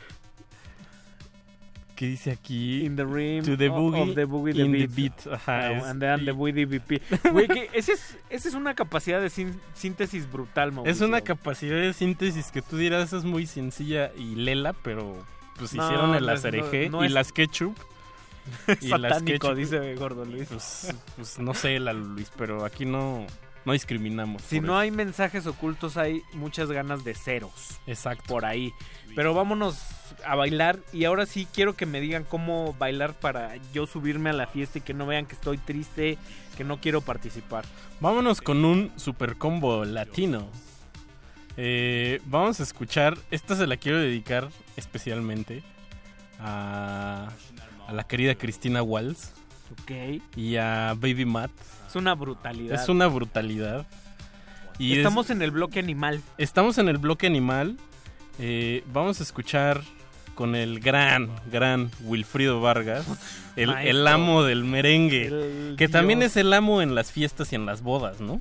¿Qué dice aquí? In the rim To the boogie, of the boogie, the in the beat. beat. Ajá, Ah, es- and the, and the Widdy BP. Güey, que ese es, esa es una capacidad de sin- síntesis brutal, Es Mauricio. una capacidad de síntesis que tú dirás es muy sencilla y lela, pero pues No, hicieron el es- acereje no- y es- las ketchup. y las Satánico, ketchup, dice Gordo Luis. Pues, pues no sé, la Luis, pero aquí no, no discriminamos. Si no eso. hay mensajes ocultos, hay muchas ganas de ceros. Exacto. Por ahí. Pero vámonos a bailar. Y ahora sí quiero que me digan cómo bailar para yo subirme a la fiesta y que no vean que estoy triste, que no quiero participar. Vámonos con un super combo latino. Eh, vamos a escuchar, esta se la quiero dedicar especialmente a, a la querida Cristina Walls Ok. y a Baby Matt. Es una brutalidad. Es una brutalidad. Y es- Estamos en el bloque animal. Estamos en el bloque animal. Eh, vamos a escuchar con el gran, gran Wilfrido Vargas, el, amo del merengue, El que también es el amo en las fiestas y en las bodas, ¿no?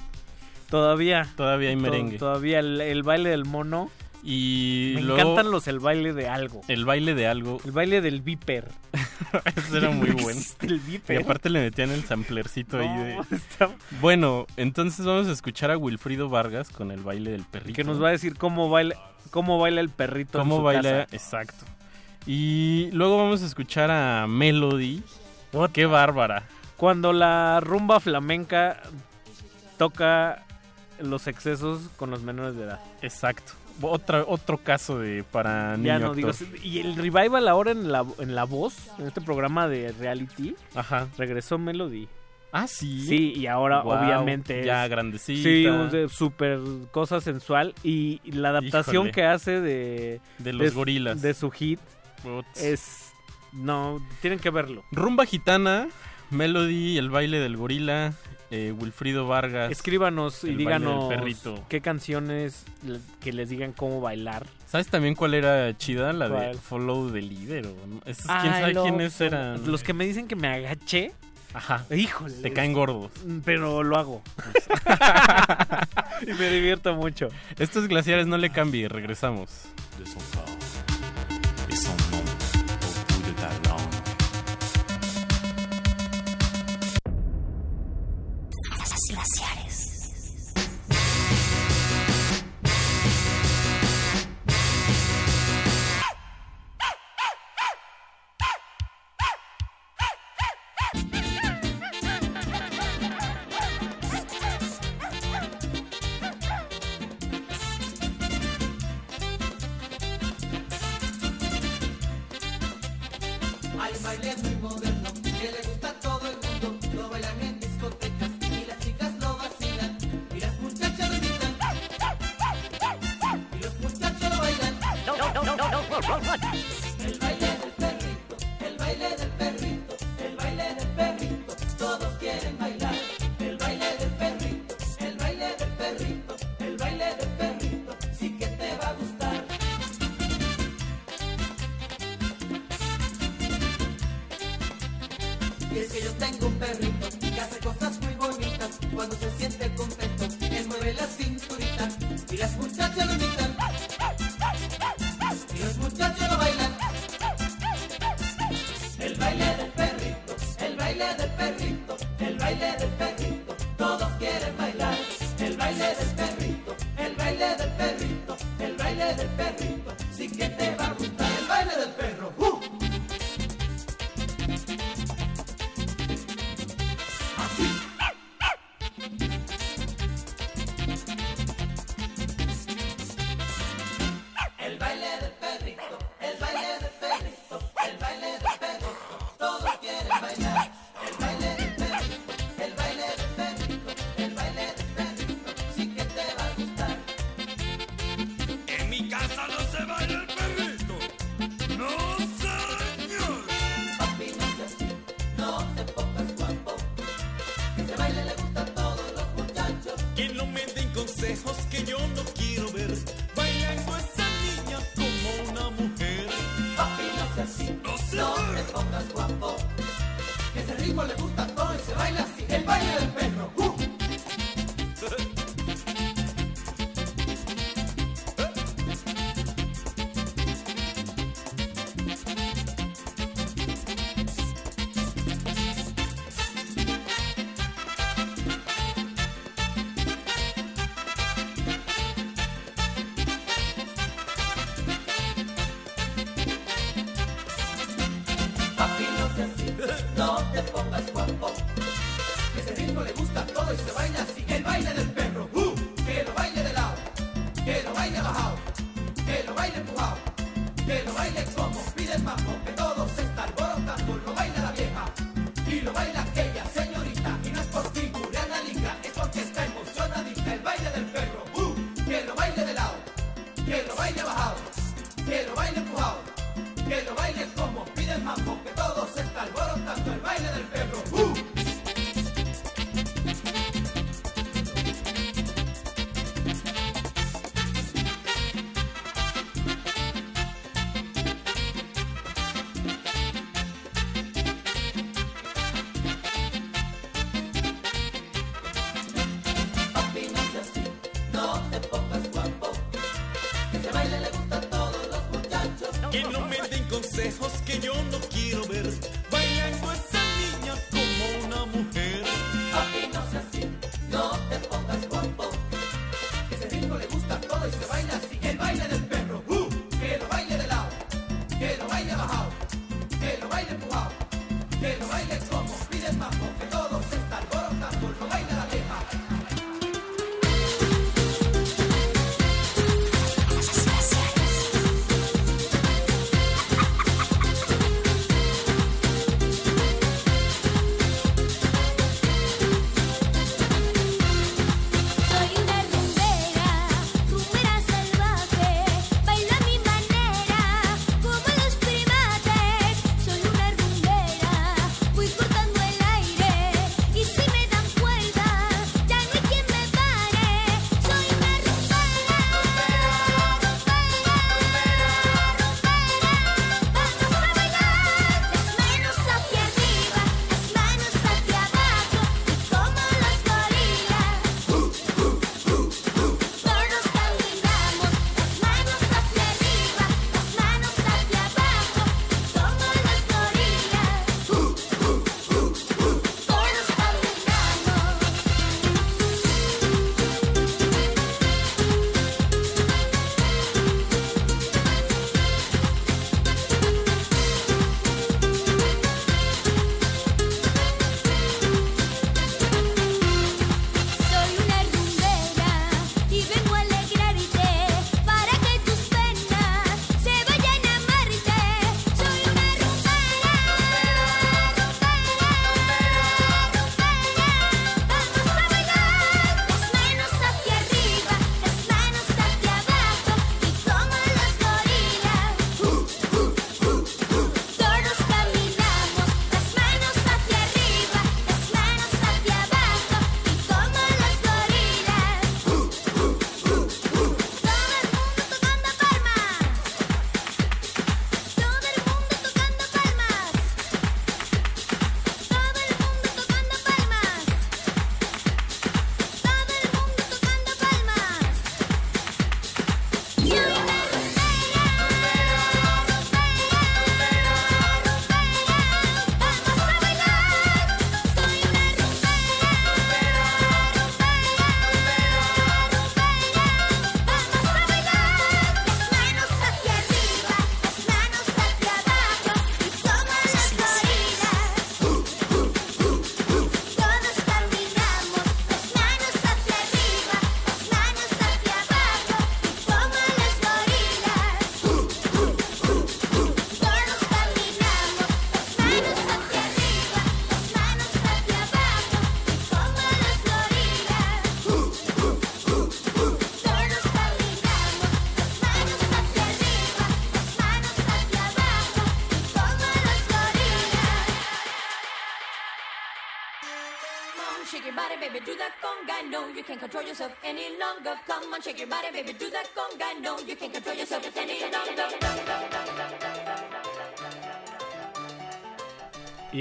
Todavía. Todavía hay To- merengue. Todavía el, el baile del mono. Y Me luego encantan los el baile de algo. el baile de algo. El baile del viper. Ese era muy bueno. El Y viper. aparte le metían el samplercito ahí de... Está- Bueno, entonces vamos a escuchar a Wilfrido Vargas con el baile del perrito. Que nos va a decir cómo baila, cómo baila el perrito. en cómo su baila, casa. exacto. Y luego vamos a escuchar a Melody. Qué bárbara. Cuando la rumba flamenca toca los excesos con los menores de edad. Exacto. Otra, otro caso de para niño Ya no actor. digo. Y el revival ahora en la, en la voz, en este programa de reality, Ajá. regresó Melody. Ah, sí. Sí, y ahora obviamente ya es- grandecita. Sí, un súper cosa sensual y la adaptación Híjole. que hace de De los gorilas. de su hit Uts. es no tienen que verlo. Rumba gitana, Melody, el baile del gorila, eh, Wilfrido Vargas. Escríbanos y díganos qué canciones le- que les digan cómo bailar. ¿Sabes también cuál era chida? La de. Follow the Leader. ¿o no? ¿Quién Ay, sabe lo- quiénes eran? Los que me dicen que me agaché, Ajá. híjole. Te caen gordos. Pero lo hago. y me divierto mucho. Estos glaciares no le cambie, regresamos. de Glaciares.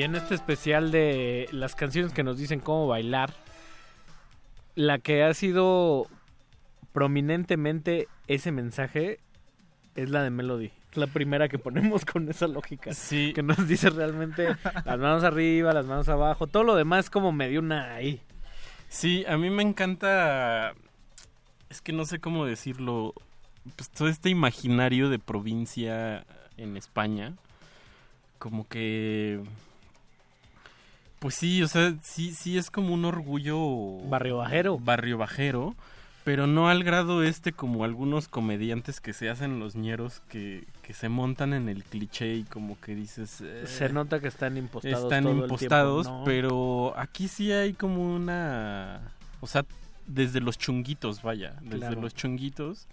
Y en este especial de las canciones que nos dicen cómo bailar, la que ha sido prominentemente ese mensaje es la de Melody. Es la primera que ponemos con esa lógica. Sí. Que nos dice realmente las manos arriba, las manos abajo. Todo lo demás es como medio una ahí. Sí, a mí me encanta. Es que no sé cómo decirlo. Pues todo este imaginario de provincia en España. Como que. Pues sí, o sea, sí, sí es como un orgullo. Barrio bajero. Barrio bajero. Pero no al grado este como algunos comediantes que se hacen los ñeros que, que se montan en el cliché y como que dices... eh, Se nota que están impostados. están todo el impostados, tiempo, ¿no? pero aquí sí hay como una... O sea, desde los chunguitos, vaya, desde Claro. los chunguitos.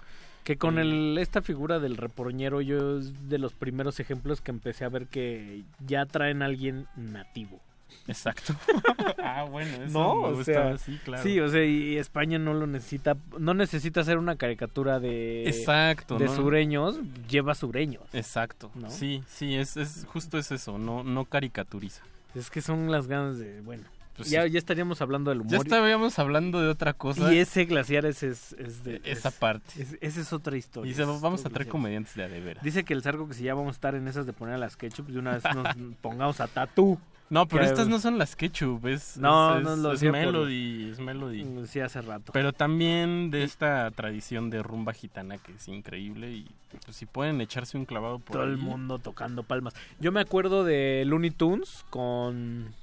Que con Eh, el, esta figura del reporñero yo es de los primeros ejemplos que empecé a ver que ya traen a alguien nativo. Exacto. ah, bueno, eso no, me o sea, sí, claro. Sí, o sea, y España no lo necesita, no necesita hacer una caricatura de Exacto, de ¿no? sureños, lleva sureños. Exacto. ¿no? Sí, sí, es, es justo es eso, no, no caricaturiza. Es que son las ganas de, bueno, Pues ya, sí. ya estaríamos hablando del humor. Ya estábamos hablando de otra cosa. Y ese glaciares es, es de... Esa es- parte. es- esa es otra historia. Y se- vamos a traer comediantes de a de veras. Dice que el sarco que si ya vamos a estar en esas de poner a las ketchup, de una vez nos pongamos a tatú. No, pero Que- estas no son las ketchup, es, No, es, no es- lo es por- melody, es melody. Sí, hace rato. Pero también de esta tradición de rumba gitana que es increíble y pues, si pueden echarse un clavado por Todo el mundo tocando palmas. Yo me acuerdo de Looney Tunes con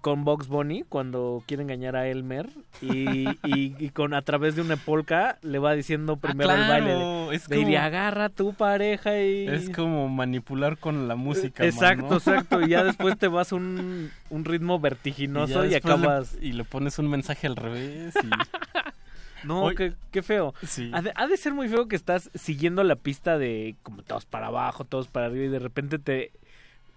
con Box Bunny cuando quiere engañar a Elmer y, y- y con a través de una polka le va diciendo primero el baile de, Ah, es de como- agarra a tu pareja y Es como manipular con la música. exacto exacto y ya después te vas un, un ritmo vertiginoso y, después le- acabas y le pones un mensaje al revés y... no qué, qué feo Sí. ha de, ha de ser muy feo que estás siguiendo la pista de como todos para abajo todos para arriba y de repente te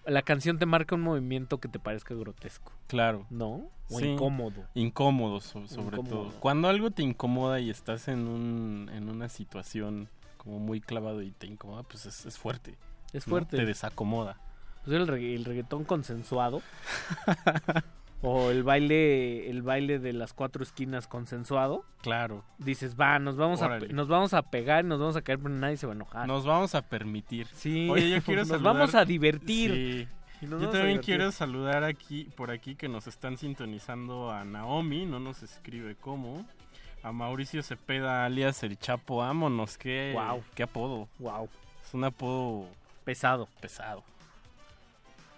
la canción te marca un movimiento que te parezca grotesco Claro. ¿no? O Sí. incómodo. Incómodo, so- sobre Incómodo. todo. Cuando algo te incomoda y estás en, un, en una situación como muy clavado y te incomoda, pues es, es fuerte. Es ¿no? fuerte. Te desacomoda. Pues el, regga- el reggaetón consensuado. o el baile, el baile de las cuatro esquinas consensuado. Claro. Dices, va, nos vamos, a, Órale. nos vamos a pegar, nos vamos a caer, pero nadie se va a enojar. Nos vamos a permitir. Sí, Oye, yo quiero nos saludar- vamos a divertir. Sí. Yo también quiero saludar aquí, por aquí que nos están sintonizando a Naomi, no nos escribe cómo. A Mauricio Cepeda, alias el Chapo, vámonos, qué, Guau. qué apodo. Wow. Es un apodo Pesado. pesado.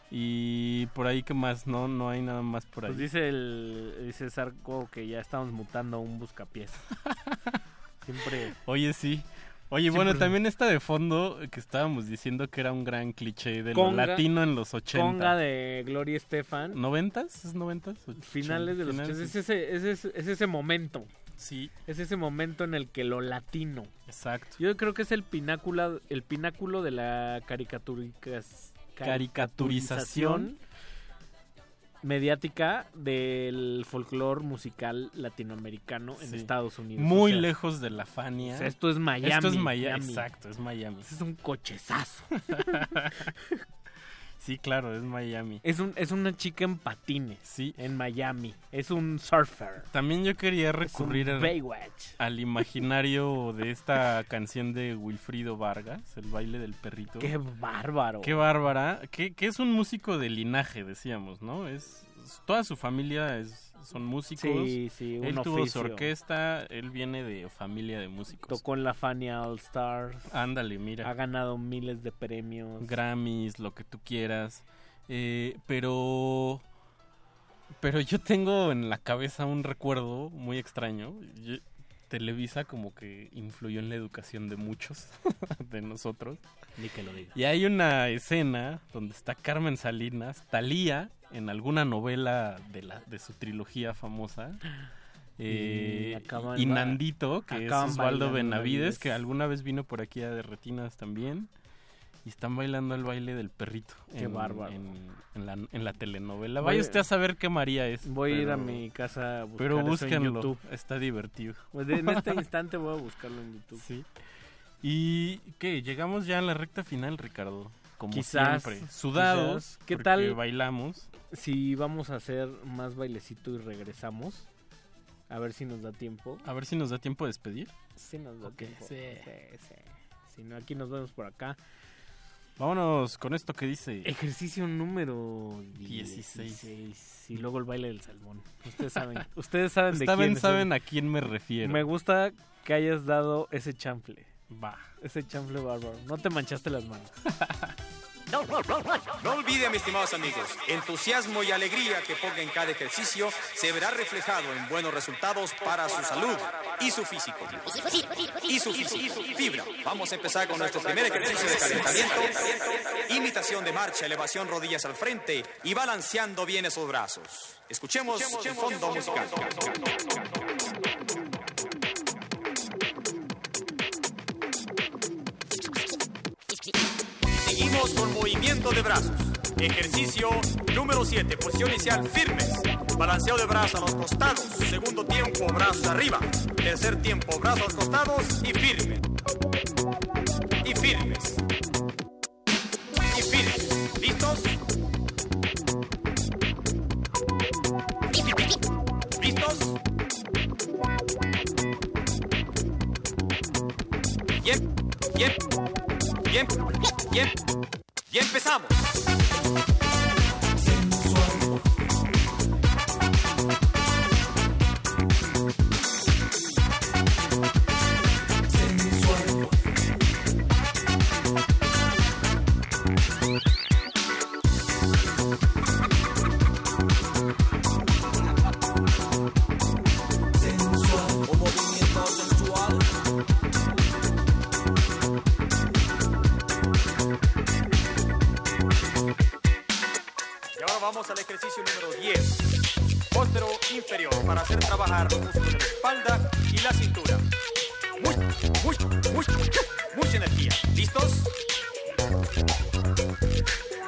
Y por ahí, ¿qué más? No, no hay nada más por ahí. Pues dice el dice Sarco que ya estamos mutando a un buscapiés. Siempre. Oye, sí. Oye, Siempre- bueno, también está de fondo que estábamos diciendo que era un gran cliché de lo latino en los 80. Conga de Gloria Estefan. ¿Noventas? ¿Es noventas? Finales de los Finales 80. Es ese, es, ese, es ese momento. Sí. Es ese momento en el que lo latino. Exacto. Yo creo que es el pináculo, el pináculo de la caricaturizas- Caricaturización. mediática del folclore musical latinoamericano en. Estados Unidos. Muy O sea, lejos de la Fania. o sea, esto es Miami. Esto es Miami. Miami. Exacto, es Miami. Es un cochezazo. Sí, claro, es Miami. es, un, es una chica en patines. Sí. En Miami. Es un surfer. También yo quería recurrir al, Baywatch. al imaginario de esta canción de Wilfrido Vargas, El baile del perrito. Qué bárbaro. Qué bárbara. Que, que es un músico de linaje, decíamos, ¿no? Es toda su familia es, son músicos. Sí, sí, un Él tuvo su oficio. orquesta, él viene de familia de músicos. Tocó en la Fania All Stars. Ándale, mira. Ha ganado miles de premios. Grammys, lo que tú quieras. Eh, pero. Pero yo tengo en la cabeza un recuerdo muy extraño. Yo- Televisa como que influyó en la educación de muchos de nosotros. Ni que lo diga. Y hay una escena donde está Carmen Salinas, Talía, en alguna novela de, la, de su trilogía famosa. eh, y Nandito, que es Osvaldo Benavides, que alguna vez vino por aquí a de Retinas también. y están bailando el baile del perrito. Qué en, bárbaro. En, en la, en la telenovela. Voy- Vaya usted a saber qué María es. Voy a ir a mi casa a buscar Pero eso en búsquenlo, YouTube. está divertido. Pues en este instante voy a buscarlo en YouTube. Sí. ¿Y qué? Llegamos ya a la recta final, Ricardo. Como Quizás, siempre. Sudados. quizás. ¿Qué porque tal? bailamos. Si vamos a hacer más bailecito y regresamos. A ver si nos da tiempo. A ver si nos da tiempo de despedir. Sí nos da tiempo. Sí, sí. Si no, aquí nos vemos por acá. Vámonos con esto que dice. Ejercicio número 16. 16. Y luego el baile del salmón. Ustedes saben, ustedes saben de Saben- quién saben el- a quién me refiero. Me gusta que hayas dado ese chanfle. Va. Ese chanfle bárbaro. No te manchaste las manos. No olvide, mis estimados amigos, entusiasmo y alegría que ponga en cada ejercicio se verá reflejado en buenos resultados para su salud y su físico. Y su físico. Fibra. Vamos a empezar con nuestro primer ejercicio de calentamiento. Imitación de marcha, elevación rodillas al frente y balanceando bien esos brazos. Escuchemos el fondo musical. Con movimiento de brazos. Ejercicio número 7, posición inicial firmes. Balanceo de brazos a los costados. Segundo tiempo, brazos arriba. Tercer tiempo, brazos a los costados y firme. Y firmes. Y firmes. ¿Listos? ¿Listos? Bien, bien, bien, bien. Y empezamos. Ejercicio número 10. Póstero inferior para hacer trabajar los músculos de la espalda y la cintura. Muy, muy, muy, mucha energía. ¿Listos?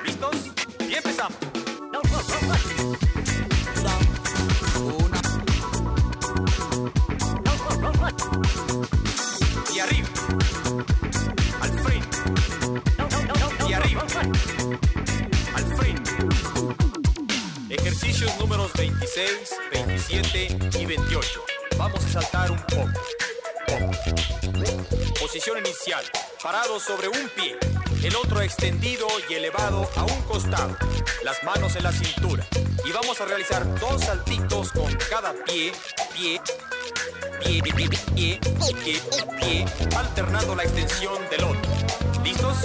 ¿Listos? Y empezamos. Y arriba. Al frente. Y arriba. Al frente. Ejercicios números 26, 27 y 28. Vamos a saltar un poco. Posición inicial. Parado sobre un pie. El otro extendido y elevado a un costado. Las manos en la cintura. Y vamos a realizar dos saltitos con cada pie, pie, pie, pie, pie, pie, pie, alternando la extensión del otro. ¿Listos?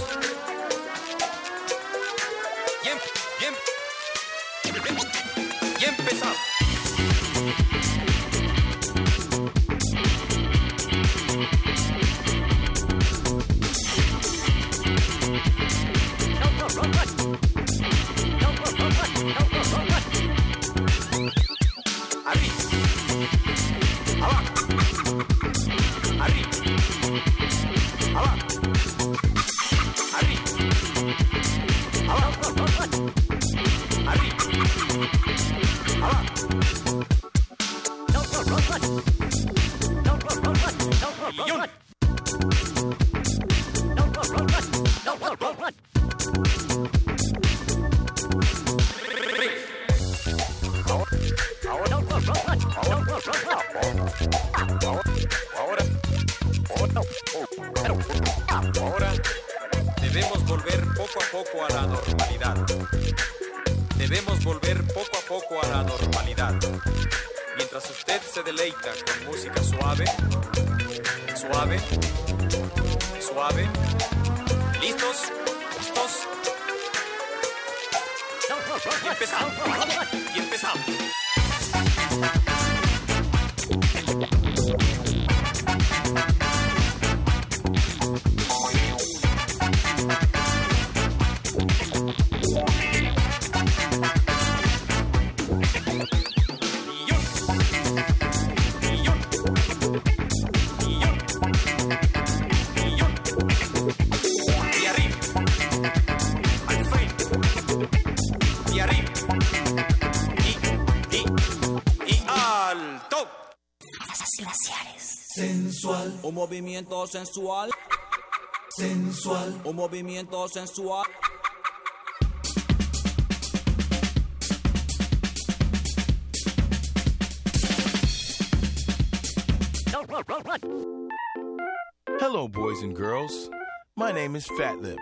Un movimiento sensual. Sensual. Un movimiento sensual. Hello, boys and girls. My name is Fat Lip,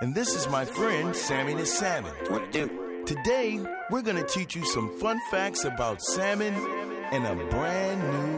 and this is my friend Sammy the Salmon. What do? Today, we're gonna teach you some fun facts about salmon and a brand new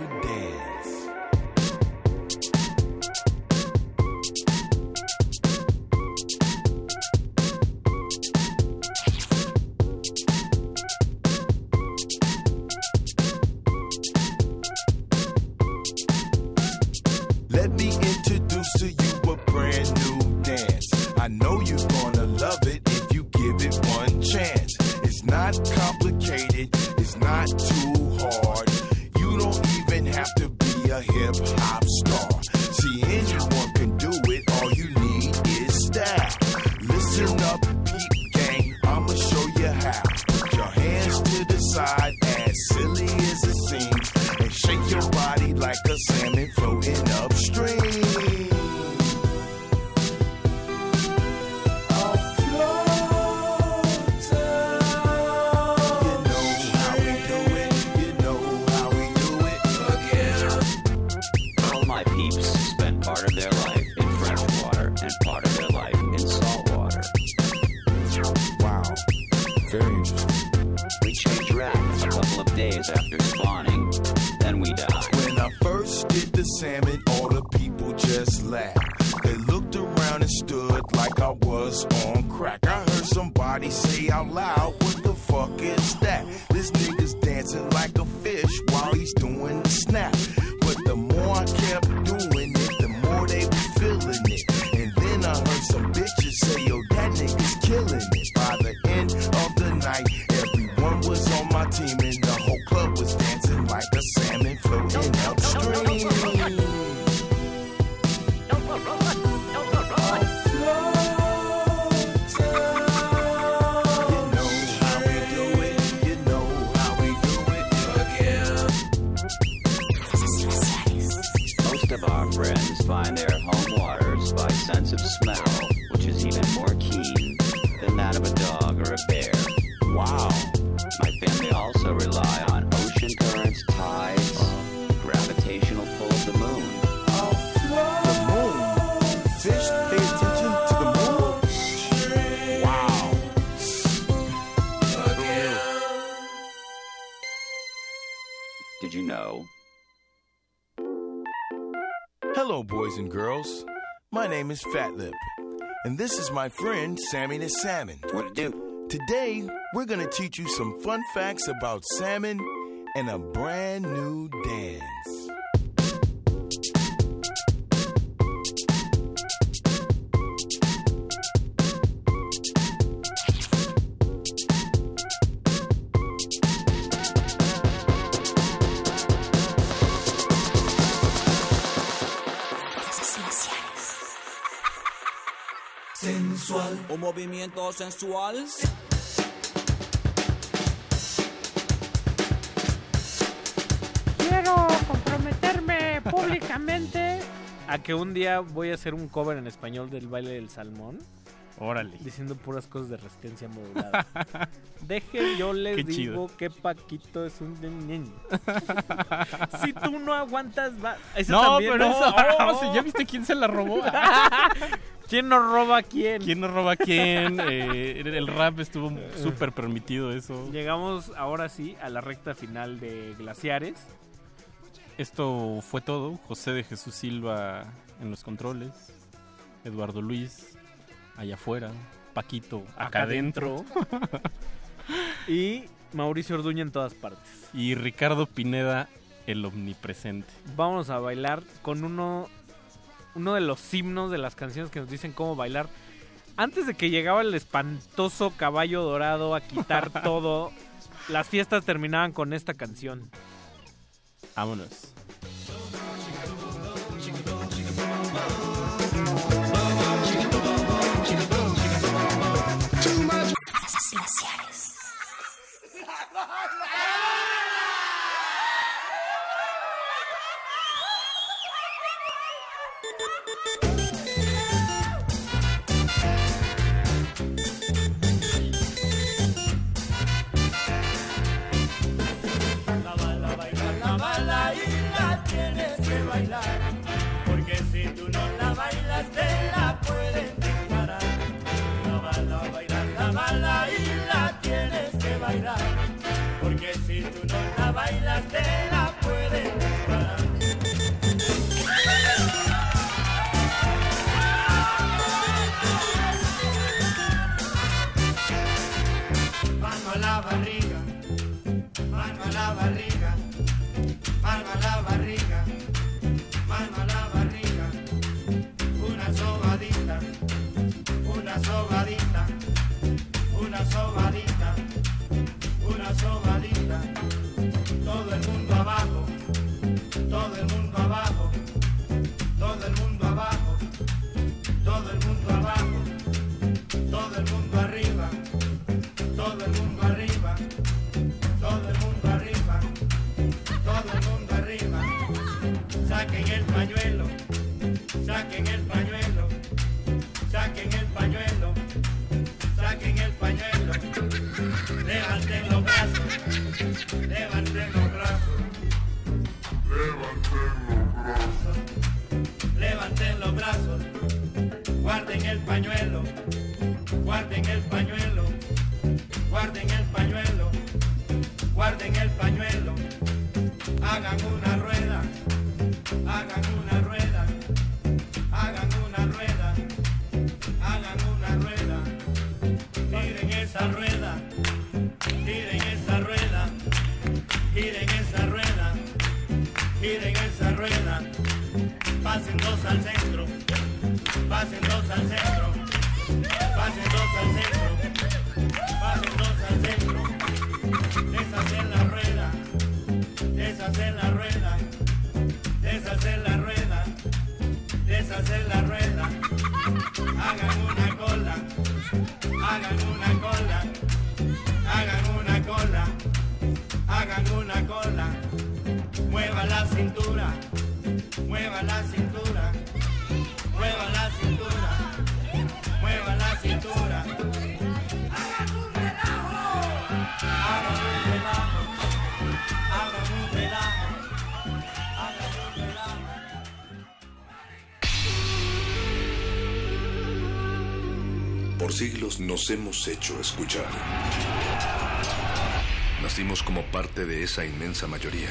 this is my friend Sammy the Salmon. What to do? Today, we're gonna teach you some fun facts about salmon and a brand new dance. Un movimiento sensual. Quiero comprometerme públicamente a que un día voy a hacer un cover en español del baile del salmón. Órale. Diciendo puras cosas de resistencia modulada. Deje, yo les Qué digo chido. que Paquito es un niño. si tú no aguantas, va. Esa No, también, pero no. eso- oh, ¿ya viste quién se la robó? ¿Quién nos roba a quién? ¿Quién nos roba a quién? Eh, el rap estuvo súper permitido eso. Llegamos ahora sí a la recta final de Glaciares. Esto fue todo. José de Jesús Silva en los controles. Eduardo Luis allá afuera. Paquito acá, Acá adentro. y Mauricio Orduña en todas partes. y Ricardo Pineda, el omnipresente. Vamos a bailar con uno, uno de los himnos de las canciones que nos dicen cómo bailar. Antes de que llegaba el espantoso caballo dorado a quitar todo, las fiestas terminaban con esta canción. Vámonos. La bala baila, la bala y la tienes que bailar. Saquen el pañuelo, saquen el pañuelo, saquen el pañuelo. Levanten los brazos, levanten los brazos. Levanten los brazos, guarden el pañuelo, guarden el pañuelo guarden el pañuelo, guarden el pañuelo, hagan una rueda, hagan una rueda, al centro, pasen dos al centro, pasen dos al centro. Pasen dos al centro, deshacer la rueda, deshacer la rueda, deshacer la rueda, deshacer la rueda. Hagan una cola, hagan una cola, hagan una cola, hagan una cola. Mueva la cintura, mueva la cintura, mueva la cintura, mueva la cintura. Hagan un relajo, hagan un relajo, hagan un relajo. Por siglos nos hemos hecho escuchar. Nacimos como parte de esa inmensa mayoría.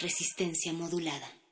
Resistencia modulada.